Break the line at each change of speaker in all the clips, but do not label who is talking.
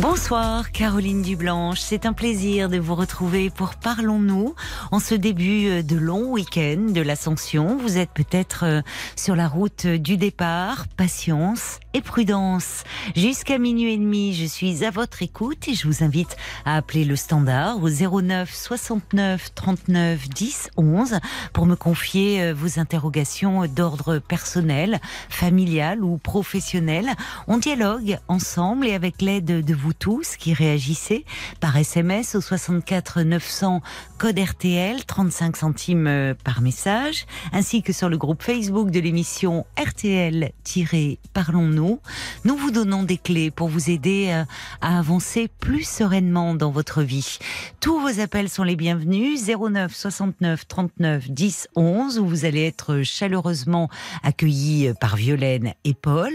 Bonsoir Caroline Dublanche, c'est un plaisir de vous retrouver pour Parlons-nous en ce début de long week-end de l'Ascension. Vous êtes peut-être euh, sur la route du départ, patience et prudence. Jusqu'à minuit et demi, je suis à votre écoute et je vous invite à appeler le standard au 09 69 39 10 11 pour me confier euh, vos interrogations d'ordre personnel, familial ou professionnel. On dialogue ensemble et avec l'aide de tous qui réagissez par SMS au 64 900 code RTL 35 centimes euh, par message ainsi que sur le groupe Facebook de l'émission RTL-Parlons-nous nous vous donnons des clés pour vous aider à, à avancer plus sereinement dans votre vie. Tous vos appels sont les bienvenus 09 69 39 10 11 où vous allez être chaleureusement accueillis par Violaine et Paul.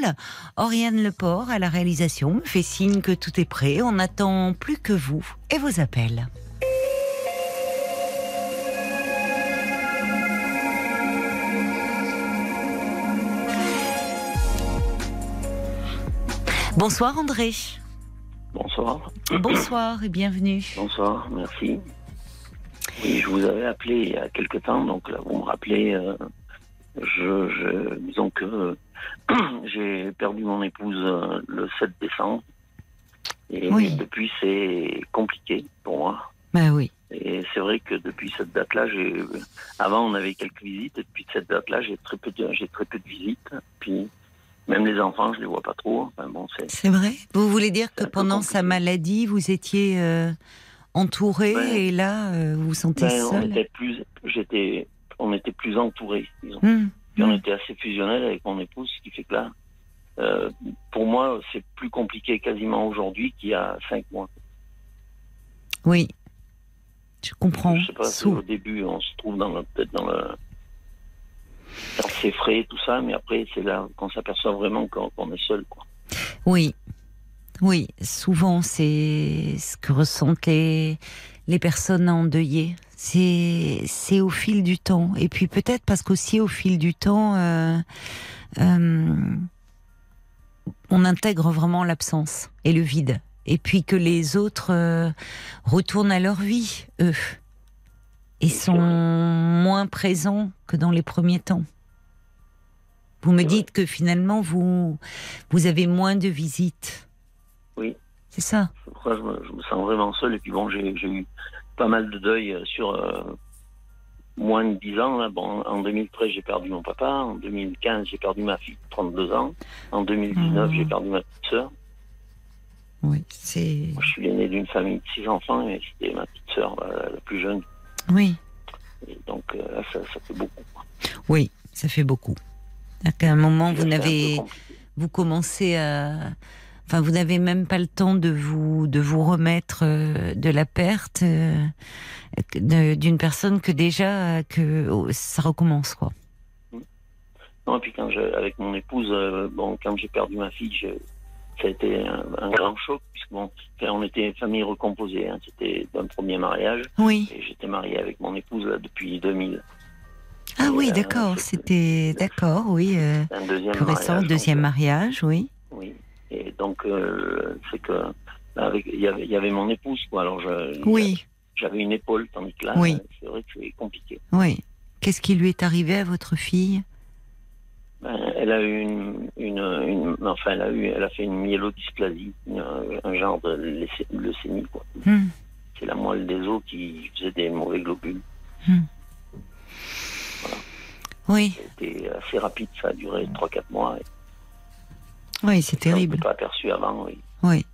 Oriane Leport à la réalisation fait signe que tout est prêt. On n'attend plus que vous et vos appels. Bonsoir André.
Bonsoir.
Bonsoir et bienvenue.
Bonsoir, merci. Oui, je vous avais appelé il y a quelque temps, donc là, vous me rappelez, euh, je, je, disons que j'ai perdu mon épouse euh, le 7 décembre. Et
Oui.
depuis, c'est compliqué pour moi.
Bah oui.
Et c'est vrai que depuis cette date-là, avant on avait quelques visites, et depuis cette date-là, j'ai très peu de, j'ai très peu de visites. Puis même les enfants, je les vois pas trop. Enfin bon, c'est,
vrai Vous voulez dire que pendant sa maladie, vous étiez euh, entouré et là, euh, vous vous sentez
Ben, on
seul?
était plus, j'étais, on était plus entourés, disons. Puis on
Hmm.
était assez fusionnels avec mon épouse, ce qui fait que là, euh, pour moi, c'est plus compliqué quasiment aujourd'hui qu'il y a cinq mois.
Oui. Je comprends.
Je sais pas, si au début, on se trouve dans peut-être dans le, dans ses frais, tout ça, mais après, c'est là qu'on s'aperçoit vraiment qu'on qu'on est seul, quoi.
Oui. Oui, souvent c'est ce que ressentent les, les personnes endeuillées. C'est c'est au fil du temps. Et puis peut-être parce qu'aussi au fil du temps, euh, euh, on intègre vraiment l'absence et le vide. Et puis que les autres euh, retournent à leur vie, eux, et sont moins présents que dans les premiers temps. Vous me dites que finalement vous vous avez moins de visites.
Oui.
C'est ça.
Je me, je me sens vraiment seul. Et puis bon, j'ai j'ai eu pas mal de deuil euh, sur euh, moins de 10 ans. Là. Bon, en 2013, j'ai perdu mon papa. En 2015, j'ai perdu ma fille de 32 ans. En 2019,
Mhm.
j'ai perdu ma petite sœur.
Oui, c'est.
Je suis l'aîné d'une famille de six enfants et c'était ma petite sœur euh, la plus jeune.
Oui,
Et donc euh, là, ça, ça fait beaucoup.
oui, ça fait beaucoup. À un moment, vous n'avez, vous commencez à, enfin, vous n'avez même pas le temps de vous, de vous remettre euh, de la perte euh, d'une personne que déjà que oh, ça recommence quoi.
Non, et puis quand je, avec mon épouse, euh, bon, quand j'ai perdu ma fille, je- ça a été un, un grand choc puisque bon, on était famille recomposée. hein. C'était d'un premier mariage
Oui.
et j'étais marié avec mon épouse là, depuis 2000.
Ah
Et,
oui, d'accord. C'était d'accord. Oui. euh,
Un deuxième
plus récent,
mariage.
deuxième mariage. Oui.
Oui. Et donc euh, c'est que avec il y avait il y avait mon épouse quoi. Alors je,
Oui.
j'avais une épaule tandis que là
Oui.
euh, c'est vrai que c'est compliqué.
Oui. Qu'est-ce qui lui est arrivé à votre fille?
Ben, elle a eu une, une, une- enfin, elle a eu, elle a fait une myélodysplasie, un genre de leucé- leucémie, quoi.
Hmm.
C'est la moelle des os qui faisait des mauvais globules.
Oui.
C'était assez rapide, ça a duré 3-4 mois. Et
Oui, c'est
On
terrible.
ne pas aperçu avant, oui.
Oui.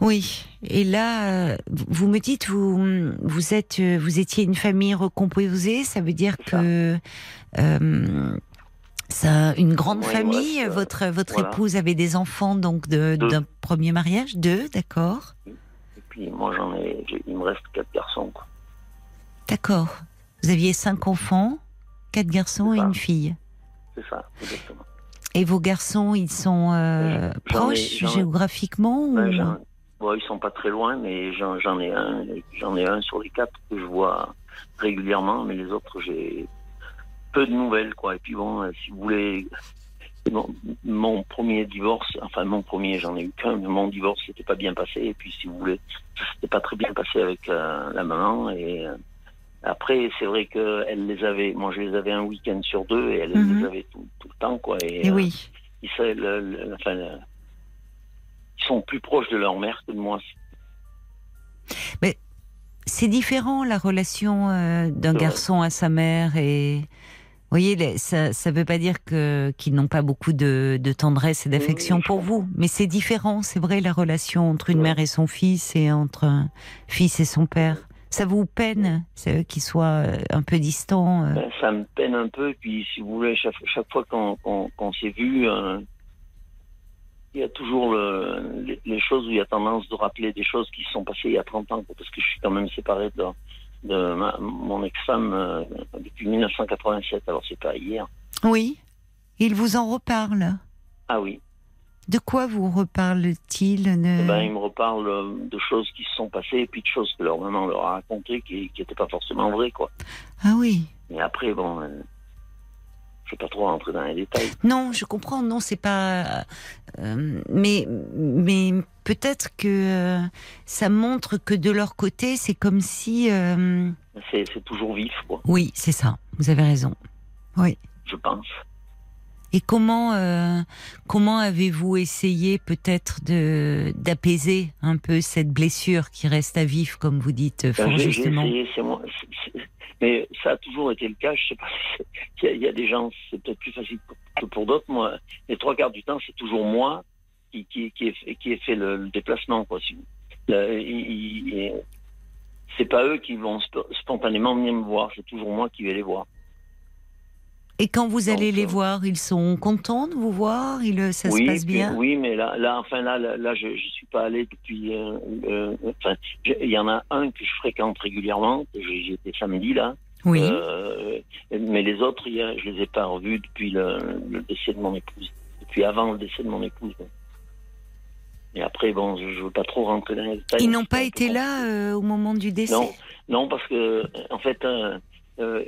Oui. Et là, euh, vous me dites, vous, vous êtes, euh, vous étiez une famille recomposée. Ça veut dire
ça.
que euh, ça, une grande
Oui,
famille. votre votre
voilà.
épouse avait des enfants donc de- d'un premier mariage, deux, d'accord,
Et puis moi, j'en ai, j'ai- il me reste 4 garçons, quoi.
d'accord. Vous aviez cinq enfants, quatre garçons et une fille.
C'est ça, exactement.
Et vos garçons, ils sont euh,
ai-
proches
ai-
géographiquement ou...
Ben, j'en- bon, ils sont pas très loin, mais j'en ai un, j'en ai un sur les quatre que je vois régulièrement, mais les autres j'ai peu de nouvelles, quoi. Et puis bon, euh, si vous voulez, mon, mon premier divorce, enfin mon premier, j'en ai eu qu'un, mais mon divorce s'était pas bien passé. Et puis si vous voulez, ça s'était pas très bien passé avec euh, la maman. Et euh, après, c'est vrai que elle les avait, moi je les avais un week-end sur deux, et elle
Mhm.
les avait tout, tout le temps, quoi. Et, euh,
oui.
ils, se- le- le- enfin, le- ils sont plus proches de leur mère que de moi.
C'est différent la relation euh, d'un garçon à sa mère et vous voyez ça ça veut pas dire que qu'ils n'ont pas beaucoup de, de tendresse et d'affection
Oui, je
pour vous mais c'est différent c'est vrai la relation entre une mère et son fils et entre un fils et son père ça vous peine c'est eux qui soient euh, un peu distants euh.
Ben, ça me peine un peu. Puis, si vous voulez, chaque, chaque fois qu'on s'est vu, euh, il y a toujours le- les, les choses où il y a tendance de rappeler des choses qui se sont passées il y a 30 ans. Parce que je suis quand même séparé de, de ma- mon ex-femme euh, depuis 1987. Alors, c'est pas hier.
oui il vous en reparle
Ah oui.
De quoi vous reparle-t-il
Eh Ben, ils me reparlent euh, de choses qui se sont passées et puis de choses que leur maman leur a racontées qui n'étaient pas forcément vraies. Quoi.
ah oui
Mais après, bon, euh, je ne vais pas trop rentrer dans les détails.
Non, je comprends. Non, c'est pas. euh, mais mais peut-être que euh, ça montre que de leur côté, c'est comme si. euh,
c'est toujours vif, quoi,
Oui, c'est ça. Vous avez raison. Oui.
je pense.
Et comment euh, comment avez-vous essayé peut-être de d'apaiser un peu cette blessure qui reste à vif, comme vous dites
Ben,
fort
j'ai- j'ai
justement?
essayé, c'est moi. Mais ça a toujours été le cas. Je sais pas il y, y a des gens, c'est peut-être plus facile que pour d'autres. Moi, les trois quarts du temps, c'est toujours moi qui qui qui ai fait, qui ai fait le, le déplacement, quoi. Il- c'est pas eux qui vont sp- spontanément venir me voir. C'est toujours moi qui vais les voir.
Et quand vous allez
Donc,
les
euh,
voir, ils sont contents de vous voir? Ils, ça
oui,
se passe
puis-
bien?
oui, mais là, là, enfin là, là, là, je, je suis pas allé depuis. euh, euh, enfin, il y en a un que je fréquente régulièrement. que j'ai- J'étais samedi là.
Oui.
Euh, mais les autres, je les ai pas revus depuis le, le décès de mon épouse, depuis avant le décès de mon épouse. Et après, bon, je, je veux pas trop rentrer dans les détails.
Ils n'ont
C'est
pas été là euh, au moment du décès?
Non, non, parce que en fait, euh, euh,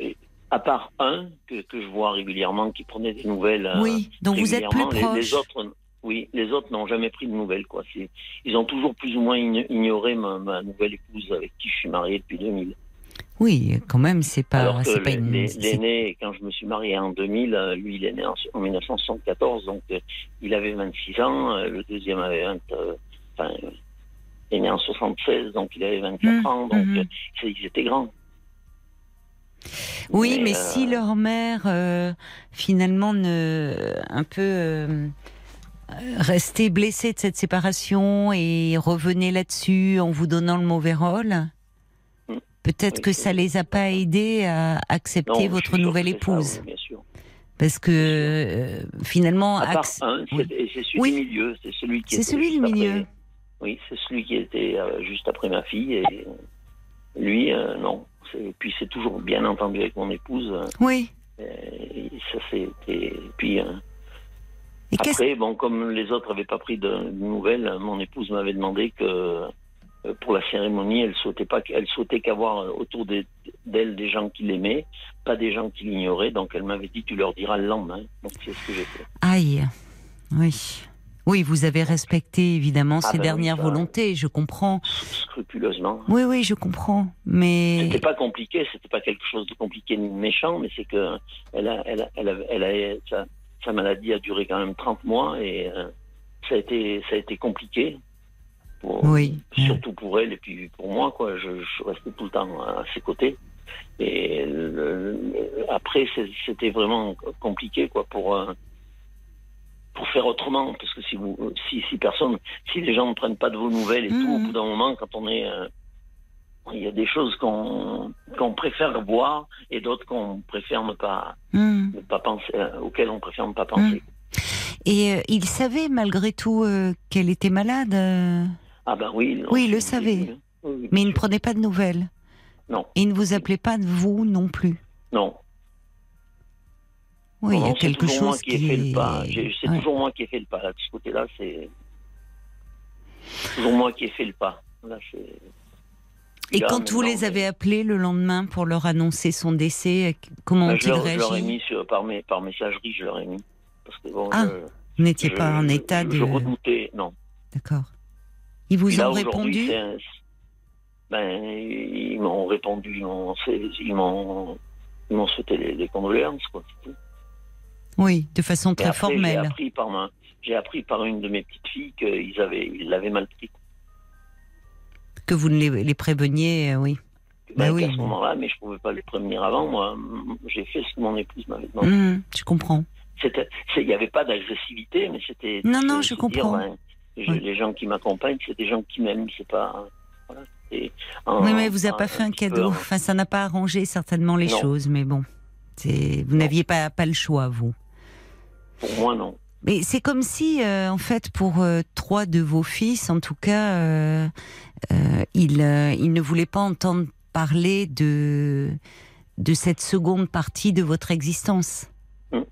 à part un que, que je vois régulièrement, qui prenait des nouvelles. euh,
Oui, donc vous êtes plus
les-
proche.
Les, autres, oui, les autres n'ont jamais pris de nouvelles. Quoi. Ils ont toujours plus ou moins ign- ignoré ma, ma nouvelle épouse avec qui je suis marié depuis 2000.
Oui, quand même, c'est pas,
Alors que
pas une.
l'aîné, quand je me suis marié en 2000, euh, lui, il est né en, en 1974, donc euh, il avait 26 ans. euh, le deuxième avait 20. euh, enfin, il est né en 76, donc il avait 24
Mmh,
ans, donc
mmh.
ils étaient grands.
Oui, mais,
euh,
si leur mère euh, finalement ne un peu euh, restait blessée de cette séparation et revenait là-dessus en vous donnant le mauvais rôle,
Mm.
peut-être
Oui,
que ça les a pas aidés à accepter votre nouvelle
ça,
épouse,
oui, bien sûr.
parce que euh, finalement,
À part
acc-
un, c'est
oui.
c'est celui du milieu, c'est celui qui
C'est celui
après- oui, c'est celui qui était euh, juste après ma fille et lui, euh, non. C'est- Puis c'est toujours bien entendu avec mon épouse.
oui.
et ça c'était. Puis
Et qu'est-ce
après, bon, comme les autres n'avaient pas pris de, de nouvelles, mon épouse m'avait demandé que euh, pour la cérémonie, elle souhaitait pas, elle souhaitait qu'avoir autour d'elle des gens qui l'aimaient, pas des gens qui l'ignoraient. Donc elle m'avait dit, tu leur diras le lendemain. Donc c'est ce que j'ai fait.
Aïe, oui. Oui, vous avez respecté évidemment
Ah
ses
ben oui,
dernières
ça-
volontés, je comprends.
scrupuleusement.
Oui, oui, je comprends. Mais
C'était pas compliqué, c'était pas quelque chose de compliqué ni de méchant, mais c'est que elle a, elle a, elle a, elle a- sa, sa maladie a duré quand même 30 mois et euh, ça a été, ça a été compliqué. Pour,
Oui.
Surtout pour elle et puis pour moi, quoi. Je, je restais tout le temps à ses côtés. Et le- le- après, c'était vraiment compliqué, quoi, pour euh, pour faire autrement, parce que si vous, si, si personne, si les gens ne prennent pas de vos nouvelles et tout, au
Mhm.
bout d'un moment, quand on est euh, il y a des choses qu'on qu'on préfère voir et d'autres qu'on préfère ne pas
Hmm.
ne pas penser euh, auxquelles on préfère ne pas penser.
Et euh, il savait malgré tout euh, qu'elle était malade, euh,
Ah ben oui.
Oui, il le savait.
oui,
mais il ne prenait pas de nouvelles.
Non.
Et il ne vous appelait pas de vous non plus.
Non.
Oui, il y a quelque
toujours moi
chose
qui ai
qui
fait
est.
le pas. C'est
Ouais.
toujours moi qui ai fait le pas. Là, de ce côté-là, c'est toujours moi qui ai fait le pas. Là.
Et
Là,
quand vous les avez appelés le lendemain pour leur annoncer son décès, comment
ben,
ont-ils
je, leur, je leur ai
réagi
mis sur, par, mes, par messagerie, je leur ai mis. Parce que bon,
Ah,
je-
Vous n'étiez pas en
je-
état
je,
de.
Je redoutais, non.
D'accord. Ils vous
là,
ont répondu
un- Ben, ils m'ont répondu, ils m'ont souhaité les, les condoléances, quoi.
Oui, de façon très
après, J'ai
formelle.
appris par ma, j'ai appris par une de mes petites filles qu'ils avaient, ils l'avaient mal pris.
Que vous ne les, les préveniez, euh, oui.
Ben,
oui.
qu'à ce moment-là, mais je pouvais pas les prévenir avant. Moi, j'ai fait ce que mon épouse m'avait demandé.
Hum, je comprends.
Il n'y avait pas d'agressivité, mais c'était.
Non, non, je comprends.
dire, ben, je-. Les gens qui m'accompagnent, c'est des gens qui m'aiment, c'est pas. Voilà, c'est un-
Oui, mais vous
un-
pas fait un cadeau. Enfin, ça n'a pas arrangé certainement les
Non.
choses, mais bon. Vous n'aviez pas, pas le choix, vous.
Pour moi, non.
Mais c'est comme si, euh, en fait, pour euh, trois de vos fils, en tout cas, euh, ils, ils ne voulaient pas entendre parler de, de cette seconde partie de votre existence.
Hmm.
Vous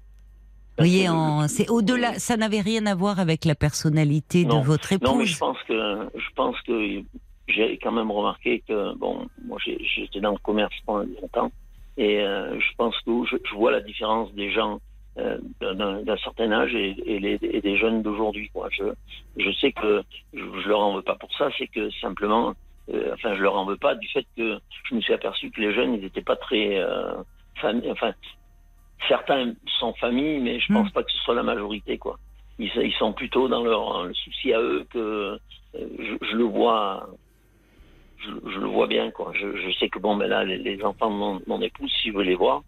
voyez, en- c'est au-delà, ça n'avait rien à voir avec la personnalité de votre épouse.
Non, mais je pense que je pense que j'ai quand même remarqué que bon, moi j'étais dans le commerce pendant longtemps et je pense que je, je vois la différence des gens d'un d'un certain âge et, et les- et des jeunes d'aujourd'hui. Je, je sais que je, je leur en veux pas pour ça, c'est que simplement, euh, enfin, je leur en veux pas du fait que je me suis aperçu que les jeunes, ils n'étaient pas très, euh, fami- enfin, certains sont familles, mais je pense pas que ce soit la majorité, quoi. Ils, ils sont plutôt dans leur le souci à eux que euh, je, je le vois. Je, je le vois bien, quoi. Je, je sais que bon, ben là, les, les enfants de mon, mon épouse, si je veux les voir,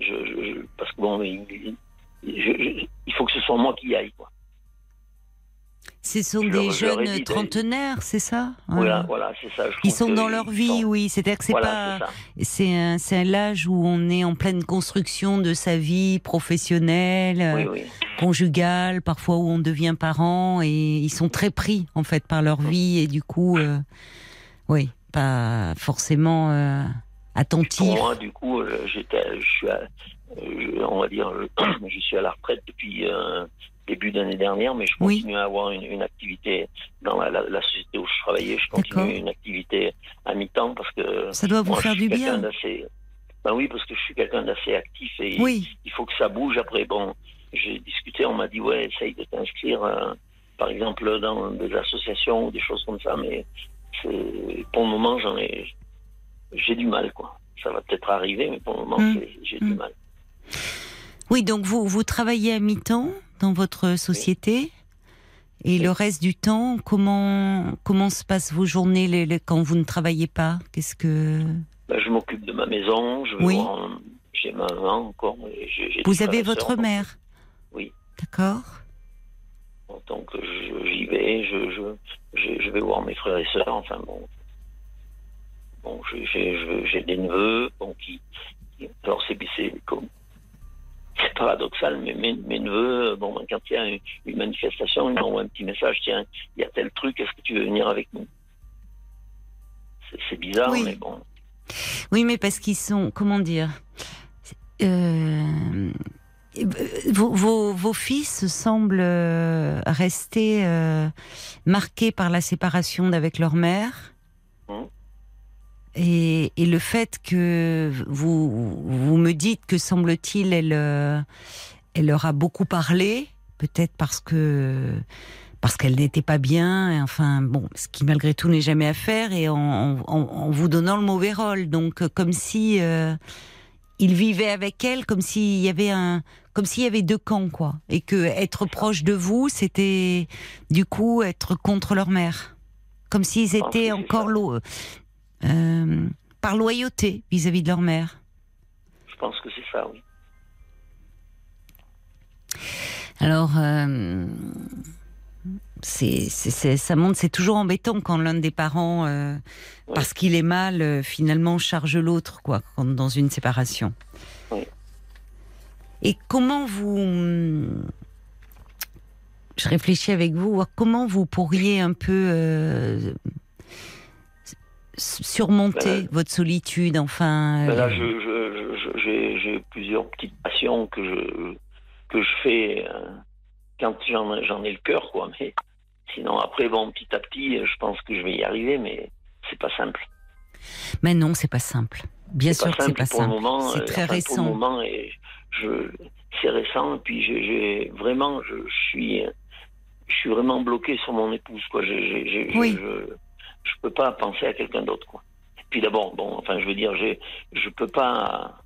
je, parce que bon, il, je- je- il faut que ce soit moi qui y aille, quoi.
Ce sont
Je
des jeunes
dit,
trentenaires, c'est ça?
Voilà,
Ouais.
voilà, c'est ça. je
Ils sont dans leur vie,
sont-
oui. C'est-à-dire que c'est
Voilà,
pas.
c'est.
C'est l'âge où on est en pleine construction de sa vie professionnelle, euh,
Oui, oui.
conjugale, parfois où on devient parent et ils sont très pris en fait par leur vie et du coup, euh, oui, pas forcément euh, attentifs.
moi, du coup, j'étais, je suis, à, je- on va dire, je, je suis à la retraite depuis euh, début d'année dernière, mais je
Oui.
continue à avoir une, une activité dans la, la- la société où je travaillais. Je continue une activité à mi-temps parce que
Ça doit vous
moi,
faire
je suis
du
quelqu'un
bien.
d'assez- Ben oui, parce que je suis quelqu'un d'assez actif et
Oui,
il faut que ça bouge. Après, bon, j'ai discuté, on m'a dit, ouais, essaye de t'inscrire, euh, par exemple, dans des associations ou des choses comme ça, mais pour le moment, j'en ai, j'ai du mal, quoi. Ça va peut-être arriver, mais pour le moment, c'est- j'ai du
Mm.
mal.
Oui. Donc vous vous travaillez à mi-temps dans votre société. Et le reste du temps, comment comment se passent vos journées les- les- quand vous ne travaillez pas? Qu'est-ce que
Ben, je m'occupe de ma maison, je
Oui.
euh, j'ai ma maman encore.
vous avez votre mère
Oui.
D'accord.
Donc, j'y vais, je, je, je, vais voir mes frères et sœurs, enfin bon. Bon, j'ai- des neveux, bon, qui, qui- alors c'est c'est comme- c'est paradoxal, mais mes, mes neveux, bon, ben, quand il y a une, manifestation, ils m'envoient un petit message, tiens, il y a tel truc, est-ce que tu veux venir avec nous? C'est- bizarre,
Oui.
mais bon.
Oui, mais parce qu'ils sont, comment dire, euh, vos, vos, vos fils semblent euh, rester euh, marqués par la séparation d'avec leur mère. Et, et le fait que vous, vous me dites que semble-t-il, elle, euh, elle leur a beaucoup parlé, peut-être parce que parce qu'elle n'était pas bien, et enfin bon, ce qui malgré tout n'est jamais à faire, et en, en- en vous donnant le mauvais rôle, donc euh, comme si euh, il vivait avec elle, comme s'il y avait un, comme s'il y avait deux camps quoi, et que être proche de vous, c'était du coup être contre leur mère, comme s'ils
que
étaient encore
ça.
Euh, par loyauté vis-à-vis de leur mère.
Je pense que c'est ça, oui.
Alors, euh, c'est, ça montre, c'est toujours embêtant quand l'un des parents, euh,
Oui.
parce qu'il est mal, finalement charge l'autre, quoi, quand- dans une séparation.
Oui.
Et comment vous, je réfléchis avec vous, comment vous pourriez un peu surmonter
Ben,
votre solitude, enfin.
Ben là,
euh,
j'ai j'ai plusieurs petites passions que je que je fais euh, quand j'en j'en ai le cœur, quoi. Mais sinon, après, bon, petit à petit, je pense que je vais y arriver, mais c'est pas simple.
Mais non, c'est pas simple. Bien sûr que c'est pas
pour le
simple.
moment.
C'est
euh,
très
enfin, Pour le
récent.
moment, je, c'est récent. Et puis j'ai, vraiment, je, je suis, je suis vraiment bloqué sur mon épouse, quoi.
Oui.
je, je peux pas penser à quelqu'un d'autre, quoi. Puis d'abord, bon, enfin, je veux dire, j'ai, je peux pas,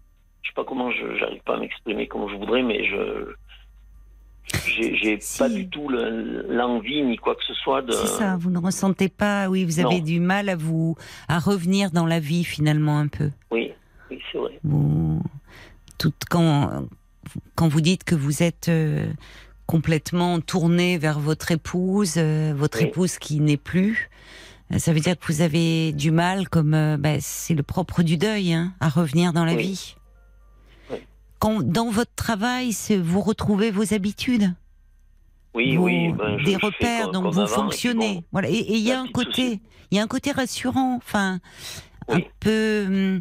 je sais pas comment, je, j'arrive pas à m'exprimer comme je voudrais, mais je, j'ai, j'ai
Si.
pas du tout le- l'envie ni quoi que ce soit de.
C'est ça, vous ne ressentez pas, oui, vous avez
Non.
du mal à vous, à revenir dans la vie finalement un peu.
Oui, oui, c'est vrai.
Vous, tout, quand, quand vous dites que vous êtes euh, complètement tourné vers votre épouse, euh, votre
Oui.
épouse qui n'est plus, ça veut dire que vous avez du mal, comme euh, bah, c'est le propre du deuil, hein, à revenir dans la
Oui.
vie.
Oui.
Quand dans votre travail, vous retrouvez vos habitudes,
Oui,
vos-
oui. ben, je-
des
je
repères
comme
vous
avant, et
fonctionnez.
bon,
Voilà. Et et il y a un côté, il y a un côté rassurant. Enfin, un
Oui.
peu, hum,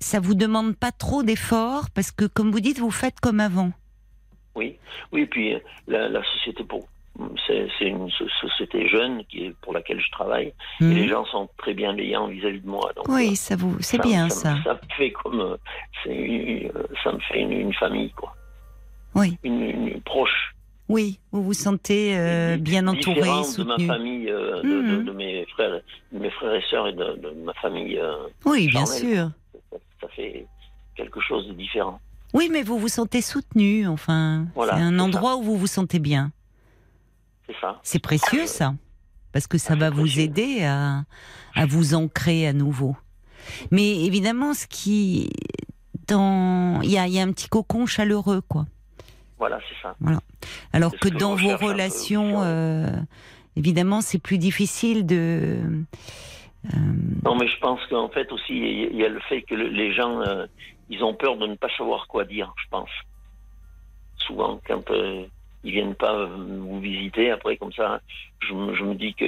ça vous demande pas trop d'efforts parce que, comme vous dites, vous faites comme avant.
Oui, oui, puis euh, la, la société pour c'est une so- société jeune qui est pour laquelle je travaille et
Hum.
les gens sont très bienveillants vis-à-vis de moi. Donc,
Oui,
euh,
ça vous, c'est bien
ça.
ça.
me- fait comme euh, une- euh, ça me fait une, une famille quoi,
Oui,
une, une proche.
oui, vous vous sentez euh, bien entouré,
différente de ma
soutenu.
famille, euh, de, de- de mes frères, de mes frères et sœurs et de, ma famille. euh,
Oui, bien sûr.
ça, ça fait quelque chose de différent.
Oui, mais vous vous sentez soutenu. Enfin,
Voilà,
c'est un endroit où vous vous sentez bien.
C'est ça.
C'est précieux ça, parce que ça
Ah,
va vous
précieux.
aider à, à vous ancrer à nouveau. Mais évidemment, ce qui dans il y a, il y a un petit cocon chaleureux quoi.
Voilà, c'est ça.
Alors
C'est ce
que dans vos relations, euh, évidemment, c'est plus difficile de. euh,
Non, mais je pense qu'en fait aussi, il y a- le fait que le- les gens, euh, ils ont peur de ne pas savoir quoi dire, je pense. Souvent, quand ils viennent pas vous visiter, après comme ça, je, me- je me dis que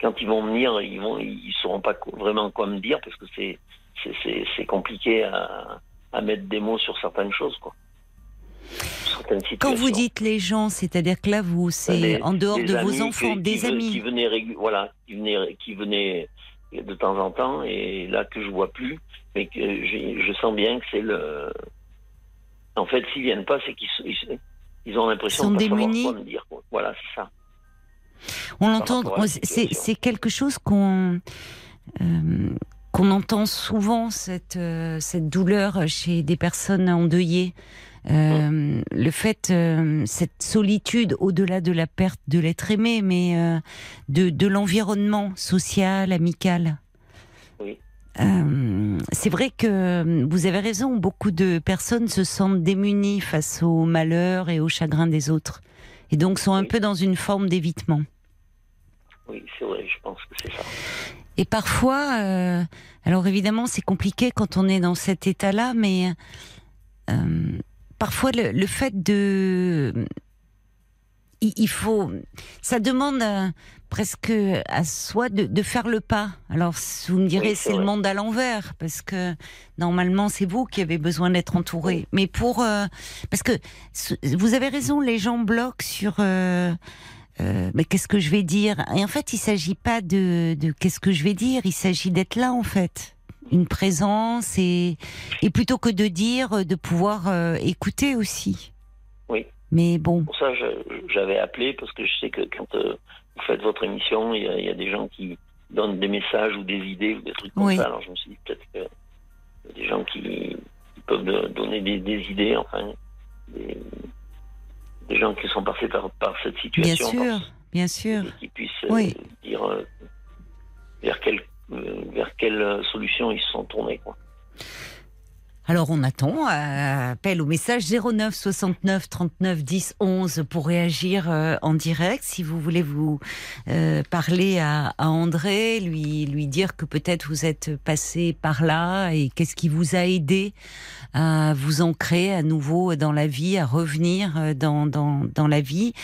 quand ils vont venir, ils vont, ils sauront pas vraiment quoi me dire parce que c'est c'est- c'est c'est compliqué à, à mettre des mots sur certaines choses, quoi. Certaines
Quand vous dites les gens, c'est-à-dire que là, vous, c'est
Des-
en dehors de vos enfants,
qui-
des
qui,
amis.
qui venaient voilà qui venaient qui venaient de temps en temps et là que je vois plus mais que je sens bien que c'est le en fait s'ils viennent pas c'est qu'ils ils, ont l'impression de pas savoir
démunis.
quoi me dire quoi. voilà c'est ça
On l'entend, c'est quelque chose qu'on euh, qu'on entend souvent cette euh, cette douleur chez des personnes endeuillées. Euh, Le fait, euh, cette solitude au-delà de la perte de l'être aimé, mais euh, de, de l'environnement social, amical. Euh, c'est vrai que vous avez raison, beaucoup de personnes se sentent démunies face au malheur et au chagrin des autres, et donc sont un
Oui.
peu dans une forme d'évitement.
oui c'est vrai je pense que c'est ça
Et parfois, euh, alors évidemment, c'est compliqué quand on est dans cet état-là, mais euh, parfois le, le fait de, il, faut, ça demande euh, presque à soi de, de faire le pas. Alors vous me direz,
Oui, c'est
le monde à l'envers, parce que normalement c'est vous qui avez besoin d'être entouré. Mais pour, euh, parce que vous avez raison, les gens bloquent sur. euh, euh, mais qu'est-ce que je vais dire? Et en fait, il s'agit pas de, de qu'est-ce que je vais dire, il s'agit d'être là en fait, une présence et et plutôt que de dire, de pouvoir écouter aussi.
Oui.
Mais bon,
pour ça j'avais appelé parce que je sais que quand euh, vous faites votre émission il y, a, il y a des gens qui donnent des messages ou des idées ou des trucs comme
Oui.
ça alors je me suis dit peut-être que y a des gens qui, qui peuvent de- donner des, des idées enfin des, des gens qui sont passés par, par cette
bien
situation
sûr,
par-
bien sûr.
et qui puissent euh, dire euh, vers quelle vers quelle solution ils se sont tournés quoi.
Alors on attend euh, appel au message 09 69 39 10 11 pour réagir euh, en direct. Si vous voulez vous euh, parler à, à André, lui lui dire que peut-être vous êtes passé par là et qu'est-ce qui vous a aidé à vous ancrer à nouveau dans la vie, à revenir euh, dans dans, dans la vie,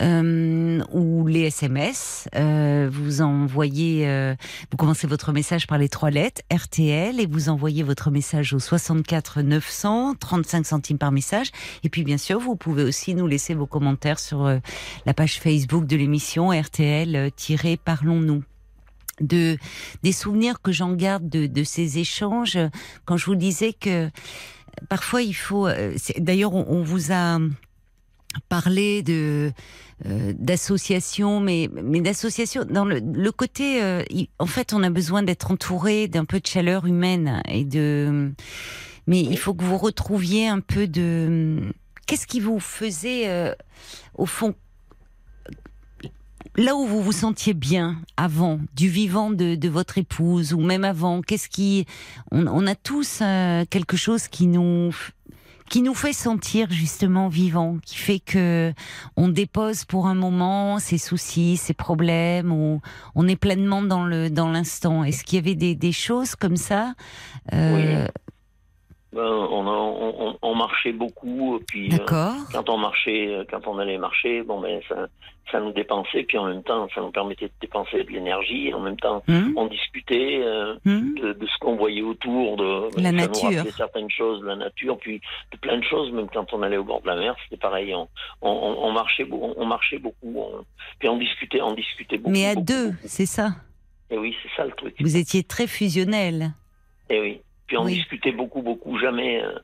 euh, ou les SMS. euh, vous envoyez, euh, vous commencez votre message par les trois lettres RTL et vous envoyez votre message au 63 34 900, 35 centimes par message. Et puis bien sûr, vous pouvez aussi nous laisser vos commentaires sur euh, la page Facebook de l'émission RTL-Parlons-nous de des souvenirs que j'en garde de, de, ces échanges quand je vous disais que parfois il faut euh, d'ailleurs on, vous a parlé de euh, d'associations, mais, mais d'associations dans le, le côté. Euh, en fait, on a besoin d'être entouré d'un peu de chaleur humaine et de. Mais il faut que vous retrouviez un peu de. Qu'est-ce qui vous faisait, au fond, là où vous vous sentiez bien avant, du vivant de, de votre épouse ou même avant, qu'est-ce qui, on, on, a tous euh, quelque chose qui nous qui nous fait sentir justement vivant, qui fait que on dépose pour un moment ses soucis, ses problèmes, ou on est pleinement dans le dans l'instant. Est-ce qu'il y avait des, des choses comme ça
euh... Ben, on, a, on, on, marchait beaucoup, puis euh, quand on marchait, quand on allait marcher, bon ben ça, ça nous dépensait, puis en même temps ça nous permettait de dépenser de l'énergie, en même temps mmh. on discutait euh, mmh. de, de, ce qu'on voyait autour, de
la
ça
nature,
nous certaines choses, de la nature, puis de plein de choses, même quand on allait au bord de la mer, c'était pareil, on, on, marchait, on marchait beaucoup, puis on discutait, on discutait beaucoup.
Mais à
beaucoup,
deux, c'est ça?
Et oui, c'est ça le truc.
Vous étiez très fusionnel.
Et oui. Puis on oui. discutait beaucoup, beaucoup. Jamais, il euh,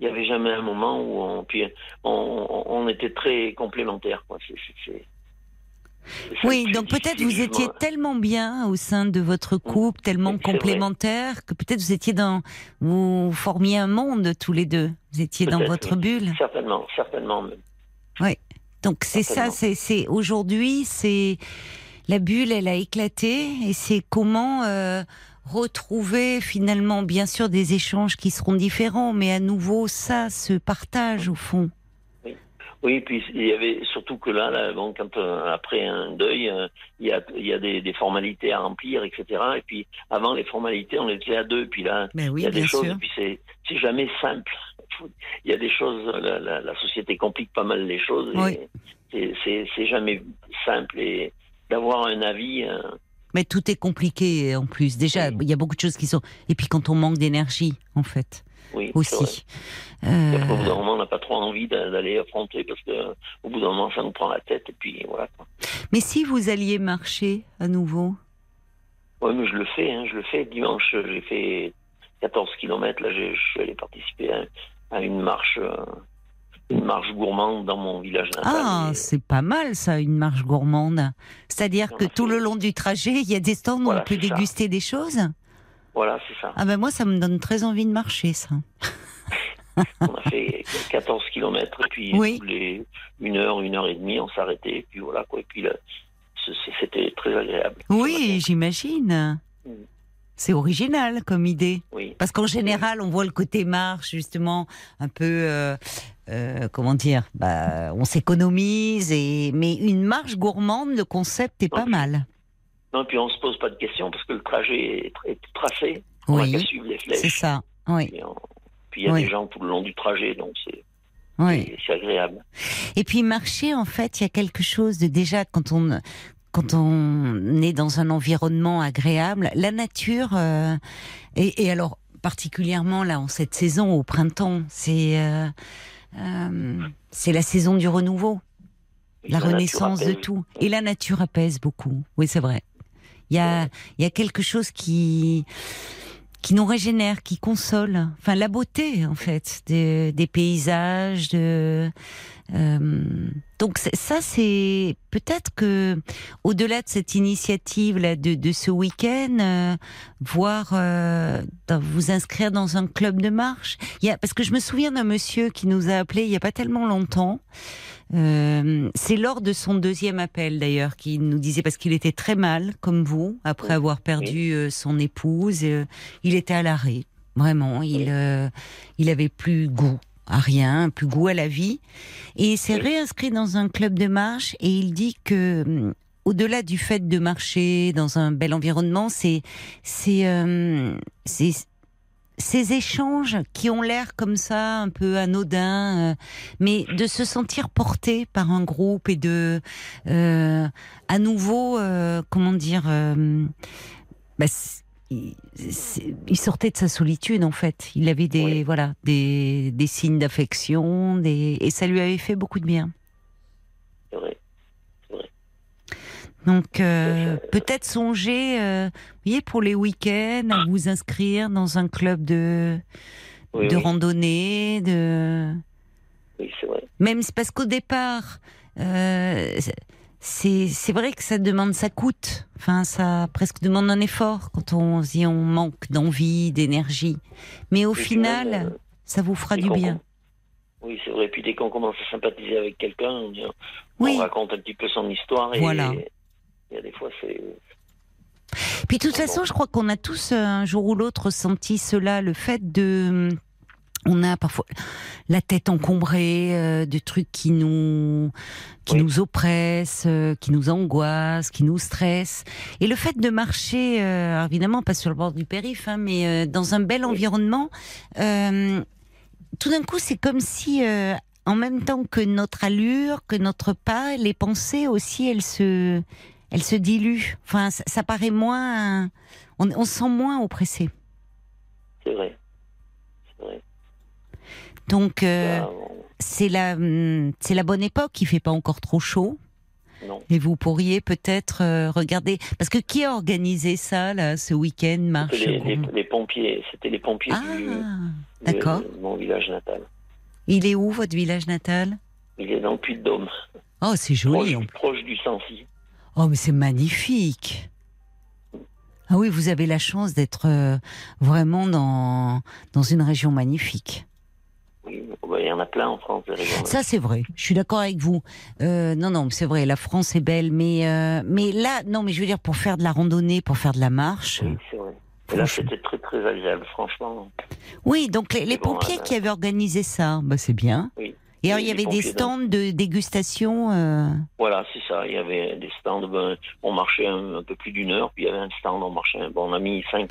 n'y avait jamais un moment où on, puis on, on était très complémentaires. Quoi. C est, c est,
oui, donc peut-être vous étiez tellement bien au sein de votre couple, tellement complémentaire, que peut-être vous étiez dans, vous formiez un monde tous les deux. Vous étiez dans votre
oui.
bulle.
Certainement, certainement même.
Oui. Donc c'est ça, c'est aujourd'hui, c'est la bulle, elle a éclaté, et c'est comment euh, retrouver finalement, bien sûr, des échanges qui seront différents, mais à nouveau ça se partage au fond.
Oui, puis il y avait surtout que là, là bon, quand euh, après un deuil, euh, il y a, il y a des, des, formalités à remplir, etc. Et puis avant les formalités, on était à deux. Puis là,
oui,
il y a des choses.
sûr.
Et puis c'est, jamais simple. Il y a des choses. La, la, la société complique pas mal les choses.
Oui.
C'est, c'est jamais simple et d'avoir un avis. Euh...
Mais tout est compliqué en plus. Déjà, oui. il y a beaucoup de choses qui sont. Et puis quand on manque d'énergie, en fait.
Oui,
aussi.
Euh... Au bout d'un moment, on n'a pas trop envie d'aller affronter parce que au bout d'un moment, ça nous prend la tête et puis voilà.
Mais si vous alliez marcher à nouveau?
Oui, mais je le fais. Hein, je le fais. Dimanche, j'ai fait 14 km. Là, je suis allé participer à, à une marche. Euh, une marche gourmande dans mon village natal.
Ah, c'est pas mal ça, une marche gourmande. C'est-à-dire que tout le long du trajet, il y a des stands
voilà,
où on peut déguster
ça.
des choses
Voilà, c'est ça.
Ah ben moi, ça me donne très envie de marcher, ça.
on a fait 14 km et puis
oui.
tous les une heure, une heure et demie, on s'arrêtait et puis voilà quoi. Et puis là, c'était très agréable.
Oui, j'imagine. Mm. C'est original comme idée.
Oui.
Parce qu'en général, on voit le côté marche, justement, un peu, euh, euh, comment dire, bah, on s'économise, et mais une marche gourmande, le concept est
non,
pas mal.
Non, puis on se pose pas de questions parce que le trajet est, est tracé.
Oui.
On a qu'à suivre les flèches.
C'est ça. Oui.
Puis, on, puis il y a
oui.
des gens tout le long du trajet, donc c'est.
Oui.
C'est agréable.
Et puis marcher, en fait, il y a quelque chose de déjà quand on quand on est dans un environnement agréable, la nature, euh, et, et, alors particulièrement là en cette saison au printemps, c'est euh, euh, c'est la saison du renouveau, la, la renaissance de tout, et la nature apaise beaucoup. Oui, c'est vrai. Il y a ouais. il y a quelque chose qui qui nous régénère, qui console. Enfin, la beauté, en fait, des, des paysages, de. Euh, donc ça, c'est peut-être que au-delà de cette initiative là de, de ce week-end, euh, voir euh, vous inscrire dans un club de marche. Il y a, parce que je me souviens d'un monsieur qui nous a appelé il y a pas tellement longtemps. Euh, c'est lors de son deuxième appel d'ailleurs qu'il nous disait parce qu'il était très mal comme vous après avoir perdu euh, son épouse. Euh, il était à l'arrêt, vraiment. Il euh, il avait plus goût à rien, plus goût à la vie. Et il s'est réinscrit dans un club de marche et il dit que hum, au-delà du fait de marcher dans un bel environnement, c'est c'est euh, c'est ces échanges qui ont l'air comme ça un peu anodins, euh, mais de se sentir porté par un groupe et de euh, à nouveau euh, comment dire bah, il, sortait de sa solitude en fait. Il avait des
Oui.
voilà des, des signes d'affection, des, et ça lui avait fait beaucoup de bien.
C'est vrai.
Donc euh, peut-être songer, euh, vous voyez, pour les week-ends, à vous inscrire dans un club de
Oui,
de
oui,
randonnée, de
oui, c'est vrai.
même c'est parce qu'au départ, euh, c'est vrai que ça demande, ça coûte. Enfin, ça presque demande un effort quand on dit on manque d'envie, d'énergie. Mais au
Et
final,
même, euh,
ça vous fera du bien.
Oui, c'est vrai. Puis dès qu'on commence à sympathiser avec quelqu'un, on, dit-
Oui.
on raconte un petit peu son histoire. Et
Voilà.
il y a des fois, c'est.
Puis de toute façon, je crois qu'on a tous euh, un jour ou l'autre ressenti cela, le fait de on a parfois la tête encombrée euh, de trucs qui nous qui
Oui.
nous oppressent, euh, qui nous angoissent, qui nous stressent. Et le fait de marcher, euh, évidemment pas sur le bord du périph, hein, mais dans un bel
Oui.
environnement, tout d'un coup, c'est comme si en même temps que notre allure, que notre pas, les pensées aussi, elles se elles se diluent. Enfin, ça, ça paraît moins. On, on se sent moins oppressé.
C'est vrai. C'est vrai.
Donc, euh,
on-
c'est la, hum, c'est la bonne époque. Il fait pas encore trop chaud.
Non.
Et vous pourriez peut-être euh, regarder. Parce que qui a organisé ça, là, ce week-end marche
les, les- pompiers. C'était les pompiers
Ah,
du, de
d'accord.
mon village natal.
Il est où, votre village natal?
Il est dans le Puy-de-Dôme.
Oh, c'est joli.
Proche, proche du Sancy.
Oh, mais c'est magnifique. Ah oui, vous avez la chance d'être euh, vraiment dans, dans une région magnifique.
Bah, il y en a plein en France.
Ça, c'est vrai. Je suis d'accord avec vous. Euh, non, non, c'est vrai. La France est belle, mais euh, mais là, non, mais je veux dire pour faire de la randonnée, pour faire de la marche.
Oui, c'est vrai. Et là, c'était très, très agréable, franchement.
Oui, donc les, les
Bon,
pompiers
euh,
qui avaient organisé ça, bah c'est bien.
Oui.
Et alors il y avait des stands de dégustation. euh,
Voilà, c'est ça. Il y avait des stands. Ben, on marchait un, un peu plus d'une heure, puis il y avait un stand. On marchait. Bon, on a mis 5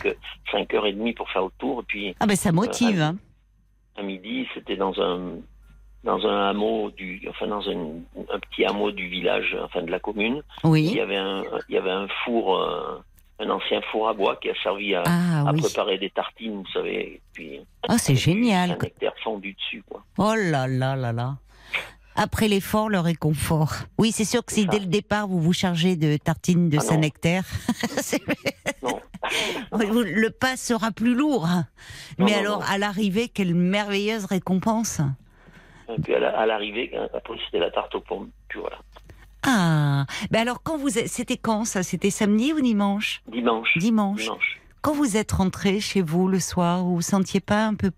cinq heures et demie pour faire le tour. Et puis,
Ah ben ça motive. Hein.
À midi, c'était dans un dans un hameau du, enfin dans un, un petit hameau du village, enfin de la commune. Il
Oui.
y avait un, il y avait un four, euh, un ancien four à bois qui a servi à,
Ah
à
oui.
préparer des tartines, vous savez. Et puis
Ah c'est génial.
Un nectar fondu dessus, quoi.
Oh là là là là. Après l'effort, le réconfort. Oui, c'est sûr que si dès le départ vous vous chargez de tartines de
Ah.
Saint-Nectaire, c'est-
Non.
le pas sera plus lourd.
Non,
Mais
non,
alors
non.
à l'arrivée, quelle merveilleuse récompense.
Et puis à la- à l'arrivée, après c'était la tarte aux pommes. Puis voilà.
Ah, ben alors quand vous êtes- c'était quand ça? C'était samedi ou dimanche?
Dimanche.
Dimanche.
Dimanche.
Quand vous êtes rentré chez vous le soir, vous vous sentiez pas un peu,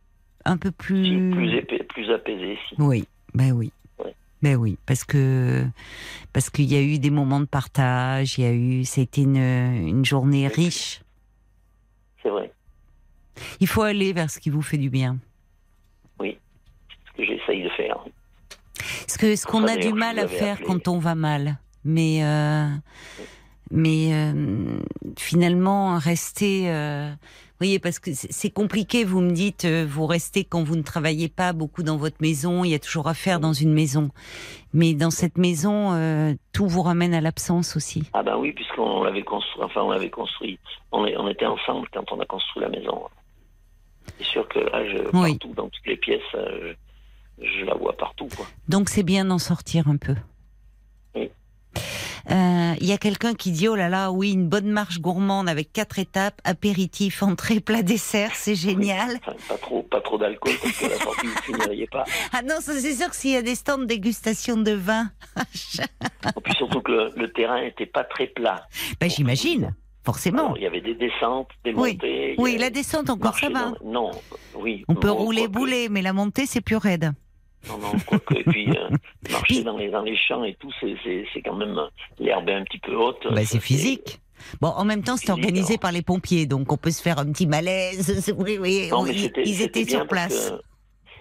un peu
Si,
plus,
Plus, épais, plus apaisé, si.
Oui, ben oui.
Ouais.
Ben oui, parce que parce qu'il y a eu des moments de partage, il y a eu, c'était une, une journée riche.
C'est vrai.
Il faut aller vers ce qui vous fait du bien.
Ce que j'essaye de faire.
Parce que ce qu'on a du mal à faire
appelé.
quand on va mal, mais euh, mais euh, finalement rester. euh, voyez, parce que c'est compliqué. Vous me dites, euh, vous restez quand vous ne travaillez pas beaucoup dans votre maison. Il y a toujours à faire dans une maison, mais dans cette maison, euh, tout vous ramène à l'absence aussi.
Ah ben oui, puisqu'on l'avait construit, enfin on l'avait construit, on, est- on était ensemble quand on a construit la maison. C'est sûr que là, je,
Oui.
partout, dans toutes les pièces, euh, je, je la vois partout. Quoi.
Donc c'est bien d'en sortir un peu.
Oui.
Euh, Il y a quelqu'un qui dit oh là là oui une bonne marche gourmande avec quatre étapes apéritif entrée plat dessert c'est génial
Enfin, pas trop, pas trop d'alcool parce que la sortie vous finiriez pas.
ah non ça c'est sûr que s'il y a des stands de dégustation de vin
Et puis surtout que le, le terrain était pas très plat.
ben j'imagine forcément
Alors, il y avait des descentes, des
Oui.
montées. il
oui
avait
la descente encore ça va
dans- Non, oui.
on peut rouler bouler mais la montée c'est plus raide
Non, non, quoique. Et puis, euh, marcher dans les, dans les champs et tout, c'est- quand même euh, l'herbe est un petit peu haute. Ça,
c'est physique Bon, en même temps, c'est organisé
alors.
par les pompiers, donc on peut se faire un petit malaise. Oui, oui,
Non,
on-
mais
ils, étaient sur place.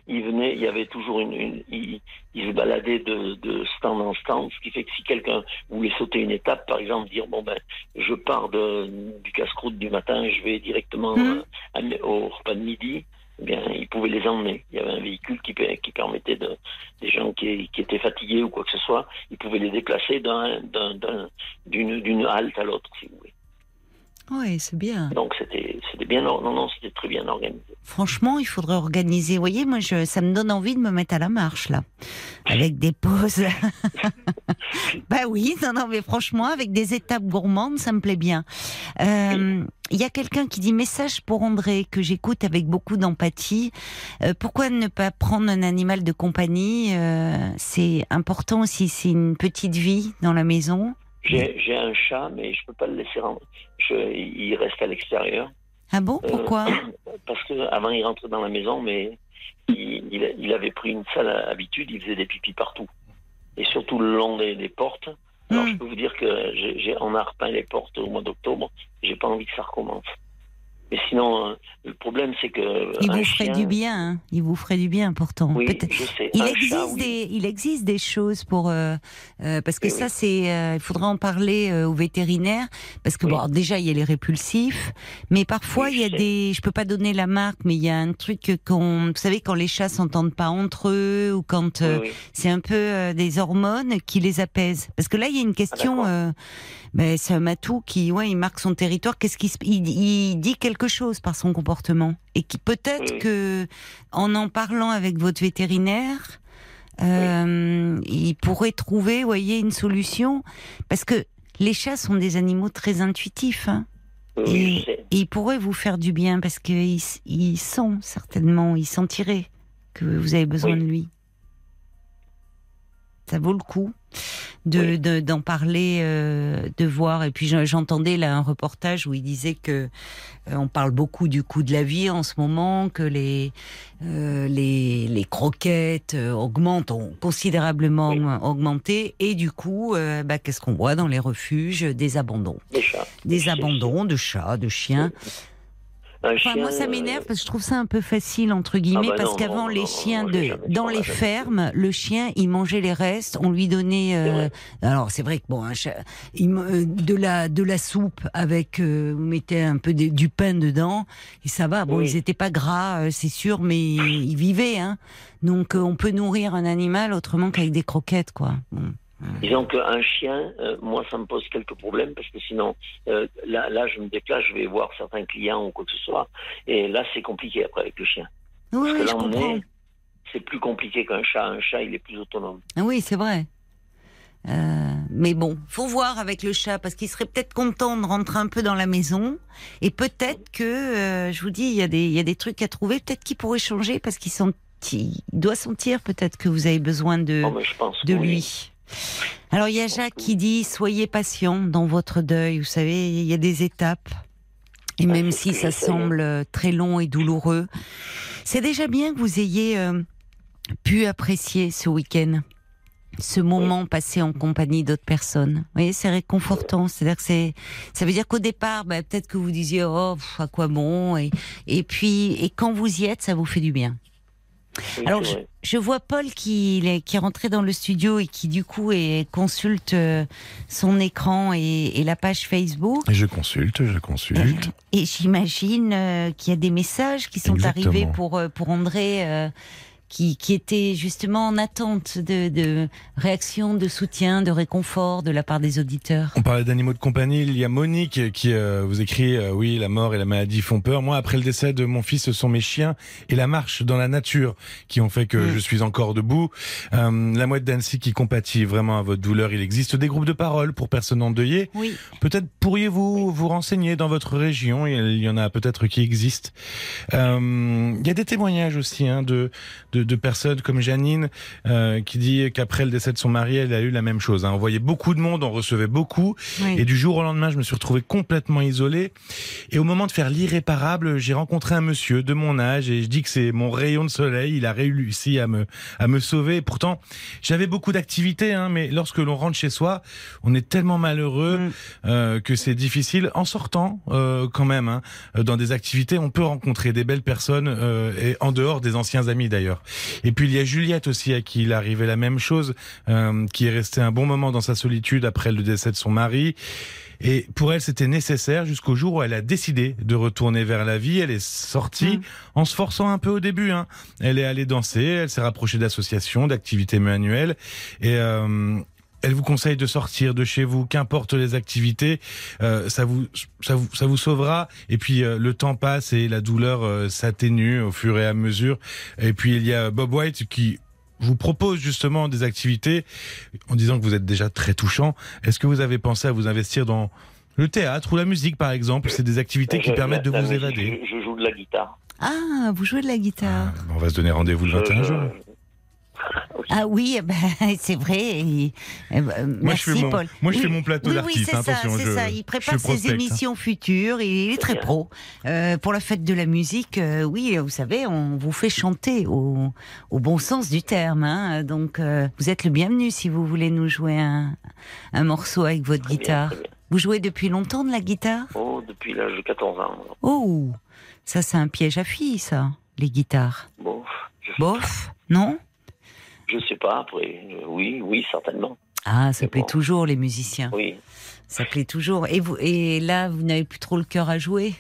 Ils venaient, il y avait toujours une, une- ils, ils se baladaient de, de stand en stand, ce qui fait que si quelqu'un voulait sauter une étape, par exemple, dire bon ben, je pars de, du casse-croûte du matin, et je vais directement
Mhm.
euh, à- au repas de midi, eh bien, ils pouvaient les emmener. Il y avait un véhicule qui, per- qui permettait de, des gens qui, étaient fatigués ou quoi que ce soit, ils pouvaient les déplacer d'un- d'un- d'un- d'une d'une halte à l'autre, si vous voulez.
Oui, c'est bien.
Donc c'était bien non non c'était très bien organisé.
Franchement, il faudrait organiser. Vous voyez, moi, je, ça me donne envie de me mettre à la marche là, avec des pauses. bah oui, non, non, mais franchement, avec des étapes gourmandes, ça me plaît bien. Euh, il y a quelqu'un qui dit message pour André que j'écoute avec beaucoup d'empathie. Euh, pourquoi ne pas prendre un animal de compagnie? Euh, C'est important aussi. C'est une petite vie dans la maison.
J'ai un chat, mais je peux pas le laisser rentrer. Je, il reste à l'extérieur.
Ah bon? Pourquoi?
Parce que avant il rentrait dans la maison, mais il, il, avait pris une sale habitude. Il faisait des pipis partout, et surtout le long des, des portes. Alors hmm. je peux vous dire que j'ai on a repeint les portes au mois d'octobre. J'ai pas envie que ça recommence. Mais sinon, euh, le problème, c'est que.
Il vous ferait du bien, hein. il vous ferait du bien pourtant.
Oui, je sais.
Il, existe des, il existe des choses pour. Euh, euh, parce que ça, c'est. il faudra en parler aux vétérinaires. Parce que, bon, déjà, il y a les répulsifs. Mais parfois, il y a des. Je peux pas donner la marque, mais il y a un truc qu'on. Vous savez, quand les chats s'entendent pas entre eux, ou quand. c'est un peu des hormones qui les apaisent. Parce que là, il y a une question. Ah, mais c'est un matou qui, ouais, il marque son territoire. Qu'est-ce qu'il il, il, dit quelque chose par son comportement et qui peut-être que en en parlant avec votre vétérinaire, euh, il pourrait trouver, voyez, une solution parce que les chats sont des animaux très intuitifs. Hein. et, et, ils pourraient vous faire du bien parce qu'ils ils sont certainement, ils sentiraient que vous avez besoin de lui. Ça vaut le coup de d'en parler, euh, de voir. Et puis j'entendais là un reportage où il disait que euh, on parle beaucoup du coût de la vie en ce moment, que les euh, les, les croquettes augmentent, ont considérablement augmenté, et du coup, bah, qu'est-ce qu'on voit dans les refuges? Des abandons,
des, chats.
des abandons de chats, de chiens moi, ça m'énerve parce que je trouve ça un peu facile entre guillemets ah bah parce qu'avant les chiens de dans les fermes, le chien il mangeait les restes, on lui donnait. Euh, alors c'est vrai que bon, un il, euh, de la de la soupe avec, euh, vous mettez un peu du pain dedans et ça va. Bon, ils étaient pas gras, c'est sûr, mais ils vivaient. Hein. Donc on peut nourrir un animal autrement qu'avec des croquettes, quoi.
Disons qu'un chien, euh, moi, ça me pose quelques problèmes parce que sinon, euh, là, là, je me déplace, je vais voir certains clients ou quoi que ce soit, et là, c'est compliqué après avec le chien.
Oui, parce que là,
c'est plus compliqué qu'un chat. Un chat, il est plus autonome.
Oui, c'est vrai. Euh, mais bon, faut voir avec le chat parce qu'il serait peut-être content de rentrer un peu dans la maison et peut-être que, je vous dis, il y a des, il y a des trucs à trouver. Peut-être qu'il pourrait changer parce qu'il doit sentir peut-être que vous avez besoin de,
oh,
de lui. Alors il y a Jacques qui dit soyez patient dans votre deuil. Vous savez, il y a des étapes. Et même si ça semble très long et douloureux, c'est déjà bien que vous ayez euh, pu apprécier ce week-end, ce moment passé en compagnie d'autres personnes. Vous voyez, c'est réconfortant. C'est-à-dire que c'est, ça veut dire qu'au départ, bah, peut-être que vous disiez oh à quoi bon, et, et puis et quand vous y êtes, ça vous fait du bien. Alors, je, vois Paul qui, est, qui est rentré dans le studio et qui, du coup, est, consulte euh, son écran et, la page Facebook.
Et je consulte, je consulte.
Et, j'imagine euh, qu'il y a des messages qui sont arrivés pour, euh, pour André qui, qui était justement en attente de, de réaction, de soutien, de réconfort de la part des auditeurs.
On parlait d'animaux de compagnie. Il y a Monique qui euh, vous écrit euh, oui, la mort et la maladie font peur. Moi, après le décès de mon fils, ce sont mes chiens et la marche dans la nature qui ont fait que mm. je suis encore debout. Euh, la mouette d'Annecy qui compatit vraiment à votre douleur. Il existe des groupes de parole pour personnes endeuillées.
Oui.
Peut-être pourriez-vous vous renseigner dans votre région. Il y en a peut-être qui existent. Il y a des témoignages aussi hein, de, de de, personnes comme Janine euh, qui dit qu'après le décès de son mari, elle a eu la même chose. Hein. On voyait beaucoup de monde, on recevait beaucoup, et du jour au lendemain, je me suis retrouvé complètement isolé. Et au moment de faire l'irréparable, j'ai rencontré un monsieur de mon âge et je dis que c'est mon rayon de soleil. Il a réussi à me à me sauver. pourtant, j'avais beaucoup d'activités, hein, mais lorsque l'on rentre chez soi, on est tellement malheureux mm. euh, que c'est difficile. En sortant, euh, quand même, hein, dans des activités, on peut rencontrer des belles personnes et en dehors des anciens amis d'ailleurs. Et puis il y a Juliette aussi à qui il arrivait la même chose, euh, qui est restée un bon moment dans sa solitude après le décès de son mari. Et pour elle, c'était nécessaire jusqu'au jour où elle a décidé de retourner vers la vie. Elle est sortie mm. en se forçant un peu au début. Hein. Elle est allée danser, elle s'est rapprochée d'associations, d'activités manuelles. Et, euh, elle vous conseille de sortir de chez vous, qu'importe les activités, euh, ça vous ça vous ça vous sauvera. Et puis euh, le temps passe et la douleur euh, s'atténue au fur et à mesure. Et puis il y a Bob White qui vous propose justement des activités en disant que vous êtes déjà très touchant. Est-ce que vous avez pensé à vous investir dans le théâtre ou la musique par exemple? C'est des activités qui
Je-
permettent de
la
vous
musique,
évader.
Je, je joue de la guitare.
Ah, vous jouez de la guitare.
Ah, on va se donner rendez-vous le
Je-
21
je-
juin.
Ah oui, ben, c'est vrai. et- eh ben,
Moi,
merci
je fais mon,
Paul.
moi, je
Oui,
fais mon plateau
oui,
d'artiste.
Oui, c'est ça,
attention,
c'est
je,
ça. Il prépare ses
hein.
émissions futures. Il est très pro. Euh, pour la fête de la musique, euh, oui, vous savez, on vous fait chanter au, au bon sens du terme. hein. Donc, euh, vous êtes le bienvenu si vous voulez nous jouer un, un morceau avec votre
Très
guitare.
bien.
Vous jouez depuis longtemps de la guitare?
Oh, depuis l'âge de 14 ans.
Oh, ça c'est un piège à filles, ça, les guitares.
Je,
Bof, non?
Je sais pas, après, je- oui, oui, certainement.
Ah, ça plaît
bon.
toujours les musiciens.
Oui.
Ça plaît toujours. Et, vous, et là, vous n'avez plus trop le cœur à jouer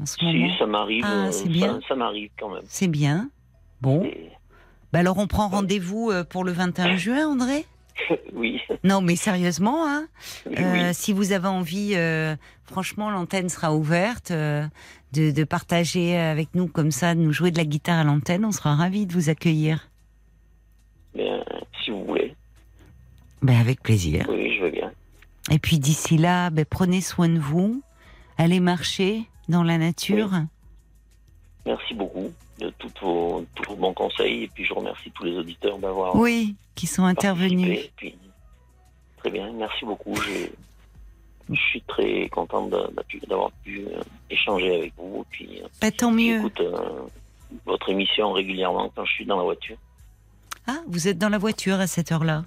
en ce moment?
Si, ça m'arrive.
Ah,
euh,
c'est bien.
Ça, m'arrive quand même.
C'est bien. Bon.
Et-
Bah alors, on prend rendez-vous euh, pour le 21 juin, André?
Oui,
Non, mais sérieusement, hein
oui,
Euh, si vous avez envie, euh, franchement, l'antenne sera ouverte, euh, de, de partager avec nous comme ça, de nous jouer de la guitare à l'antenne. On sera ravis de vous accueillir.
bien, si vous voulez.
Ben, avec plaisir.
Oui, je veux bien.
Et puis d'ici là, ben, prenez soin de vous. Allez marcher dans la nature.
Merci beaucoup de tous vos, tous vos bons conseils. Et puis, je remercie tous les auditeurs d'avoir
Oui, qui sont intervenus.
puis, très bien, merci beaucoup. Je suis très content de- d'appu- d'avoir pu euh, échanger avec vous. Et puis, euh,
Bah, tant mieux.
j'écoute euh, votre émission régulièrement quand je suis dans la voiture.
Ah, vous êtes dans la voiture à cette heure-là.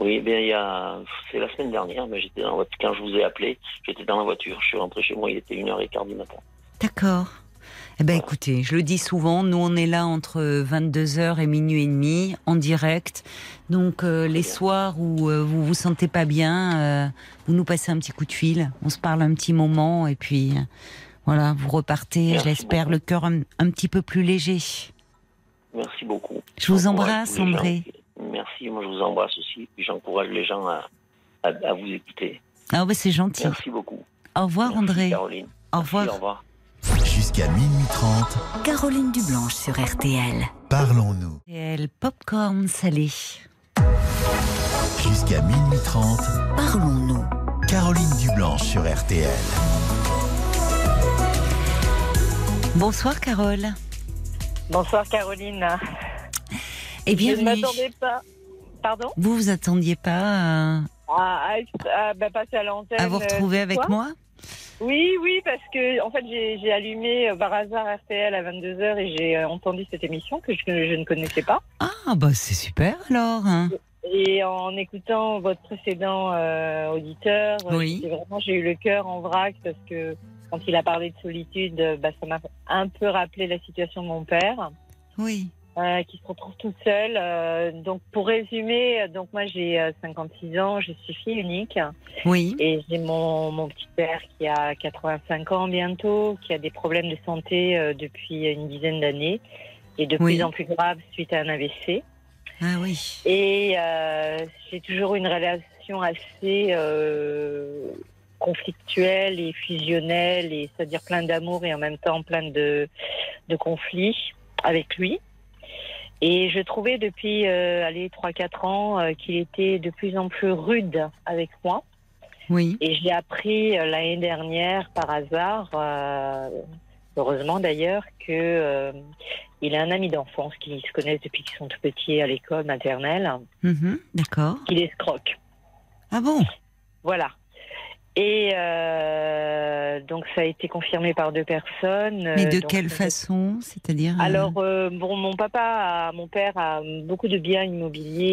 Oui, bien, il y a, c'est la semaine dernière, mais j'étais dans la voiture. Quand je vous ai appelé, j'étais dans la voiture. Je suis rentré chez moi, il était 1h15 du matin.
D'accord. Eh ben écoutez, je le dis souvent, nous on est là entre 22h et minuit et demi en direct. Donc euh, les
bien.
soirs où euh, vous vous sentez pas bien, euh, vous nous passez un petit coup de fil, on se parle un petit moment et puis voilà, vous repartez,
Merci
je l'espère, le cœur un, un petit peu plus léger.
Merci beaucoup.
Je vous embrasse. André.
Merci, moi je vous embrasse aussi. Puis j'encourage les gens à, à, à vous écouter.
Ah bah c'est gentil.
Merci beaucoup.
Au revoir
Merci,
André.
Caroline.
Au
Merci,
revoir.
au revoir.
Jusqu'à minuit 30,
Caroline Dublanche sur RTL.
parlons-nous.
RTL Popcorn salé.
Jusqu'à minuit 30,
Parlons-nous.
Caroline Dublanche sur RTL.
Bonsoir Carole.
Bonsoir Caroline.
Et
Je ne m'attendais pas. Pardon?
Vous vous attendiez pas à,
à, à- à, bah, passer à l'antenne.
à vous retrouver
euh,
avec
ce soir.
moi?
Oui, oui, parce que en fait j'ai allumé euh, par hasard RTL à 22h et j'ai euh, entendu cette émission que je, je ne connaissais pas.
Ah bah c'est super alors. hein.
Et en écoutant votre précédent euh, auditeur,
Oui.
j'ai vraiment j'ai eu le cœur en vrac parce que quand il a parlé de solitude, bah, ça m'a un peu rappelé la situation de mon père.
Oui.
Euh, qui se retrouve toute seule. Euh, donc pour résumer, euh, donc moi j'ai euh, 56 ans, je suis fille unique
Oui.
et j'ai mon, mon petit père qui a 85 ans bientôt, qui a des problèmes de santé euh, depuis une dizaine d'années et de
Oui.
plus en plus grave suite à un AVC.
Ah oui.
Et euh, j'ai toujours une relation assez euh, conflictuelle et fusionnelle, et c'est-à-dire plein d'amour et en même temps plein de, de conflits avec lui. Et je trouvais depuis euh, allez, 3-4 ans euh, qu'il était de plus en plus rude avec moi.
Oui.
Et j'ai appris euh, l'année dernière par hasard, heureusement d'ailleurs, que il a un ami d'enfance qui se connaissent depuis qu'ils sont tout petits à l'école maternelle,
Mhm, D'accord.
qu'il escroque.
Ah bon?
Voilà. Et euh, donc ça a été confirmé par deux personnes.
Mais
Euh,
de
donc,
quelle façon C'est-à-dire euh,
Alors euh, bon, mon papa, a- mon père a beaucoup de biens immobiliers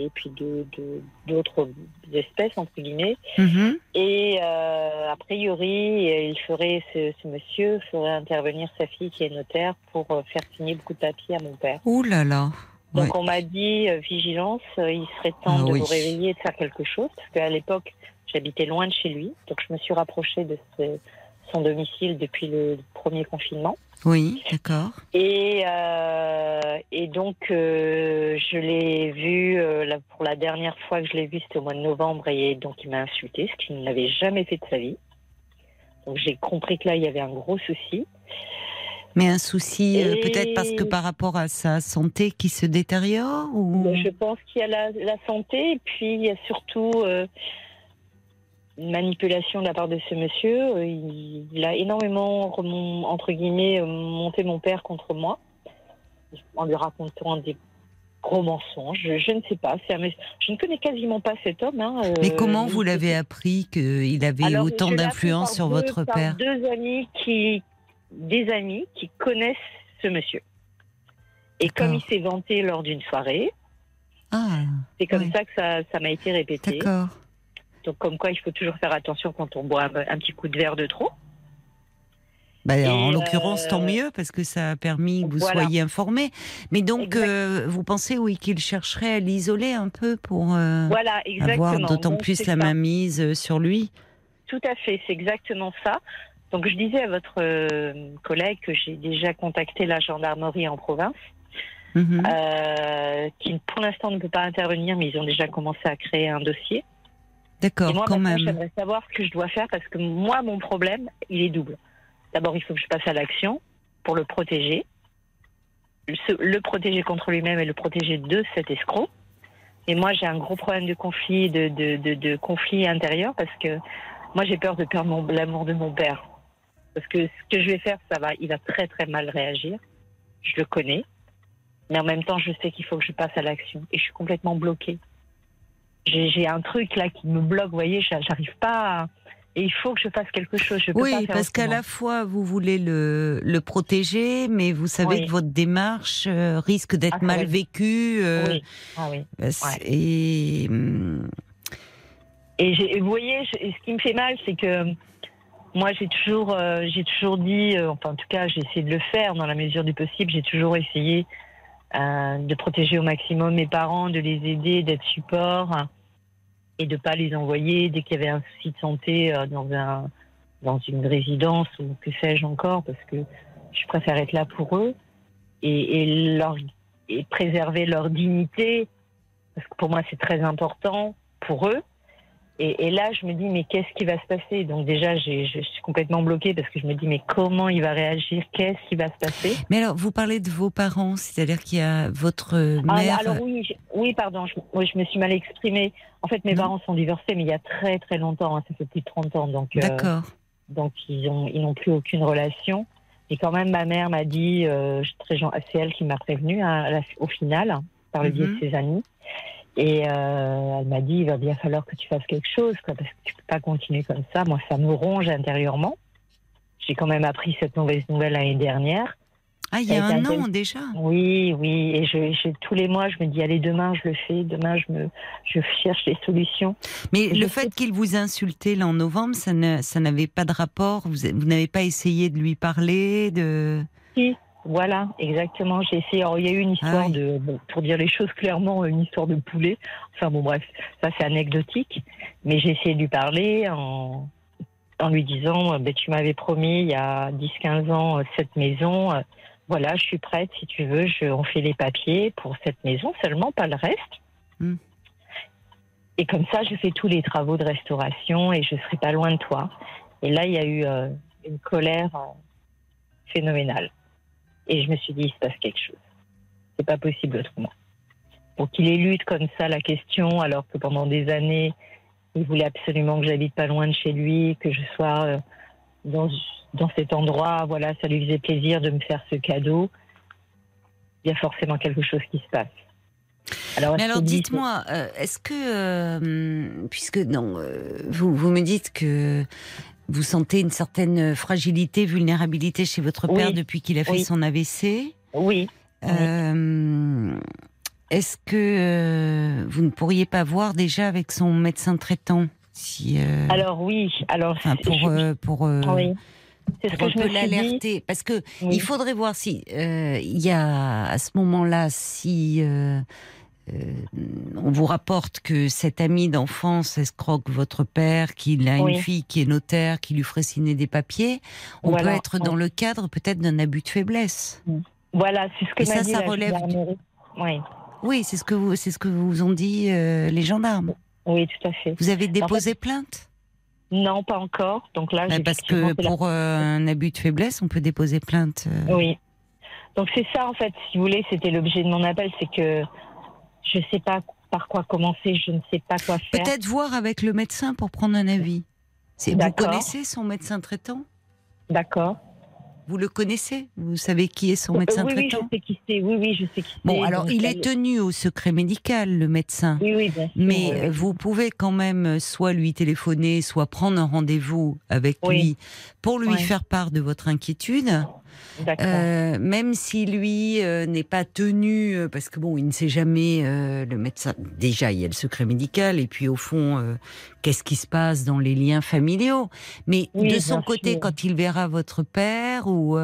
et, et puis de de- d'autres espèces entre guillemets.
mhm,
Et euh, a priori, il ferait ce, ce monsieur ferait intervenir sa fille qui est notaire pour faire signer beaucoup de papiers à mon père.
Ouh là là.
Donc
Ouais.
on m'a dit vigilance, il serait temps
Ah
de
oui.
vous réveiller et de faire quelque chose parce qu'à l'époque j'habitais loin de chez lui, donc je me suis rapprochée de ce- son domicile depuis le premier confinement.
Oui, d'accord.
Et, euh, et donc, euh, je l'ai vu euh, la- pour la dernière fois que je l'ai vu, c'était au mois de novembre, et donc il m'a insulté, ce qu'il n'avait jamais fait de sa vie. Donc j'ai compris que là, il y avait un gros souci.
Mais un souci, euh,
Et-
peut-être parce que par rapport à sa santé qui se détériore ou...
Je pense qu'il y a la, la santé, et puis il y a surtout une manipulation de la part de ce monsieur. Euh, Il, a énormément, entre guillemets, euh, monté mon père contre moi, en lui racontant des gros mensonges. Je, je ne sais pas. un je ne connais quasiment pas cet homme. hein, euh,
Mais comment vous l'avez appris qu'il avait
Alors,
autant d'influence sur
deux-
votre père
Deux amis qui, des amis qui connaissent ce monsieur. Et comme il s'est vanté lors d'une soirée,
Ah,
c'est comme
Ouais.
ça que ça, ça m'a été répété.
d'accord.
Donc comme quoi il faut toujours faire attention quand on boit un, un petit coup de verre de trop.
Bah, en l'occurrence, tant
euh,
mieux, parce que ça a permis que vous
voilà.
soyez informé. Mais donc, euh, vous pensez, oui, qu'il chercherait à l'isoler un peu pour euh,
Voilà,
avoir d'autant plus la mainmise sur lui?
Tout à fait, c'est exactement ça. Donc je disais à votre collègue que j'ai déjà contacté la gendarmerie en province,
Mhm.
qui pour l'instant ne peut pas intervenir, mais ils ont déjà commencé à créer un dossier.
D'accord, quand même.
j'aimerais savoir ce que je dois faire parce que moi, mon problème, il est double. D'abord, il faut que je passe à l'action pour le protéger, le, protéger contre lui-même et le protéger de cet escroc. Et moi, j'ai un gros problème de conflit, de, de, de, de conflit intérieur parce que moi, j'ai peur de perdre l'amour de mon père. Parce que ce que je vais faire, ça va, il va très très mal réagir. Je le connais. Mais en même temps, je sais qu'il faut que je passe à l'action. Et je suis complètement bloquée j'ai un truc là qui me bloque, vous voyez, j'a- j'arrive pas à... Et il faut que je fasse quelque chose. Je peux pas
Oui,
faire
parce qu'à la fois, vous voulez le, le protéger, mais vous savez
Oui.
que votre démarche euh, risque d'être
Ah,
mal vécue. euh,
Oui. Ah oui.
bah, Et, hum,
Et, vous voyez, je- ce qui me fait mal, c'est que moi, j'ai toujours, euh, j'ai toujours dit, enfin, en tout cas, j'ai essayé de le faire dans la mesure du possible. J'ai toujours essayé de protéger au maximum mes parents, de les aider, d'être support hein, et de pas les envoyer dès qu'il y avait un souci de santé euh, dans un dans une résidence ou que sais-je encore, parce que je préfère être là pour eux et, et leur et préserver leur dignité, parce que pour moi c'est très important pour eux. Et, et là, je me dis, mais qu'est-ce qui va se passer? Donc déjà, je suis complètement bloquée parce que je me dis, mais comment il va réagir? Qu'est-ce qui va se passer?
Mais alors, vous parlez de vos parents, c'est-à-dire qu'il y a votre
Ah,
mère.
Alors oui, je- oui, pardon, je, oui, je me suis mal exprimée. En fait, mes
Non.
parents sont divorcés, mais il y a très très longtemps, hein, ça fait plus de 30 ans, donc euh,
D'accord.
donc ils ont ils n'ont plus aucune relation. Et quand même, ma mère m'a dit, euh, c'est elle qui m'a prévenue hein, au final, hein, par le biais
Mhm.
de ses amis. Et euh, elle m'a dit, il va bien falloir que tu fasses quelque chose, quoi, parce que tu peux pas continuer comme ça. Moi, ça me ronge intérieurement. J'ai quand même appris cette mauvaise nouvelle l'année dernière.
Ah, il y a un an déjà.
Oui, oui. Et je, je- tous les mois, je me dis, allez, demain, je le fais. Demain, je me, je cherche les solutions.
Mais le
sais-
fait qu'il vous insultait là en novembre, ça ne- ça n'avait pas de rapport. Vous, vous n'avez pas essayé de lui parler de.
Voilà, exactement. J'ai essayé. Alors, il y a eu une histoire
Ah oui.
de, bon, pour dire les choses clairement, une histoire de poulet. Enfin, bon, bref, ça, c'est anecdotique. Mais j'ai essayé de lui parler en, en lui disant, euh, ben, tu m'avais promis il y a 10-15 ans euh, cette maison. Voilà, je suis prête. Si tu veux, je, on fait les papiers pour cette maison seulement, pas le reste.
Hmm.
Et comme ça, je fais tous les travaux de restauration et je serai pas loin de toi. Et là, il y a eu euh, une colère euh, phénoménale. Et je me suis dit, il se passe quelque chose. C'est pas possible autrement. Pour qu'il élude comme ça la question, alors que pendant des années, il voulait absolument que j'habite pas loin de chez lui, que je sois euh, dans, dans cet endroit. Voilà, ça lui faisait plaisir de me faire ce cadeau. Il y a forcément quelque chose qui se passe. Alors,
Mais dites-moi, euh, est-ce que, euh, puisque non, euh, vous, vous me dites que vous sentez une certaine fragilité, vulnérabilité chez votre père
Oui.
depuis qu'il a fait
Oui.
son AVC,
Oui, Oui.
est-ce que vous ne pourriez pas voir déjà avec son médecin traitant si, euh,
alors oui, alors
enfin,
je-
pour.
C'est ce que je me
l'alerter? Parce que
Oui.
il faudrait voir si euh, il y a à ce moment-là si euh, on vous rapporte que cet ami d'enfance escroque votre père, qu'il a
Oui.
une fille qui est notaire, qui lui ferait signer des papiers. On
Voilà,
peut être dans le cadre peut-être d'un abus de faiblesse.
Voilà, c'est ce que m'a dit
ça
la
relève.
Oui,
Oui, c'est ce que vous, c'est ce que vous ont dit euh, les gendarmes.
oui, tout à fait.
Vous avez déposé plainte?
Non, pas encore. Donc là,
Bah, Parce que
la-
pour euh, un abus de faiblesse, on peut déposer plainte. euh.
Oui. Donc c'est ça en fait, si vous voulez, c'était l'objet de mon appel, c'est que je sais pas par quoi commencer, je ne sais pas quoi faire.
Peut-être voir avec le médecin pour prendre un avis. Vous connaissez son médecin traitant?
D'accord.
Vous le connaissez? Vous savez qui est son médecin
Euh, oui, oui, je
traitant
sais qui c'est. Oui, oui, je sais qui c'est.
Bon, alors il est tenu au secret médical, le médecin.
Oui, oui, bien sûr.
Mais
oui,
vous pouvez quand même euh, soit lui téléphoner, soit prendre un rendez-vous avec lui pour lui faire part de votre inquiétude. Euh, même si lui euh, n'est pas tenu, euh, parce que bon, il ne sait jamais, euh, le médecin, déjà il y a le secret médical, et puis au fond, qu'est-ce qui se passe dans les liens familiaux? Mais
Oui,
de son côté,
sûr.
quand il verra votre père, ou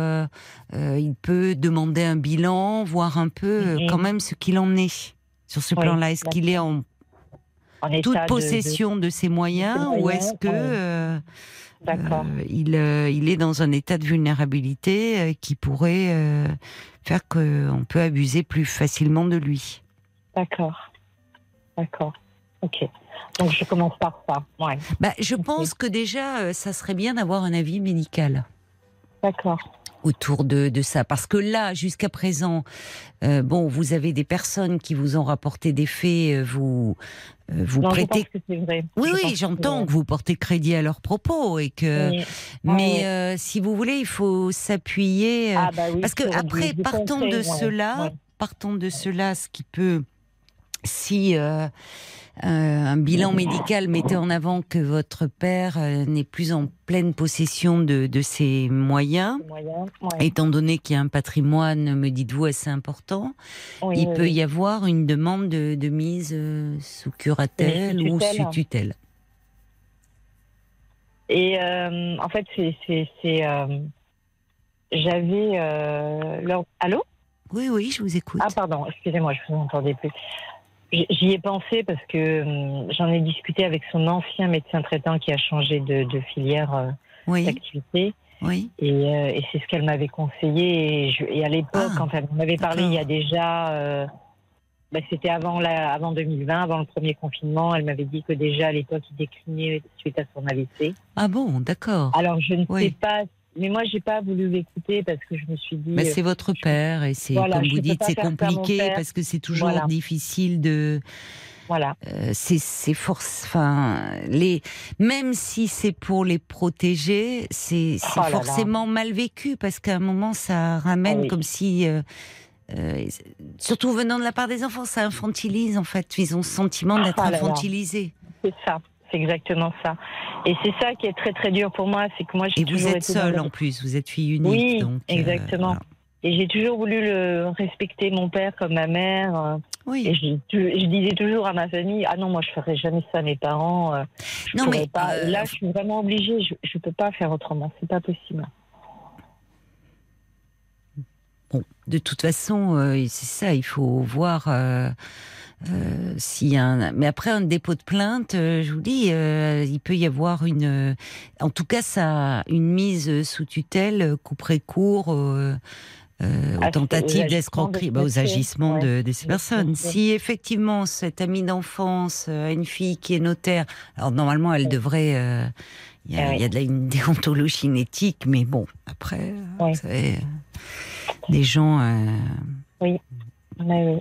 il peut demander un bilan, voir un peu
Mhm.
quand même ce qu'il en est sur ce
Oui,
plan-là. Est-ce qu'il est en toute
de- de-
possession de, ses moyens, ou
moyens,
est-ce que
D'accord.
euh, il, euh, il est dans un état de vulnérabilité euh, qui pourrait faire qu'on peut abuser plus facilement de lui.
D'accord. D'accord. Ok. Donc je commence par ça. Ouais.
Bah, je pense que déjà, ça serait bien d'avoir un avis médical
D'accord.
Autour de, de ça. Parce que là, jusqu'à présent, euh, bon, vous avez des personnes qui vous ont rapporté des faits, vous, euh, vous
Non, je
prêtez...
pense que c'est vrai.
Oui,
Je
oui, j'entends que vous portez crédit à leurs propos et que.
Oui.
mais euh, si vous voulez, il faut s'appuyer. euh,
Ah, bah oui,
Parce que après,
du- du
partons
concret,
de
ouais,
cela,
ouais.
partons de cela, ce qui peut, si un bilan médical mettait en avant que votre père euh, n'est plus en pleine possession de, de ses moyens,
C'est moyen, ouais.
étant donné qu'il y a un patrimoine, me dites-vous, assez important,
Oui,
il
oui,
peut
oui.
y avoir une demande de, de mise euh, sous curatelle
sous
ou sous tutelle.
Et euh, en fait, c'est. euh, J'avais. Euh, leur... Allô?
Oui, oui, je vous écoute.
Ah, pardon, excusez-moi, je ne vous entendais plus. J'y ai pensé parce que hum, j'en ai discuté avec son ancien médecin traitant qui a changé de, de filière euh,
oui,
d'activité.
oui.
Et, euh, et c'est ce qu'elle m'avait conseillé. Et, je- et à l'époque,
Ah,
quand elle m'avait parlé, il y a déjà. euh, bah, C'était avant, la, avant 2020, avant le premier confinement. Elle m'avait dit que déjà à l'époque, il déclinait suite à son AVC.
Ah bon, d'accord.
Alors je ne
Oui.
sais pas. Mais moi, j'ai pas voulu l'écouter parce que je me suis dit.
Mais c'est votre père et c'est
Voilà,
comme vous dites, c'est compliqué parce que c'est toujours
Voilà.
difficile de.
Voilà.
euh, c'est c'est force. Enfin, les même si c'est pour les protéger, c'est c'est
Oh là.
forcément mal vécu parce qu'à un moment ça ramène
Ah oui.
comme si. euh, euh, surtout venant de la part des enfants, ça infantilise en fait. Ils ont le sentiment d'être
Oh là.
infantilisés.
C'est ça. C'est exactement ça. Et c'est ça qui est très très dur pour moi, c'est que moi j'ai
Et vous êtes
été
seule
le-
en plus, vous êtes fille unique.
Oui,
donc, euh,
exactement.
voilà.
Et j'ai toujours voulu le respecter mon père comme ma mère. euh,
Oui.
Et je, je disais toujours à ma famille, ah non, moi je ferais jamais ça à mes parents. euh, je
Non, mais,
pas.
euh,
là, je suis vraiment obligée. Je, je peux pas faire autrement. C'est pas possible.
Bon, de toute façon, euh, c'est ça, il faut voir euh, euh, a un. Mais après un dépôt de plainte, euh, je vous dis, euh, il peut y avoir une. en tout cas, ça, une mise sous tutelle couperait court. euh, euh,
Ah,
aux tentatives d'escroquerie,
de
bah, aux agissements de, de ces personnes. Si effectivement cet ami d'enfance a une fille qui est notaire, alors normalement elle
Oui.
devrait, il y, a-
oui.
il y a de la, une déontologie éthique, mais bon, après,
Oui.
vous savez, des gens, euh,
Mais oui,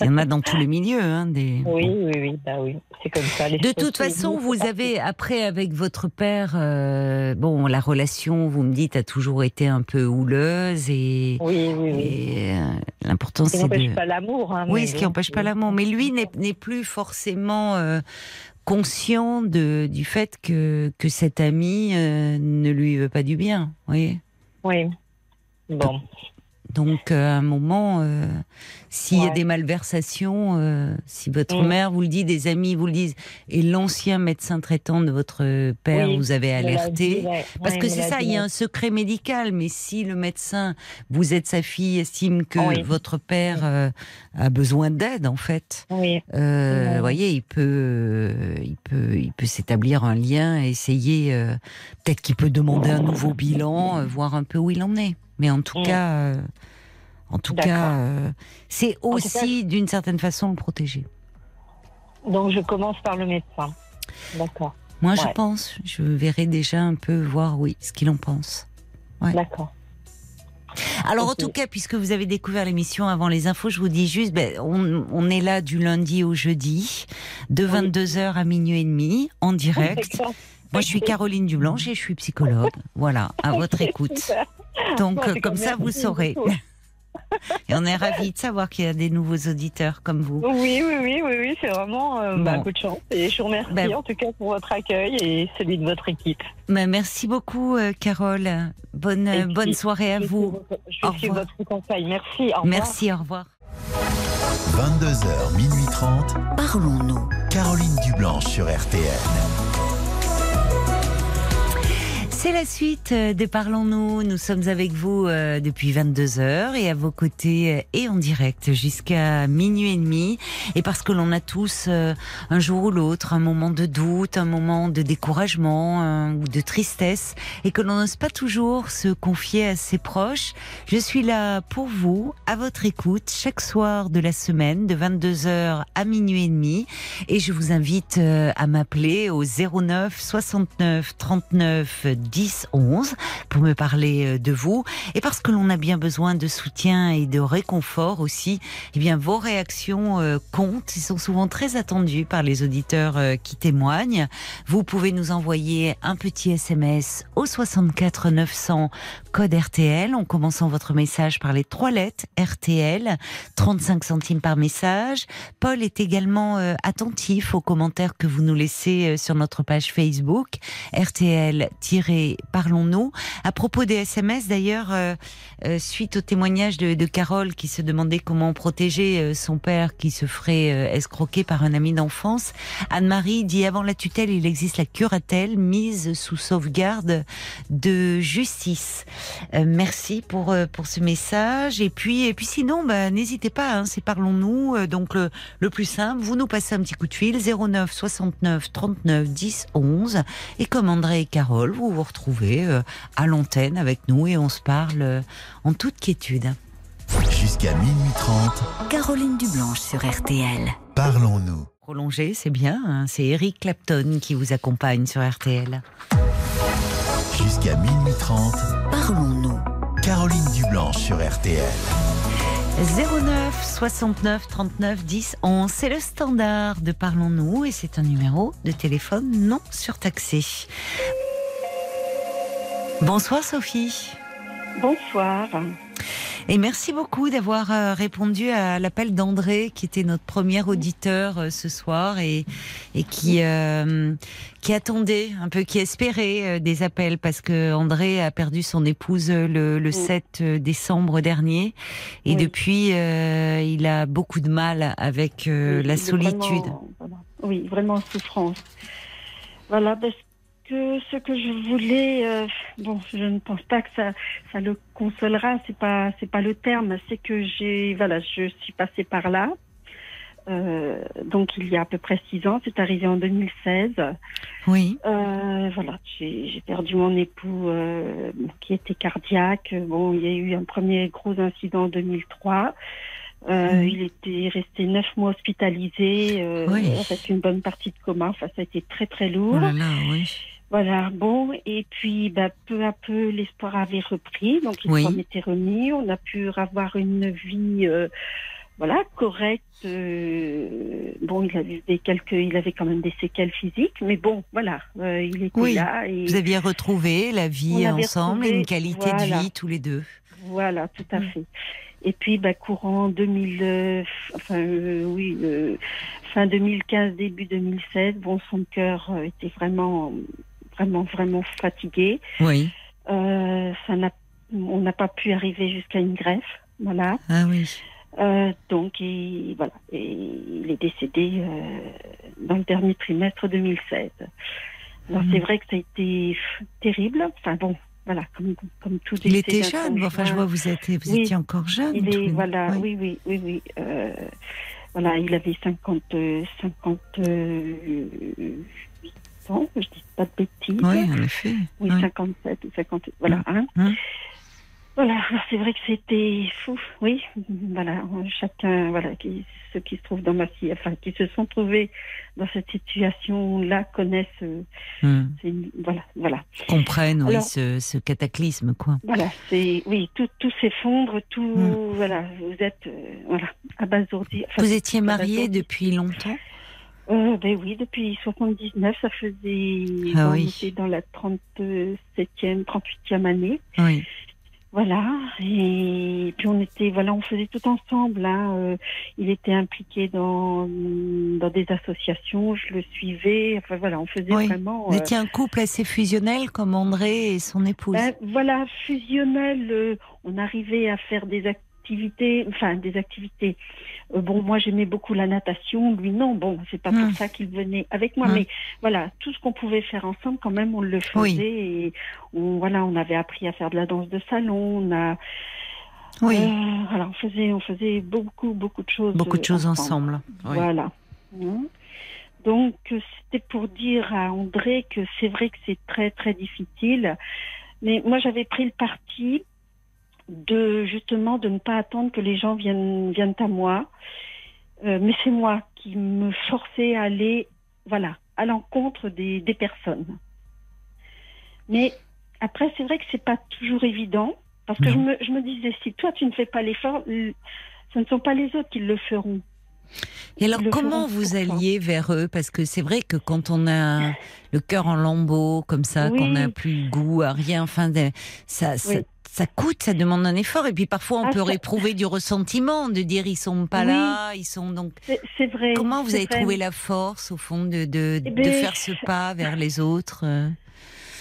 il y en a dans tous les milieux, hein, des.
oui, oui, oui, bah oui. C'est comme ça. les
De toute façon,
c'est-
vous avez après avec votre père, euh, bon, la relation, vous me dites, a toujours été un peu houleuse et,
Oui, oui, oui.
euh, l'important
Ce qui
c'est
n'empêche
de.
pas l'amour. Hein,
Oui, ce qui n'empêche pas
oui.
l'amour. Mais lui n'est plus forcément euh, conscient de, du fait que, que cet ami ne lui veut pas du bien. Voyez?
Oui. Bon.
Donc, euh, à un moment, euh, s'il y a des malversations, euh, si votre
Mm.
mère vous le dit, des amis vous le disent, et l'ancien médecin traitant de votre père
Oui,
vous
l'a
alerté,
dit, ouais.
parce
Ouais,
que c'est ça,
dit,
il y a un secret médical, mais si le médecin, vous êtes sa fille, estime que
Oui.
votre père euh, a besoin d'aide, en fait,
Oui,
euh, vous voyez, il peut, euh, il peut, il peut s'établir un lien, essayer, euh, peut-être qu'il peut demander un nouveau bilan, euh, voir un peu où il en est. Mais en tout
Mm.
cas, euh, en tout cas, euh, c'est aussi d'une certaine façon le protéger.
donc je commence par le médecin. D'accord,
Moi, je pense, je verrai déjà un peu voir, oui, ce qu'il en pense. Ouais.
d'accord.
Alors, en tout cas, puisque vous avez découvert l'émission avant les infos, je vous dis juste, ben, on, on est là du lundi au jeudi, de
Oui.
22h à minuit et demi, en direct. Moi, je suis Caroline Dublanche et je suis psychologue. Voilà, à votre écoute. Donc, euh, comme ça, vous saurez. Et on est ravis de savoir qu'il y a des nouveaux auditeurs comme vous.
Oui, oui, oui, oui, oui, c'est vraiment euh, bah,
Bon.
un coup de chance. Et je vous remercie
Ben-
en tout cas pour votre accueil et celui de votre équipe.
Ben, merci beaucoup, euh, Carole. Bonne, euh, bonne soirée à
Je
vous.
suis Je
Au
suis
revoir.
votre conseil. Merci. Au revoir.
Merci, au revoir.
22h, minuit 30.
Parlons-nous.
Caroline Dublanche sur RTN.
C'est la suite de Parlons-nous. Nous sommes avec vous euh, depuis 22 heures et à vos côtés euh, et en direct jusqu'à minuit et demi. Et parce que l'on a tous euh, un jour ou l'autre un moment de doute, un moment de découragement ou de tristesse et que l'on n'ose pas toujours se confier à ses proches, je suis là pour vous, à votre écoute, chaque soir de la semaine de 22 heures à minuit et demi. Et je vous invite à m'appeler au 09 69 39 10 11 pour me parler euh, de vous. Et parce que l'on a bien besoin de soutien et de réconfort aussi, eh bien vos réactions euh, comptent. Ils sont souvent très attendus par les auditeurs euh, qui témoignent. Vous pouvez nous envoyer un petit SMS au 64 900 code RTL en commençant votre message par les trois lettres RTL, 35 centimes par message. Paul est également euh, attentif aux commentaires que vous nous laissez euh, sur notre page Facebook RTL-Parlons-nous. À propos des SMS d'ailleurs, euh, suite au témoignage de, de Carole qui se demandait comment protéger son père qui se ferait escroquer par un ami d'enfance, Anne-Marie dit avant la tutelle, il existe la curatelle mise sous sauvegarde de justice. Euh, merci pour euh, pour ce message et puis et puis sinon bah, n'hésitez pas hein, c'est parlons-nous euh, donc le, le plus simple vous nous passez un petit coup de fil 09 69 39 10 11 et comme André et Carole vous vous retrouvez euh, à l'antenne avec nous et on se parle euh, en toute quiétude.
Jusqu'à minuit 30.
Caroline Dublanche sur RTL.
Parlons-nous.
Prolongé, c'est bien, hein, c'est Eric Clapton qui vous accompagne sur RTL.
Jusqu'à minuit 30.
Parlons-nous.
Caroline Dublanche sur RTL.
09 69 39 10 11, c'est le standard de Parlons-nous et c'est un numéro de téléphone non surtaxé. Bonsoir Sophie.
Bonsoir.
Et merci beaucoup d'avoir euh, répondu à l'appel d'André, qui était notre premier auditeur euh, ce soir et, et qui, euh, qui attendait un peu, qui espérait euh, des appels parce que André a perdu son épouse le, le 7 décembre dernier et
Oui.
depuis euh, il a beaucoup de mal avec euh,
Oui,
la solitude.
vraiment- voilà. Oui, vraiment en souffrance. Voilà, parce que ce que je voulais, euh, bon, je ne pense pas que ça, ça le consolera. C'est pas, c'est pas le terme. C'est que j'ai, voilà, je suis passée par là. Euh, donc il y a à peu près six ans, c'est arrivé en 2016.
Oui,
Euh, voilà, j'ai perdu mon époux euh, qui était cardiaque. Bon, il y a eu un premier gros incident en 2003. Euh,
Mhm.
Il était resté neuf mois hospitalisé euh,
Oui.
avec une bonne partie de coma. Enfin, ça a été très très lourd.
oh là là, oui.
Voilà, bon, et puis bah, peu à peu l'espoir avait repris, donc il
Oui.
s'en était remis. On a pu avoir une vie, euh, voilà, correcte. euh, bon, il avait des quelques, il avait quand même des séquelles physiques, mais bon, voilà, euh, il était
Oui.
là et
Vous aviez retrouvé la vie ensemble et une qualité de vie tous les deux.
voilà, tout à
Mm.
fait. Et puis, bah, courant 2000, euh, enfin, euh, oui, euh, fin 2015, début 2016, bon, son cœur était vraiment, vraiment, vraiment fatigué.
Oui,
Euh, ça n'a on n'a pas pu arriver jusqu'à une greffe. Voilà.
Ah oui.
Euh, donc, il, voilà. Et il est décédé euh, dans le dernier trimestre 2016. Alors,
Mhm.
c'est vrai que ça a été terrible. Enfin, bon, voilà, comme, comme tout
Il était jeune. Enfin, je vois, vous, êtes, vous
Oui.
étiez encore jeune.
Il est, voilà,
Oui.
oui, oui, oui, euh, voilà, il avait 50, euh, 58 ans, je dis pas de bêtises.
Oui, en effet.
Oui,
Ouais.
57 ou 58, voilà. Hein.
Hum.
Voilà, c'est vrai que c'était fou, oui. Voilà, chacun, voilà, qui, ceux qui se trouvent dans ma enfin, qui se sont trouvés dans cette situation-là connaissent, euh,
Hum.
une- voilà, voilà.
Comprennent, oui, ce, ce cataclysme, quoi.
Voilà, c'est, oui, tout, tout s'effondre, tout,
Mm.
voilà, vous êtes, euh, voilà, abasourdi. Enfin,
Vous étiez
abasourdi.
depuis longtemps?
Euh, ben oui, depuis 79, ça faisait,
Ah oui.
on était dans la 37e, 38e année.
Oui.
Voilà, et puis on était, voilà, on faisait tout ensemble. Hein. euh, il était impliqué dans, dans des associations, je le suivais. Enfin voilà, on faisait
Oui.
vraiment.
Vous
euh,
étiez un couple assez fusionnel comme André et son épouse.
ben, voilà, fusionnel. euh, on arrivait à faire des activités, enfin des activités. Euh, bon, moi j'aimais beaucoup la natation, lui non. Bon, c'est pas
Hmm.
pour ça qu'il venait avec moi,
Hmm.
mais voilà, tout ce qu'on pouvait faire ensemble, quand même, on le faisait.
Oui.
Et on, voilà, on avait appris à faire de la danse de salon. On a
oui,
Euh, voilà, on faisait, on faisait beaucoup, beaucoup de choses.
beaucoup de choses ensemble. Oui.
Voilà. Hein. Donc, c'était pour dire à André que c'est vrai que c'est très, très difficile. Mais moi, j'avais pris le parti de, justement, de ne pas attendre que les gens viennent, viennent à moi. Euh, mais c'est moi qui me forçais à aller, voilà, à l'encontre des, des personnes. Mais après, c'est vrai que c'est pas toujours évident. Parce que je me, je me disais, si toi tu ne fais pas l'effort, ce ne sont pas les autres qui le feront.
Et alors, comment vous alliez vers eux? Parce que c'est vrai que quand on a le cœur en lambeaux, comme ça,
Oui.
qu'on n'a plus le goût à rien, enfin, ça, ça,
Oui.
ça coûte, ça demande un effort. Et puis parfois, on
Ah,
peut
ça-
éprouver du ressentiment, de dire ils sont pas
Oui.
là, ils sont donc.
C'est c'est vrai.
Comment vous avez
vrai.
trouvé la force, au fond, de, de,
Eh
de
ben,
faire ce pas vers les autres euh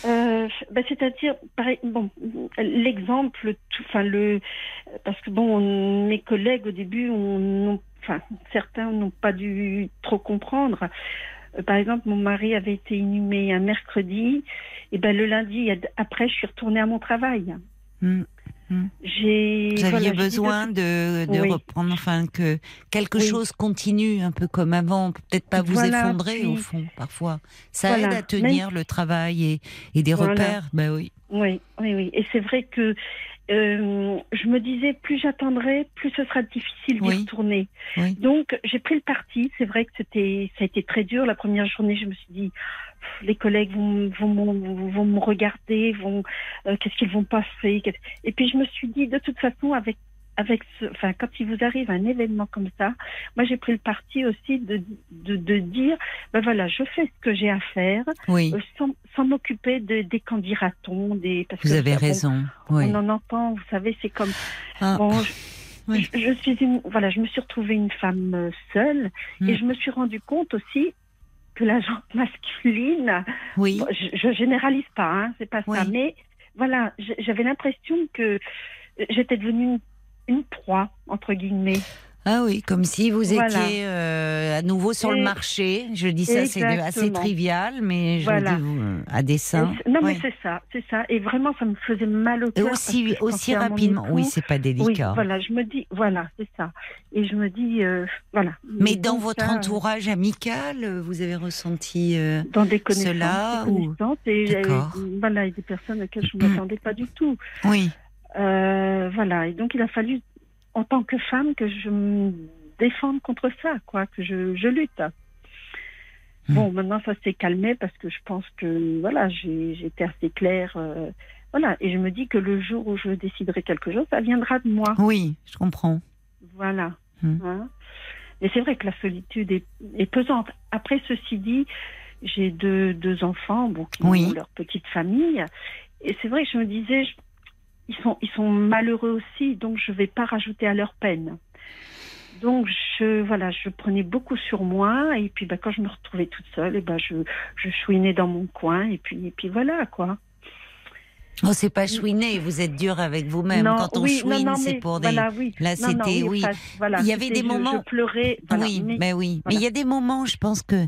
Euh, ben, C'est-à-dire, bon, l'exemple, enfin le, parce que bon, on- mes collègues au début, on, enfin certains n'ont pas dû trop comprendre. Euh, Par exemple, mon mari avait été inhumé un mercredi, et ben le lundi après, je suis retournée à mon travail. J'ai.
Vous aviez
voilà,
besoin de, de
Oui.
reprendre, enfin, que quelque
Oui.
chose continue un peu comme avant, peut-être pas vous
Voilà,
effondrer au fond, parfois. Ça
Voilà,
aide à tenir le travail et, et des
Voilà.
repères. Ben oui.
Oui, oui, oui. Et c'est vrai que euh, je me disais, plus j'attendrai, plus ce sera difficile d'y
Oui.
retourner.
Oui.
Donc, j'ai pris le parti. C'est vrai que c'était, ça a été très dur. La première journée, je me suis dit, les collègues vont, vont, vont me regarder, vont, euh, qu'est-ce qu'ils vont passer. Et puis, je me suis dit, de toute façon, avec avec ce, enfin, quand il vous arrive un événement comme ça, moi j'ai pris le parti aussi de, de, de dire, ben voilà, je fais ce que j'ai à faire,
Oui,
euh, sans, sans m'occuper de, des candidatons, des. Parce
vous
que,
avez raison. Oui.
On en entend, vous savez, c'est comme.
Ah,
Bon, je,
oui.
je- je suis une, voilà, je me suis retrouvée une femme euh, seule
Mm.
et je me suis rendu compte aussi que la gente masculine,
oui.
bon, je, je généralise pas, hein, c'est pas
Oui.
ça, mais voilà, j'avais l'impression que j'étais devenue une, une proie entre guillemets.
Ah oui, comme si vous
Voilà.
étiez euh, à nouveau sur le
Et-
marché. Je dis ça, c'est assez trivial, mais je
Voilà.
le dis euh, à dessein.
Et non, mais c'est ça, c'est ça, et vraiment, ça me faisait mal au
Et
cœur.
aussi, aussi rapidement. Oui, c'est pas
Oui,
délicat.
voilà, je me dis, voilà, c'est ça. Et je me dis, euh, voilà.
Mais dans votre
ça,
entourage amical, vous avez ressenti. euh,
dans des connaissances,
Cela
des
ou-
connaissances et euh,
D'accord.
voilà, et des personnes auxquelles je ne m'attendais pas du tout.
Oui,
Euh, voilà, et donc il a fallu, en tant que femme, que je me défende contre ça, quoi, que je, je lutte.
Hmm.
Bon, maintenant ça s'est calmé parce que je pense que voilà, été assez claire, euh, voilà, et je me dis que le jour où je déciderai quelque chose, ça viendra de moi.
oui, je comprends.
Voilà.
Hmm.
Hein. Et c'est vrai que la solitude est, est pesante. Après, ceci dit, j'ai deux, deux enfants bon, qui
Oui.
ont leur petite famille. Et c'est vrai que je me disais, je- ils, sont, ils sont malheureux aussi, donc je ne vais pas rajouter à leur peine. Donc, je, voilà, je prenais beaucoup sur moi. Et puis, bah, quand je me retrouvais toute seule, et bah, je, je chouinais dans mon coin. Et puis, et puis voilà, quoi.
Oh, c'est pas chouiner, vous êtes dur avec vous-même. Quand on
oui,
chouine, c'est pour des.
voilà, oui.
Là, c'était oui.
voilà,
Il y avait des
je-
moments-
Je pleurais. voilà,
oui,
mais-
mais oui. Mais il y a des moments, je pense que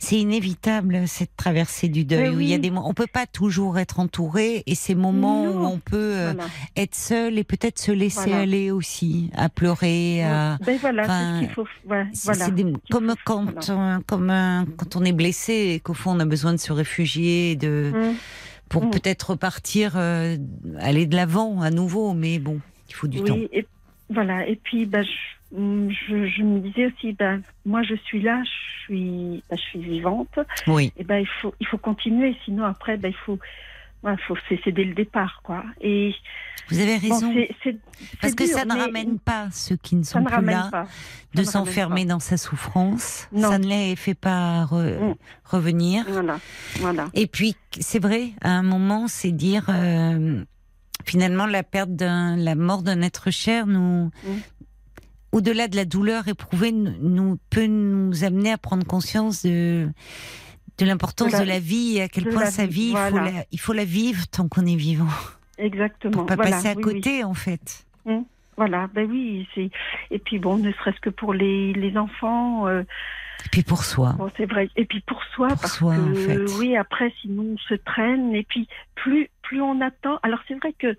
c'est inévitable cette traversée du deuil. Où il y a des on peut pas toujours être entouré, et ces moments où on peut euh, être seul et peut-être se laisser aller aussi, à pleurer, à.
Ben voilà,
enfin,
c'est ce faut. ouais,
des- comme quand, euh, comme un- quand on est blessé et qu'au fond on a besoin de se réfugier, de
Hum,
pour
Mm.
peut-être repartir, euh, aller de l'avant à nouveau. Mais bon, il faut du temps.
Oui, et voilà. Et puis, bah, je, je, je me disais aussi, ben, moi, je suis là, je suis, bah, je suis vivante.
Oui.
Et ben, il faut, il faut continuer. Sinon, après, ben, il faut, ouais, faut, c'est, dès le départ, quoi. Et
Vous avez
bon,
raison. Parce que
dur,
ça ne ramène pas ceux qui ne sont
ne
plus là
pas.
de s'enfermer dans sa souffrance.
Non.
Ça ne les fait pas re-
Mm.
revenir.
Voilà, voilà.
Et puis, c'est vrai, à un moment, c'est dire, euh, finalement, la perte d'un, la mort d'un être cher nous,
Mm.
au-delà de la douleur éprouvée, nous- peut nous amener à prendre conscience de, de l'importance
De
de
la-
vie et à quel point sa
vie,
vie, il, faut la, il faut la vivre tant qu'on est vivant.
Exactement.
Pour pas
voilà,
passer à
oui, oui.
côté, en fait.
Voilà, ben oui, et puis bon, ne serait-ce que pour les, les enfants, euh,
Et puis pour soi.
bon c'est vrai. Et puis pour soi,
Pour
parce
soi,
que
en fait.
oui, après sinon on se traîne. Et puis plus plus on attend. Alors c'est vrai que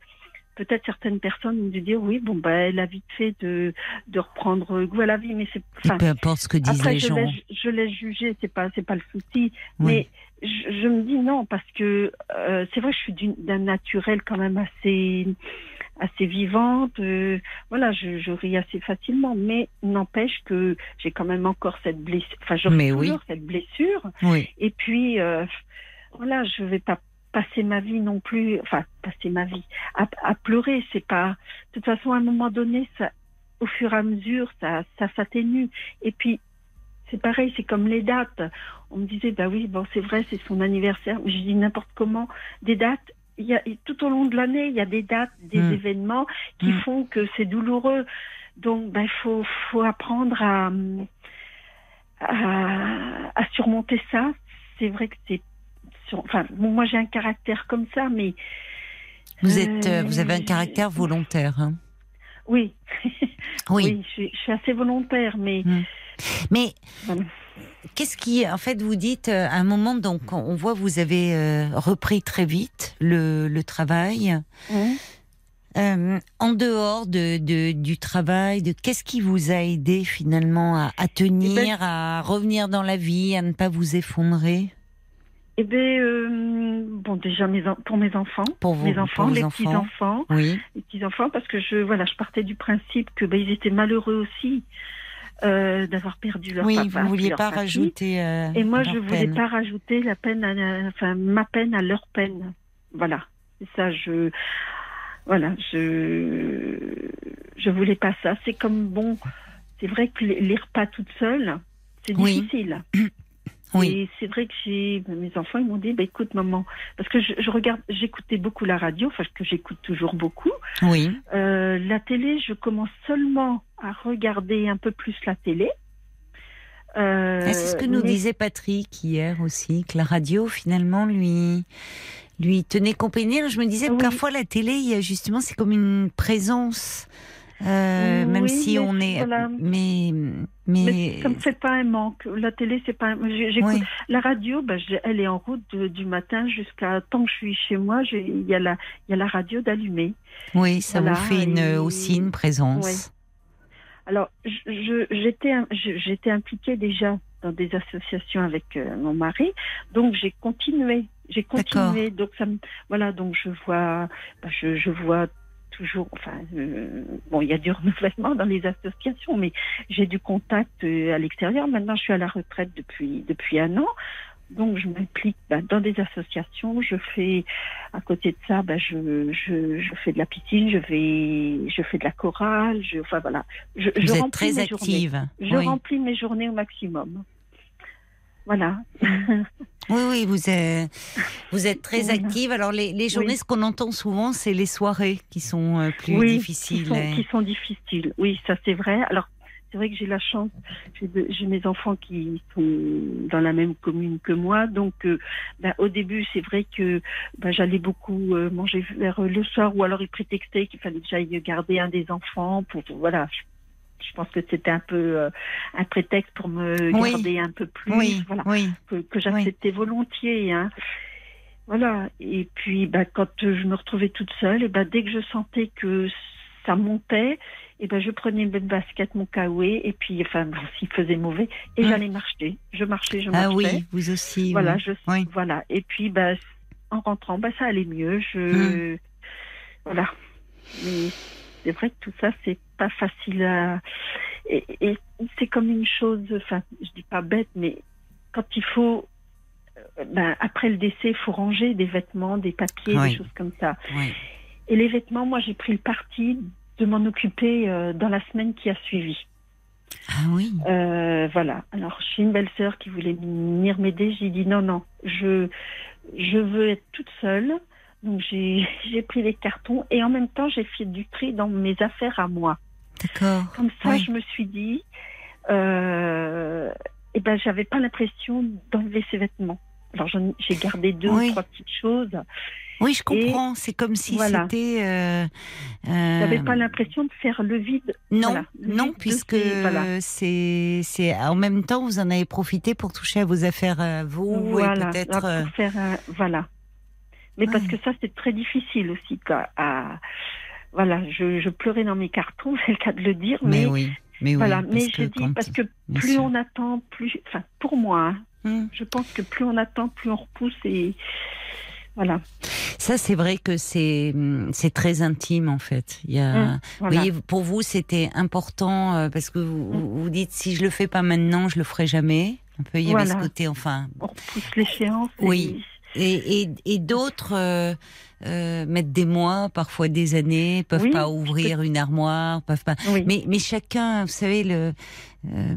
peut-être certaines personnes ont dû dire oui, bon ben elle a vite fait de de reprendre goût à la vie, mais c'est
peu importe ce que disent
après
les
je
gens.
laisse je laisse juger, c'est pas c'est pas le souci.
Oui.
Mais je, je me dis non parce que euh, c'est vrai, je suis d'une- d'un naturel quand même assez assez vivante. euh, voilà, je, je ris assez facilement, mais n'empêche que j'ai quand même encore cette blessure. Enfin, j'aurai
oui.
toujours cette blessure.
Oui.
Et puis euh, voilà, je vais pas passer ma vie non plus. Enfin, passer ma vie à, à pleurer, c'est pas. De toute façon, à un moment donné, ça, au fur et à mesure, ça, ça s'atténue. Et puis c'est pareil, c'est comme les dates. On me disait, bah oui, bon, c'est vrai, c'est son anniversaire. Je dis n'importe comment. Des dates, il y a, tout au long de l'année, il y a des dates, des
Mm.
événements qui
Mm.
font que c'est douloureux. Donc, ben, faut, faut apprendre à, à, à surmonter ça. C'est vrai que c'est, enfin, moi j'ai un caractère comme ça, mais
Vous êtes, euh,
Euh,
vous avez un caractère volontaire. hein.
oui,
Oui.
oui, je, suis- je suis assez volontaire, mais
Mais
Voilà.
qu'est-ce qui, en fait, vous dites euh, à un moment, donc on voit vous avez euh, repris très vite le, le travail.
Hein?
Euh, en dehors de, de- du travail, de qu'est-ce qui vous a aidé finalement à, à tenir,
Eh ben-
à revenir dans la vie, à ne pas vous effondrer?
Eh ben, euh, bon, déjà mes pour mes enfants,
pour
mes enfants, les
enfants
petits enfants.
Oui,
les petits enfants parce que je voilà je partais du principe que ben, ils étaient malheureux aussi euh, d'avoir perdu leur
oui,
papa
vous vouliez
leur
pas rajouter. euh,
et moi je voulais
peine.
pas rajouter la peine à la- enfin ma peine à leur peine voilà c'est ça je voilà je je voulais pas ça c'est comme bon c'est vrai que les, les repas toutes seules c'est
Oui.
difficile
Oui,
et c'est vrai que j'ai mes enfants ils m'ont dit bah écoute maman parce que je, je regarde j'écoutais beaucoup la radio enfin que j'écoute toujours beaucoup
oui,
euh, la télé, je commence seulement à regarder un peu plus la télé. Euh,
Et c'est ce que nous
mais-
disait Patrick hier aussi, que la radio finalement lui lui tenait compagnie. Je me disais que parfois la télé, il y a justement, c'est comme une présence, euh, même si on est,
voilà.
mais
Mais
mais,
ça me fait pas un manque. La télé, c'est pas. j'écoute-
oui,
La radio, j'ai- elle est en route de- du matin jusqu'à tant que je suis chez moi. Il y a la, il y a la radio d'allumer.
oui, ça
Voilà,
vous fait une
et-
aussi une présence.
Alors, j'étais, je- j'étais impliquée déjà dans des associations avec euh, mon mari, donc j'ai continué, j'ai continué. Donc ça, me, voilà, donc je vois, je, je vois toujours, enfin, euh, bon, il y a du renouvellement dans les associations, mais j'ai du contact euh, à l'extérieur. Maintenant, je suis à la retraite depuis depuis un an. Donc, je m'implique bah, dans des associations. Je fais, à côté de ça, bah, je, je, je fais de la piscine, je vais, je fais de la chorale. Je, enfin voilà, je, je
Vous êtes
remplis
très
mes journées.
active.
Je
oui.
remplis mes journées au maximum. Voilà.
oui, oui, vous êtes vous êtes très active. Alors les, les journées,
Oui.
ce qu'on entend souvent, c'est les soirées qui sont euh, plus
oui,
difficiles.
Qui sont, qui sont difficiles. Oui, ça c'est vrai. Alors, c'est vrai que j'ai la chance, j'ai mes enfants qui sont dans la même commune que moi, donc euh, ben, au début c'est vrai que ben, j'allais beaucoup euh, manger vers le soir ou alors ils prétextaient qu'il fallait que j'aille garder un des enfants pour voilà. Je, pense que c'était un peu euh, un prétexte pour me
Oui.
garder un peu plus,
Oui,
voilà
oui.
que, que j'acceptais volontiers. Hein. Voilà. Et puis, bah, quand je me retrouvais toute seule, et bah, dès que je sentais que ça montait, et ben je prenais une bonne basket, mon caouet, et puis, enfin, bon, s'il faisait mauvais, et
Mm.
j'allais marcher. Je marchais, je
Ah
marchais.
oui, vous aussi.
Voilà, je, voilà. Et puis, bah, en rentrant, bah, ça allait mieux. Je, voilà. Mais c'est vrai que tout ça, c'est pas facile à. Et, et c'est comme une chose, enfin, je dis pas bête, mais quand il faut, euh, ben, après le décès, il faut ranger des vêtements, des papiers,
Oui.
des choses comme ça.
Oui.
Et les vêtements, moi, j'ai pris le parti de m'en occuper euh, dans la semaine qui a suivi.
Ah oui.
Euh, voilà. Alors, j'ai une belle-sœur qui voulait venir m'aider. J'ai dit non, non, je, je veux être toute seule. Donc, j'ai pris les cartons et en même temps, j'ai fait du tri dans mes affaires à moi.
D'accord.
Comme ça, je me suis dit, euh, eh ben, j'avais pas l'impression d'enlever ces vêtements. Alors, j'ai gardé deux
Oui.
ou trois petites choses.
Oui, je comprends. C'est comme si
voilà.
c'était. euh, euh,
J'avais pas l'impression de faire le vide.
Non,
voilà, le
non,
vide
puisque
voilà.
c'est en même temps vous en avez profité pour toucher à vos affaires à vous et peut-être. euh,
pour faire un- voilà. Mais parce que ça, c'est très difficile aussi. À, voilà, je, je pleurais dans mes cartons, c'est le cas de le dire,
Mais,
mais,
oui, mais
voilà.
oui.
mais je dis parce que plus
sûr.
on attend, plus, enfin, pour moi, hein,
Hum.
je pense que plus on attend, plus on repousse et voilà.
Ça, c'est vrai que c'est hum, c'est très intime en fait. Il y a,
Hum,
vous voyez, pour vous, c'était important euh, parce que vous, vous vous dites si je le fais pas maintenant, je le ferai jamais. Un peu, il y avait
Voilà.
ce côté, enfin.
On repousse l'échéance.
Oui. Et, et, et d'autres euh, euh, mettent des mois, parfois des années, peuvent
Oui,
pas ouvrir une armoire, peuvent pas.
Oui.
Mais, mais chacun, vous savez, le, euh,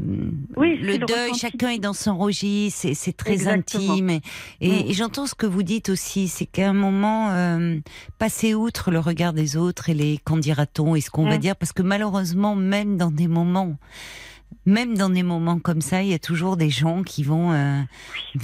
Oui,
le deuil, chacun est dans son registre, c'est, très
Exactement.
intime. Et, et- et j'entends ce que vous dites aussi, c'est qu'à un moment, euh, passer outre le regard des autres et les qu'en dira-t-on et ce qu'on va
Mm.
dire, parce que malheureusement, même dans des moments, même dans des moments comme ça, il y a toujours des gens qui vont euh,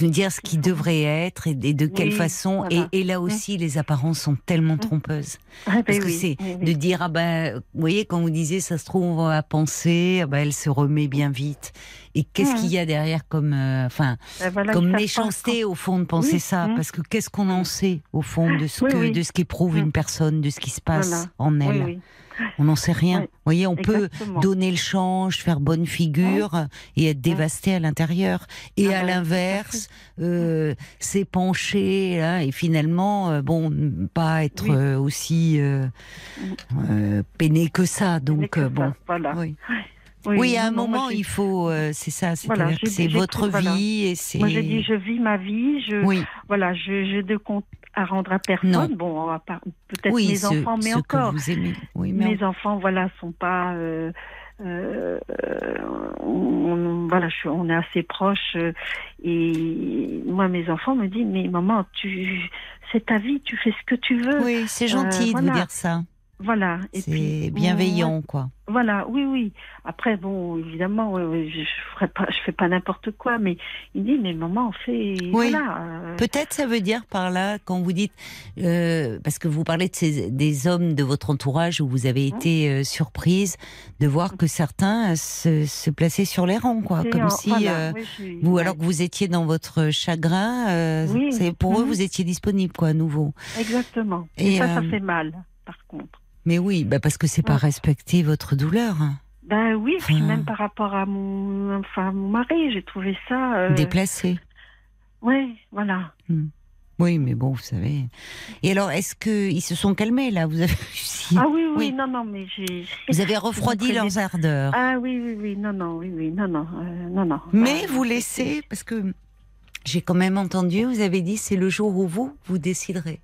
nous dire ce qui devrait être et, et de quelle
Oui,
façon. Et, et là aussi, les apparences sont tellement trompeuses.
Ah, ben
Parce que
oui,
c'est de dire, ah ben, vous voyez, quand vous disiez, ça se trouve, va penser, ah ben, elle se remet bien vite. Et qu'est-ce
Mhm.
qu'il y a derrière comme, euh, enfin,
Ben voilà,
comme méchanceté au fond de penser ça,
mhm.
parce que qu'est-ce qu'on en sait au fond de ce que,
oui.
de ce qu'éprouve une personne, de ce qui se passe
Voilà.
en elle? On n'en sait rien.
Oui,
Vous voyez, on peut donner le change, faire bonne figure et être dévasté à l'intérieur. Et
Ah
à
ben,
l'inverse, euh, s'épancher hein, et finalement, euh, bon, pas être euh, aussi euh, peiné que ça. Donc
que ça,
bon,
Voilà.
oui. Oui, à un
non,
moment, il faut, euh, c'est ça, c'est
Voilà,
votre
voilà.
vie et c'est.
Moi, j'ai dit, je vis ma vie. Je,
Oui,
voilà, je, de compte à rendre à personne.
Non.
Bon, peut-être
oui,
mes
ce,
enfants, mais encore.
vous aimez. Oui, mais
Mes enfants, voilà, sont pas. euh, euh, on, voilà, je, on est assez proches. euh, et moi, mes enfants me disent, mais maman, tu, c'est ta vie, tu fais ce que tu veux.
oui, c'est gentil de
voilà.
vous dire ça.
Voilà. Et
C'est
puis,
bienveillant, quoi.
Voilà, oui, oui. Après, bon, évidemment, je, ferai pas, je fais pas n'importe quoi, mais il dit, mais maman, on fait,
Oui.
voilà. euh,
Peut-être ça veut dire par là, quand vous dites, euh, parce que vous parlez de ces, des hommes de votre entourage où vous avez
Mmh.
été euh, surprise de voir que certains euh, se, se plaçaient sur les rangs, quoi, comme
en-
si
voilà,
euh,
oui,
vous, alors que vous étiez dans votre chagrin, euh,
Oui.
c'est pour eux
Mhm.
vous étiez disponible, quoi, à nouveau.
Exactement.
Et,
Et, ça, ça
euh,
fait mal, par contre.
Mais oui, bah parce que c'est pas
Ouais.
respecter votre douleur.
Ben oui, puis même par rapport à mon, enfin, mon mari, j'ai trouvé ça. Euh,
déplacé.
Oui, voilà.
Oui, mais bon, vous savez. Et alors, est-ce que ils se sont calmés là? Vous avez réussi?
Ah oui, oui,
Oui.
non, non, mais j'ai.
Vous avez refroidi leurs ardeurs.
Ah oui, oui, oui, non, non, oui, oui, non, non, euh, non, non.
Mais
Ah,
vous laissez, parce que j'ai quand même entendu, vous avez dit c'est le jour où vous, vous déciderez.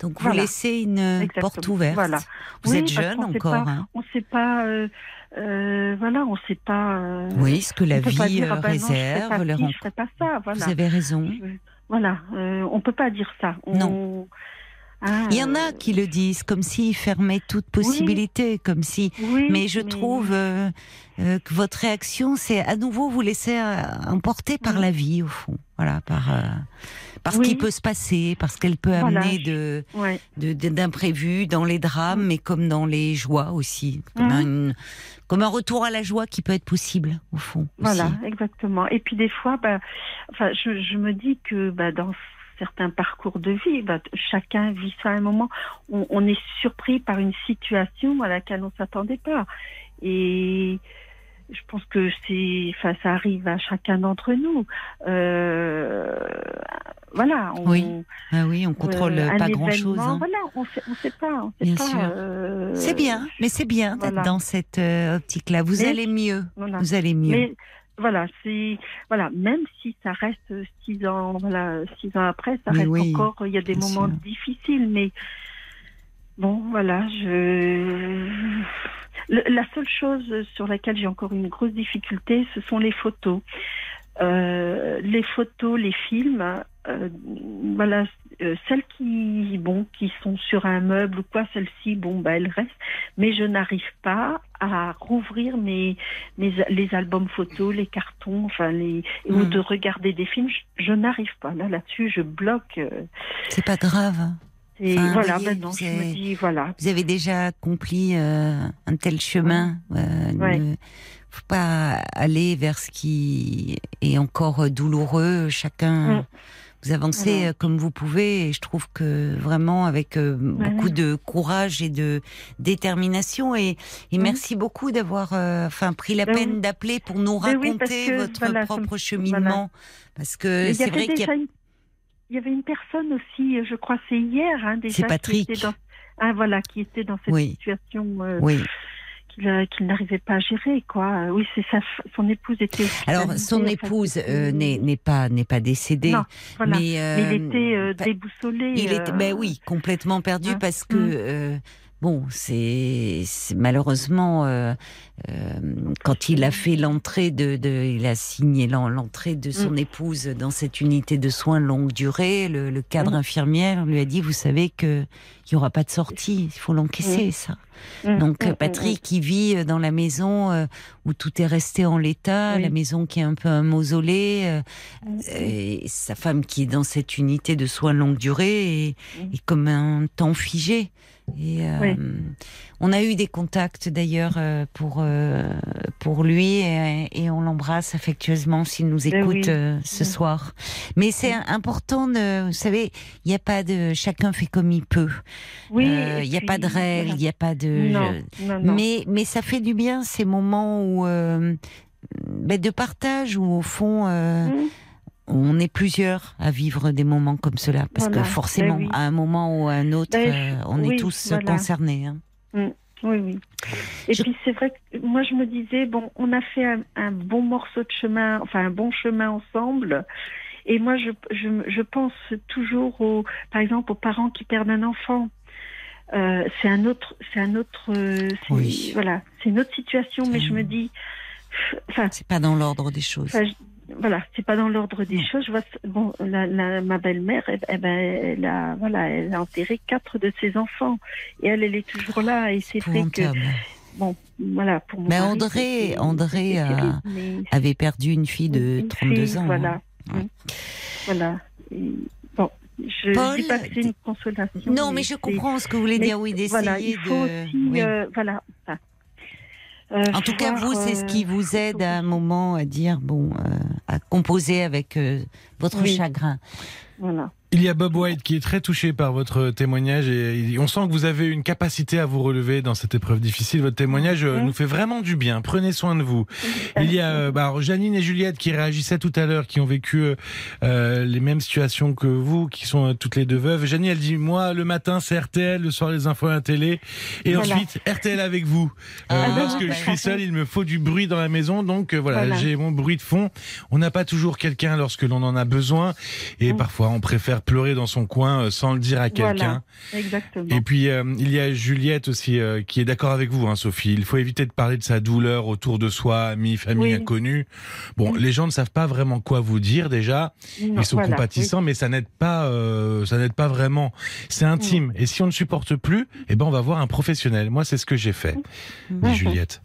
Donc vous
Voilà.
laissez une
Exactement.
porte ouverte.
Voilà.
Vous
Oui,
êtes jeune encore.
pas-
hein.
On sait pas, euh, euh, voilà, on sait pas. euh,
oui, ce que la vie
dire,
euh,
ah ben non, je
réserve,
pas
les
ci,
rencontres.
je ferai pas ça, voilà.
Vous avez raison.
Voilà, euh, on peut pas dire ça. On,
Non.
hein,
Il y en a
euh,
qui le disent, comme s'ils fermaient toute possibilité, comme si.
oui,
Mais je trouve euh, euh, que votre réaction, c'est à nouveau vous laisser euh, emporter par la vie, au fond. Voilà, par, euh, par ce
Oui.
qui peut se passer, parce qu'elle peut amener de
ouais.
d'imprévus dans les drames, mais comme dans les joies aussi. Comme,
Mhm.
un, comme un retour à la joie qui peut être possible, au fond.
Voilà,
aussi.
exactement. Et puis des fois, bah, enfin, je, je me dis que bah, dans certains parcours de vie, bah, chacun vit ça à un moment. On, on est surpris par une situation à laquelle on s'attendait pas. Et je pense que c'est, enfin, ça arrive à chacun d'entre nous. Euh, voilà. On,
Oui, Ah oui, on contrôle
euh,
pas grand-chose.
événement,
hein.
Voilà, on sait, on sait pas. On sait
Bien
pas,
sûr.
euh,
C'est bien, mais c'est bien d'être
voilà.
dans cette euh, optique-là. Vous
Mais-
allez mieux.
voilà.
Vous allez mieux.
Mais voilà, c'est voilà, même si ça reste six ans, voilà, six ans après, ça
Mais
reste
oui,
encore. Il y a des moments
sûr.
difficiles, mais bon, voilà, je. Le- la seule chose sur laquelle j'ai encore une grosse difficulté, ce sont les photos. Euh, les photos, les films, euh, voilà, euh, celles qui, bon, qui sont sur un meuble ou quoi, celles-ci, bon, bah, elles restent. Mais je n'arrive pas à rouvrir mes, mes, les albums photos, les cartons, enfin, les, ou
Mm.
de regarder des films. Je, je n'arrive pas. Là, là-dessus, je bloque. euh,
C'est pas grave.
et
Enfin,
voilà,
voyez,
maintenant, je
avez-
me dis, voilà.
Vous avez déjà accompli euh, un tel chemin.
Ouais.
Ne faut pas aller vers ce qui est encore douloureux. Chacun,
Mm.
Vous avancez
Voilà.
euh, comme vous pouvez. Et je trouve que vraiment avec euh, beaucoup de courage et de détermination. Et, et merci beaucoup d'avoir, euh, enfin, pris la
Ben
peine
oui.
d'appeler pour nous
Ben oui,
raconter
que,
votre
voilà,
propre cheminement. Parce que
Mais il y
c'est
avait
vrai qu'il y a
avait une personne aussi, je crois, c'est hier, hein, déjà.
C'est
qui
Patrick.
était dans- ah, voilà, qui était dans cette
Oui.
situation euh,
oui.
Qu'il euh, qu'il n'arrivait pas à gérer, quoi. Euh, Oui, c'est son épouse était.
Alors, son épouse euh, n'est n'est pas n'est pas décédée,
Non, voilà.
mais,
Mais il
euh,
était euh,
pa-
déboussolé.
il était,
euh,
ben oui, complètement perdu
hein.
parce que
Mm.
euh, bon, c'est malheureusement euh, euh, quand il a fait l'entrée de, de il a signé l'en- l'entrée de son
Mm.
épouse dans cette unité de soins longue durée, le, le cadre
Mm.
infirmière lui a dit, vous savez que il y aura pas de sortie, il faut l'encaisser ça.
Mm,
Donc
mm, mm,
Patrick, qui vit euh, dans la maison euh, où tout est resté en l'état,
Oui.
la maison qui est un peu un mausolée,
mm.
et sa femme qui est dans cette unité de soins longue durée et comme un temps figé. Et euh,
Oui.
on a eu des contacts d'ailleurs euh, pour euh, pour lui et, et on l'embrasse affectueusement s'il nous
Ben
écoute
oui.
euh, ce soir. Mais c'est important de, vous savez, il n'y a pas de chacun fait comme il peut.
Oui,
Il n'y a pas de règles, il n'y a pas de.
Non, non, non.
Mais, mais ça fait du bien ces moments où, euh, ben, de partage où au fond euh,
Mm.
On est plusieurs à vivre des moments comme cela parce
Voilà,
que forcément
ben oui.
à un moment ou à un autre
Ben,
euh, on
oui,
est tous
voilà.
concernés. hein.
Oui, oui. Et
Je-
puis c'est vrai que moi je me disais bon, on a fait un, un bon morceau de chemin, enfin un bon chemin ensemble. Et moi je, je, je pense toujours aux, par exemple aux parents qui perdent un enfant. Euh, c'est un autre, c'est un autre, euh,
Oui.
voilà, c'est une autre situation. Mais je me dis, enfin,
C'est pas dans l'ordre des choses.
Enfin, voilà, c'est pas dans l'ordre des
Non.
choses. Je vois, bon, la, la- ma belle-mère, eh, eh ben, elle a, voilà, elle a enterré quatre de ses enfants et elle, elle est toujours là. Et c'est vrai que, bon, voilà, pour mon
Mais
mari,
André- André a-
terrible, mais
Avait perdu une fille de
une
32
fille,
ans.
Voilà,
hein. Ouais.
Mm. voilà. Et, bon, je,
Paul,
je dis pas que c'est une consolation.
Non, mais je
c'est-
comprends ce que vous voulez
mais
dire, oui, d'essayer
Voilà, il faut
de.
aussi,
oui.
euh, voilà. enfin, euh,
En tout cas, vous, c'est ce qui
euh,
vous aide à un moment à dire, bon, euh, à composer avec euh, votre
Oui.
chagrin.
Voilà.
Il y a Bob White qui est très touché par votre témoignage et on sent que vous avez une capacité à vous relever dans cette épreuve difficile. Votre témoignage euh,
Mhm.
nous fait vraiment du bien. Prenez soin de vous. Il y a euh, bah, Janine et Juliette qui réagissaient tout à l'heure, qui ont vécu euh, euh, les mêmes situations que vous, qui sont euh, toutes les deux veuves. Janine, elle dit moi le matin c'est RTL, le soir les infos à la télé, et
Voilà.
ensuite RTL avec vous. Euh,
Ah,
lorsque je
bah,
suis seul, il me faut du bruit dans la maison, donc voilà,
Voilà.
j'ai mon bruit de fond. On n'a pas toujours quelqu'un lorsque l'on en a besoin, et
Mm.
parfois on préfère faire pleurer dans son coin euh, sans le dire à quelqu'un.
Voilà, exactement.
Et puis euh, il y a Juliette aussi euh, qui est d'accord avec vous, hein, Sophie. Il faut éviter de parler de sa douleur autour de soi, amis, famille,
Oui.
inconnus. Bon, les gens ne savent pas vraiment quoi vous dire déjà.
Non,
Ils sont
voilà,
compatissants, mais ça n'aide pas, euh, ça n'aide pas vraiment. C'est intime. Et si on ne supporte plus, eh ben on va voir un professionnel. Moi, c'est ce que j'ai fait, dit. Juliette.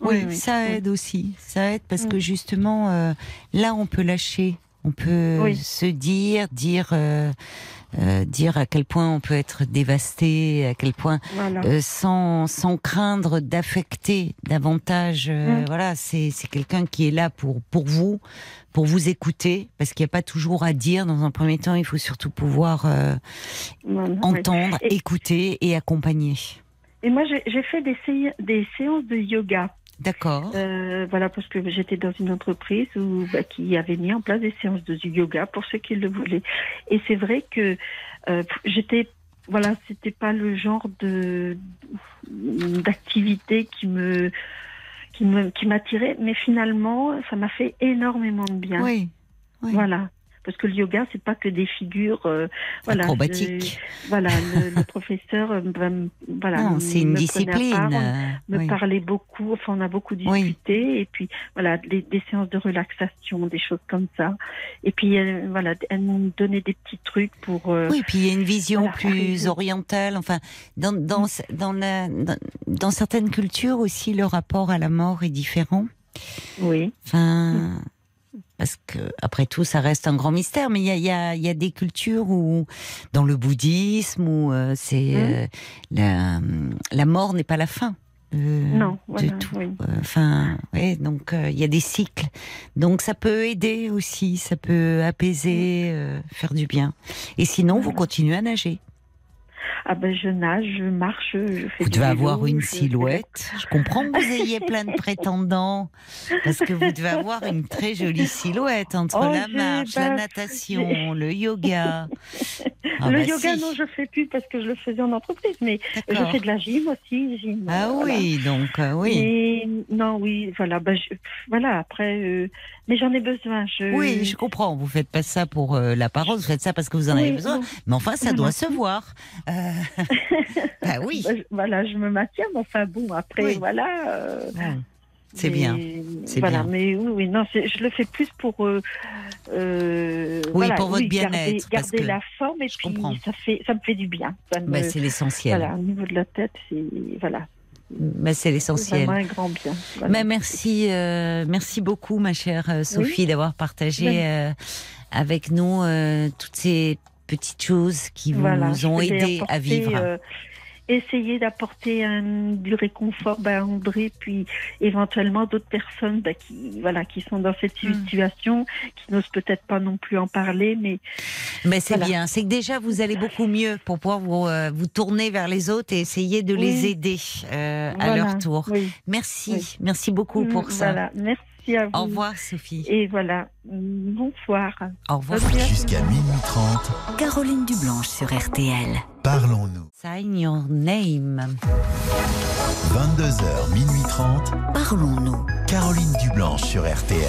Oui, ça
Oui.
aide aussi. Ça aide parce
Mm.
que justement, euh, là, on peut lâcher. On peut
Oui.
se dire, dire, euh, euh, dire à quel point on peut être dévasté, à quel point,
Voilà.
euh, sans, sans craindre d'affecter davantage.
Mm.
Voilà, c'est c'est quelqu'un qui est là pour pour vous, pour vous écouter, parce qu'il n'y a pas toujours à dire. Dans un premier temps, il faut surtout pouvoir
oui.
entendre,
Et-
écouter et accompagner.
Et moi, j'ai j'ai fait des, sé- des séances de yoga.
D'accord.
Euh, voilà, parce que j'étais dans une entreprise où, bah, qui avait mis en place des séances de yoga pour ceux qui le voulaient. Et c'est vrai que euh, j'étais, voilà, c'était pas le genre de d'activité qui me qui me qui m'attirait, mais finalement, ça m'a fait énormément de bien.
Oui. oui.
Voilà. Parce que le yoga, c'est pas que des figures, euh, voilà,
Acrobatique.
je- voilà, le, le professeur, me- voilà,
Non, c'est une
me
discipline.
part,
euh,
me
oui.
parlait beaucoup, enfin on a beaucoup
Oui.
discuté et puis voilà des, des séances de relaxation, des choses comme ça. Et puis elle, voilà, elle nous donnait des petits trucs pour euh,
Oui, puis il y a une vision
Voilà,
plus orientale. Enfin, dans dans dans, la, dans dans certaines cultures aussi, le rapport à la mort est différent.
oui,
Enfin, parce que après tout, ça reste un grand mystère. Mais il y a il y a il y a des cultures où, dans le bouddhisme, où euh, c'est
Mhm.
euh, la la mort n'est pas la fin. euh,
non, voilà,
de tout.
oui.
Enfin, ouais, donc il y a des cycles. Donc ça peut aider aussi, ça peut apaiser, euh, faire du bien. Et sinon, vous continuez à nager.
Ah ben je nage, je marche, je fais
Vous devez
vélo,
avoir une
je
silhouette. Je comprends que vous ayez plein de prétendants, parce que vous devez avoir une très jolie silhouette entre
Oh,
la marche, la natation, le yoga. Ah
le
bah
yoga,
si.
non, je fais plus parce que je le faisais en entreprise, mais je fais de la gym aussi. Gym,
Ah
voilà.
oui, donc euh, oui.
Non, oui, voilà. Je- voilà, après, euh, mais j'en ai besoin. Je,
Oui, je comprends. Vous faites pas ça pour euh, l'apparence, vous faites ça parce que vous en avez
Oui,
besoin. Mais enfin, ça doit se voir. Euh, bah oui.
Bah, voilà, je me maintiens, mais enfin bon, après,
Oui.
voilà. euh,
Bon, C'est bien. c'est
voilà,
bien.
mais oui, oui, non, je le fais plus pour. euh, euh,
Oui,
voilà,
pour votre
garder-
bien-être,
Garder,
que
la forme et
je
puis
comprends.
ça fait, ça me fait du bien. Me-
Bah, c'est l'essentiel.
voilà, au niveau de la tête, c'est voilà,
Bah, c'est
c'est
l'essentiel.
vraiment un grand bien. Voilà.
Mais merci, euh, merci beaucoup, ma chère euh, Sophie, d'avoir partagé
Ben-
euh, avec nous euh, toutes ces petites choses qui vous
Voilà,
ont aidé à vivre.
Euh, essayer d'apporter un, du réconfort bah, à André, puis éventuellement d'autres personnes bah, qui, voilà, qui sont dans cette
Hmm.
situation, qui n'osent peut-être pas non plus en parler, mais
Mais c'est
voilà.
bien, c'est que déjà vous allez beaucoup mieux pour pouvoir vous, euh, vous tourner vers les autres et essayer de les aider euh, à leur tour.
Oui.
Merci,
Oui.
merci beaucoup pour
Mm,
ça.
Voilà, merci à vous.
Au revoir, Sophie.
Et voilà, bonsoir.
Au revoir.
Jusqu'à minuit 30,
Caroline Dublanche sur RTL.
parlons-nous.
Sign your name.
22h, minuit 30,
Parlons-nous.
Caroline Dublanche sur RTL.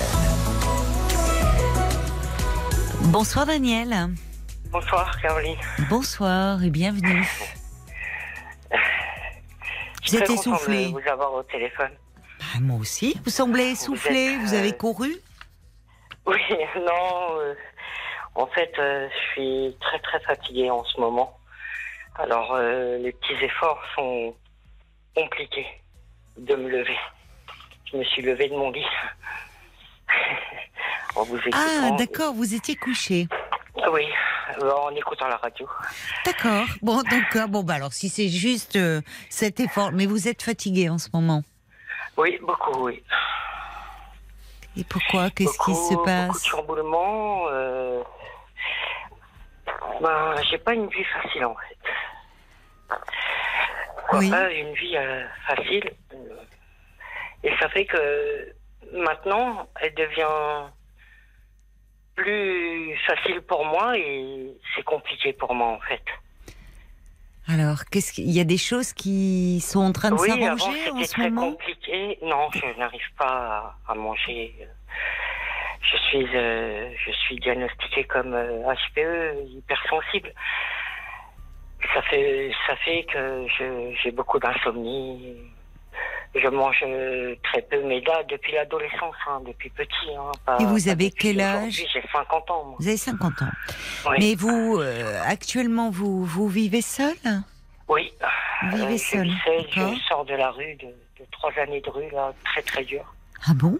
Bonsoir Daniel.
Bonsoir Caroline.
Bonsoir et bienvenue.
Je suis très de vous avoir au téléphone.
Ah, moi aussi. Vous semblez essoufflé.
êtes,
Vous avez
euh,
couru
Oui, non. euh, en fait, euh, je suis très très fatiguée en ce moment. Alors, euh, les petits efforts sont compliqués de me lever. Je me suis levée de mon lit. en vous écoutant.
Ah, d'accord. Vous étiez couché.
Oui, en écoutant la radio.
D'accord. Bon, donc bon bah alors si c'est juste euh, cet effort, mais vous êtes fatigué en ce moment.
Oui, beaucoup, oui.
Et pourquoi? Qu'est-ce qui se
Beaucoup de
passe?
chamboulements. Euh... Ben, j'ai pas une vie facile en fait.
Oui.
Pas une vie euh, facile. Et ça fait que maintenant, elle devient plus facile pour moi et c'est compliqué pour moi en fait.
Alors, qu'est-ce qu'il y a des choses qui sont en train de
oui, avant
s'arranger en
c'était
ce
très
moment?
compliqué. Non, je n'arrive pas à, à manger. je suis, euh, je suis diagnostiquée comme euh, HPE, hypersensible. Ça fait, ça fait que je- j'ai beaucoup d'insomnie. Je mange euh, très peu, mais là, depuis l'adolescence, hein, depuis petit. Hein, pas-
Et vous avez quel âge
J'ai 50 ans. moi.
Vous avez 50 ans.
Oui.
Mais vous, euh, actuellement, vous, vous vivez seul?
Oui.
Vous vivez
Euh,
seul,
je sors de la rue, de, de trois années de rue, là, très très dur.
Ah bon?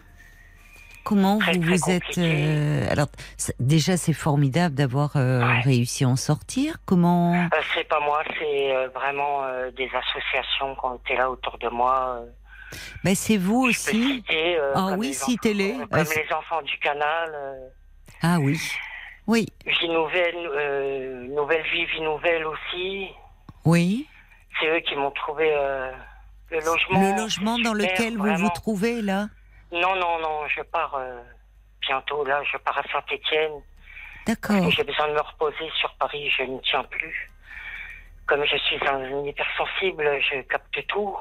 Comment
Très,
vous
très
vous êtes
compliqué.
euh, Alors déjà c'est formidable d'avoir euh,
Ouais.
réussi à en sortir. Comment
Euh, c'est pas moi, c'est vraiment des associations qui ont été là autour de moi. euh,
ben, c'est vous
je
aussi.
citer, euh,
Ah oui,
les
citez-les. Ah,
Comme les enfants du canal. euh,
Ah oui, oui,
Vie Nouvelle, euh, Nouvelle Vie, Vie Nouvelle aussi.
oui.
C'est eux qui m'ont trouvé le logement.
Le logement dans lequel vous vous trouvez là?
Non, non, non, je pars euh, bientôt là, je pars à Saint-Étienne.
D'accord.
J'ai besoin de me reposer sur Paris, je ne tiens plus. Comme je suis un hypersensible, je capte tout.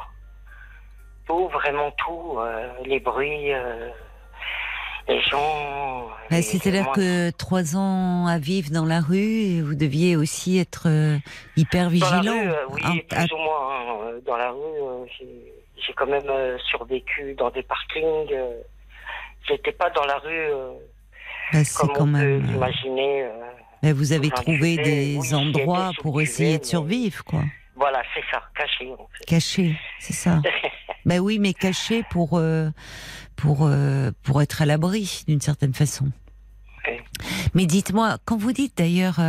Tout, vraiment tout. euh, les bruits, euh, les gens. Les-
C'est-à-dire que trois ans à vivre dans la rue, et vous deviez aussi être euh, hyper
Dans la
vigilant.
rue, euh, oui,
Ah,
plus ou moins. hein, euh, Dans la rue, j'ai- j'ai quand même euh, survécu dans des parkings. euh, J'étais pas dans la rue euh,
c'est
comme
quand
on peut
même. euh,
l'imaginer. euh,
ben, vous avez trouvé des
oui,
endroits pour essayer de
mais-
survivre, quoi.
Voilà, c'est ça, caché. En fait.
Caché, c'est ça. Ben oui, mais caché pour pour pour être à l'abri d'une certaine façon. Mais dites-moi, quand vous dites d'ailleurs,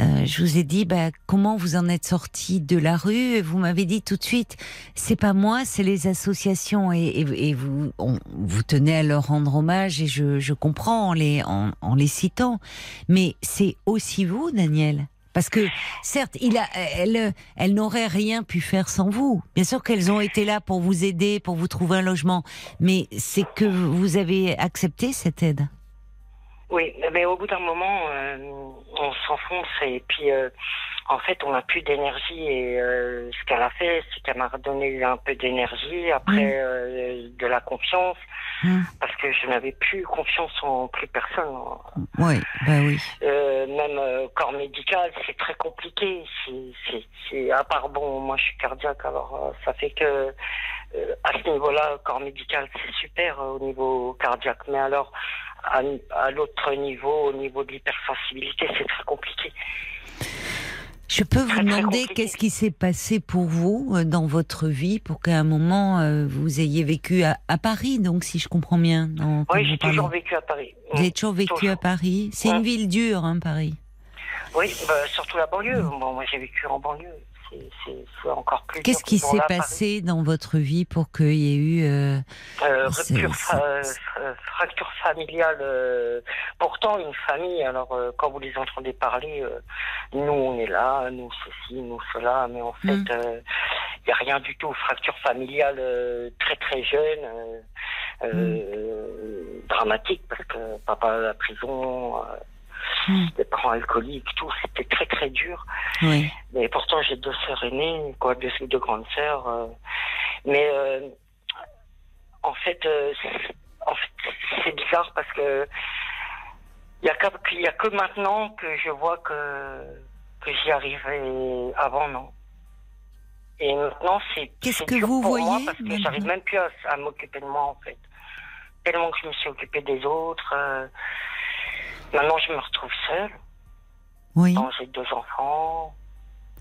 euh, je vous ai dit, bah, comment vous en êtes sorti de la rue? Et Vous m'avez dit tout de suite, c'est pas moi, c'est les associations et vous on- vous tenez à leur rendre hommage et je, je comprends en les en, en les citant, mais c'est aussi vous, Daniel. Parce que certes, il a, elle, elle n'aurait rien pu faire sans vous. Bien sûr qu'elles ont été là pour vous aider, pour vous trouver un logement, mais c'est que vous avez accepté cette aide.
Oui, mais au bout d'un moment, euh, on s'enfonce et puis euh, en fait, on n'a plus d'énergie et euh, ce qu'elle a fait, c'est qu'elle m'a redonné un peu d'énergie, après de la confiance,
Mm.
parce que je n'avais plus confiance en plus personne.
Oui, bah oui.
Même corps médical, c'est très compliqué. C'est, à part bon, moi je suis cardiaque, alors ça fait que à ce niveau-là, corps médical, c'est super au niveau cardiaque, mais alors à, à l'autre niveau, au niveau de l'hypersensibilité, c'est très compliqué.
Je peux vous demander qu'est-ce qui s'est passé pour vous euh, dans votre vie pour qu'à un moment euh, vous ayez vécu à, à Paris, donc si je comprends bien. dans-
Oui, j'ai toujours vécu à Paris.
Vous avez toujours vécu
Toujours.
à Paris. C'est
Ouais.
une ville dure, hein, Paris.
Oui, bah, surtout la banlieue. Bon, moi j'ai vécu en banlieue. C'est, encore plus.
Qu'est-ce qui s'est passé dans votre vie pour qu'il y ait eu euh,
Euh, rupture, euh, fra- fracture familiale. euh, pourtant, une famille. Alors, quand vous les entendez parler, nous on est là, nous ceci, nous cela, mais en fait, il
Mm.
n'y a rien du tout. Fracture familiale très très jeune, euh, dramatique parce que papa à la prison, euh,
Mm.
des parents alcooliques, tout, c'était très très dur.
oui.
Mais pourtant, j'ai deux sœurs aînées, quoi, deux, deux grandes sœurs. euh, mais euh, en fait, euh, c'est- en fait, c'est bizarre parce que il y a a que maintenant que je vois que que j'y arrivais avant, non. Et maintenant, c'est
Qu'est-ce que
dur
vous
pour moi
voyez
parce que j'arrive même plus à, à m'occuper de moi en fait. Tellement que je me suis occupée des autres. euh, maintenant, je me retrouve seule.
Oui.
Bon, j'ai deux enfants.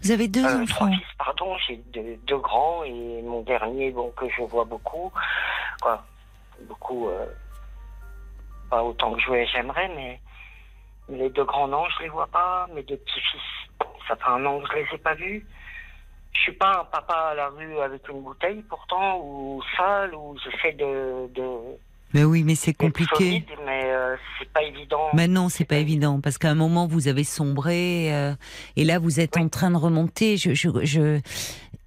Vous avez deux
Euh, trois
enfants.
fils, pardon, j'ai deux, deux grands et mon dernier, bon, que je vois beaucoup, quoi, beaucoup, euh, pas autant que je j'aimerais, mais les deux grands non, je les vois pas, mes deux petits-fils, ça fait un an que je les ai pas vus. Je suis pas un papa à la rue avec une bouteille pourtant, ou sale, ou j'essaie de, de
Mais oui, mais c'est compliqué.
solide, mais euh, c'est pas évident.
Mais non, c'est pas évident parce qu'à un moment vous avez sombré euh, et là vous êtes
Oui.
en train de remonter. Je, je, je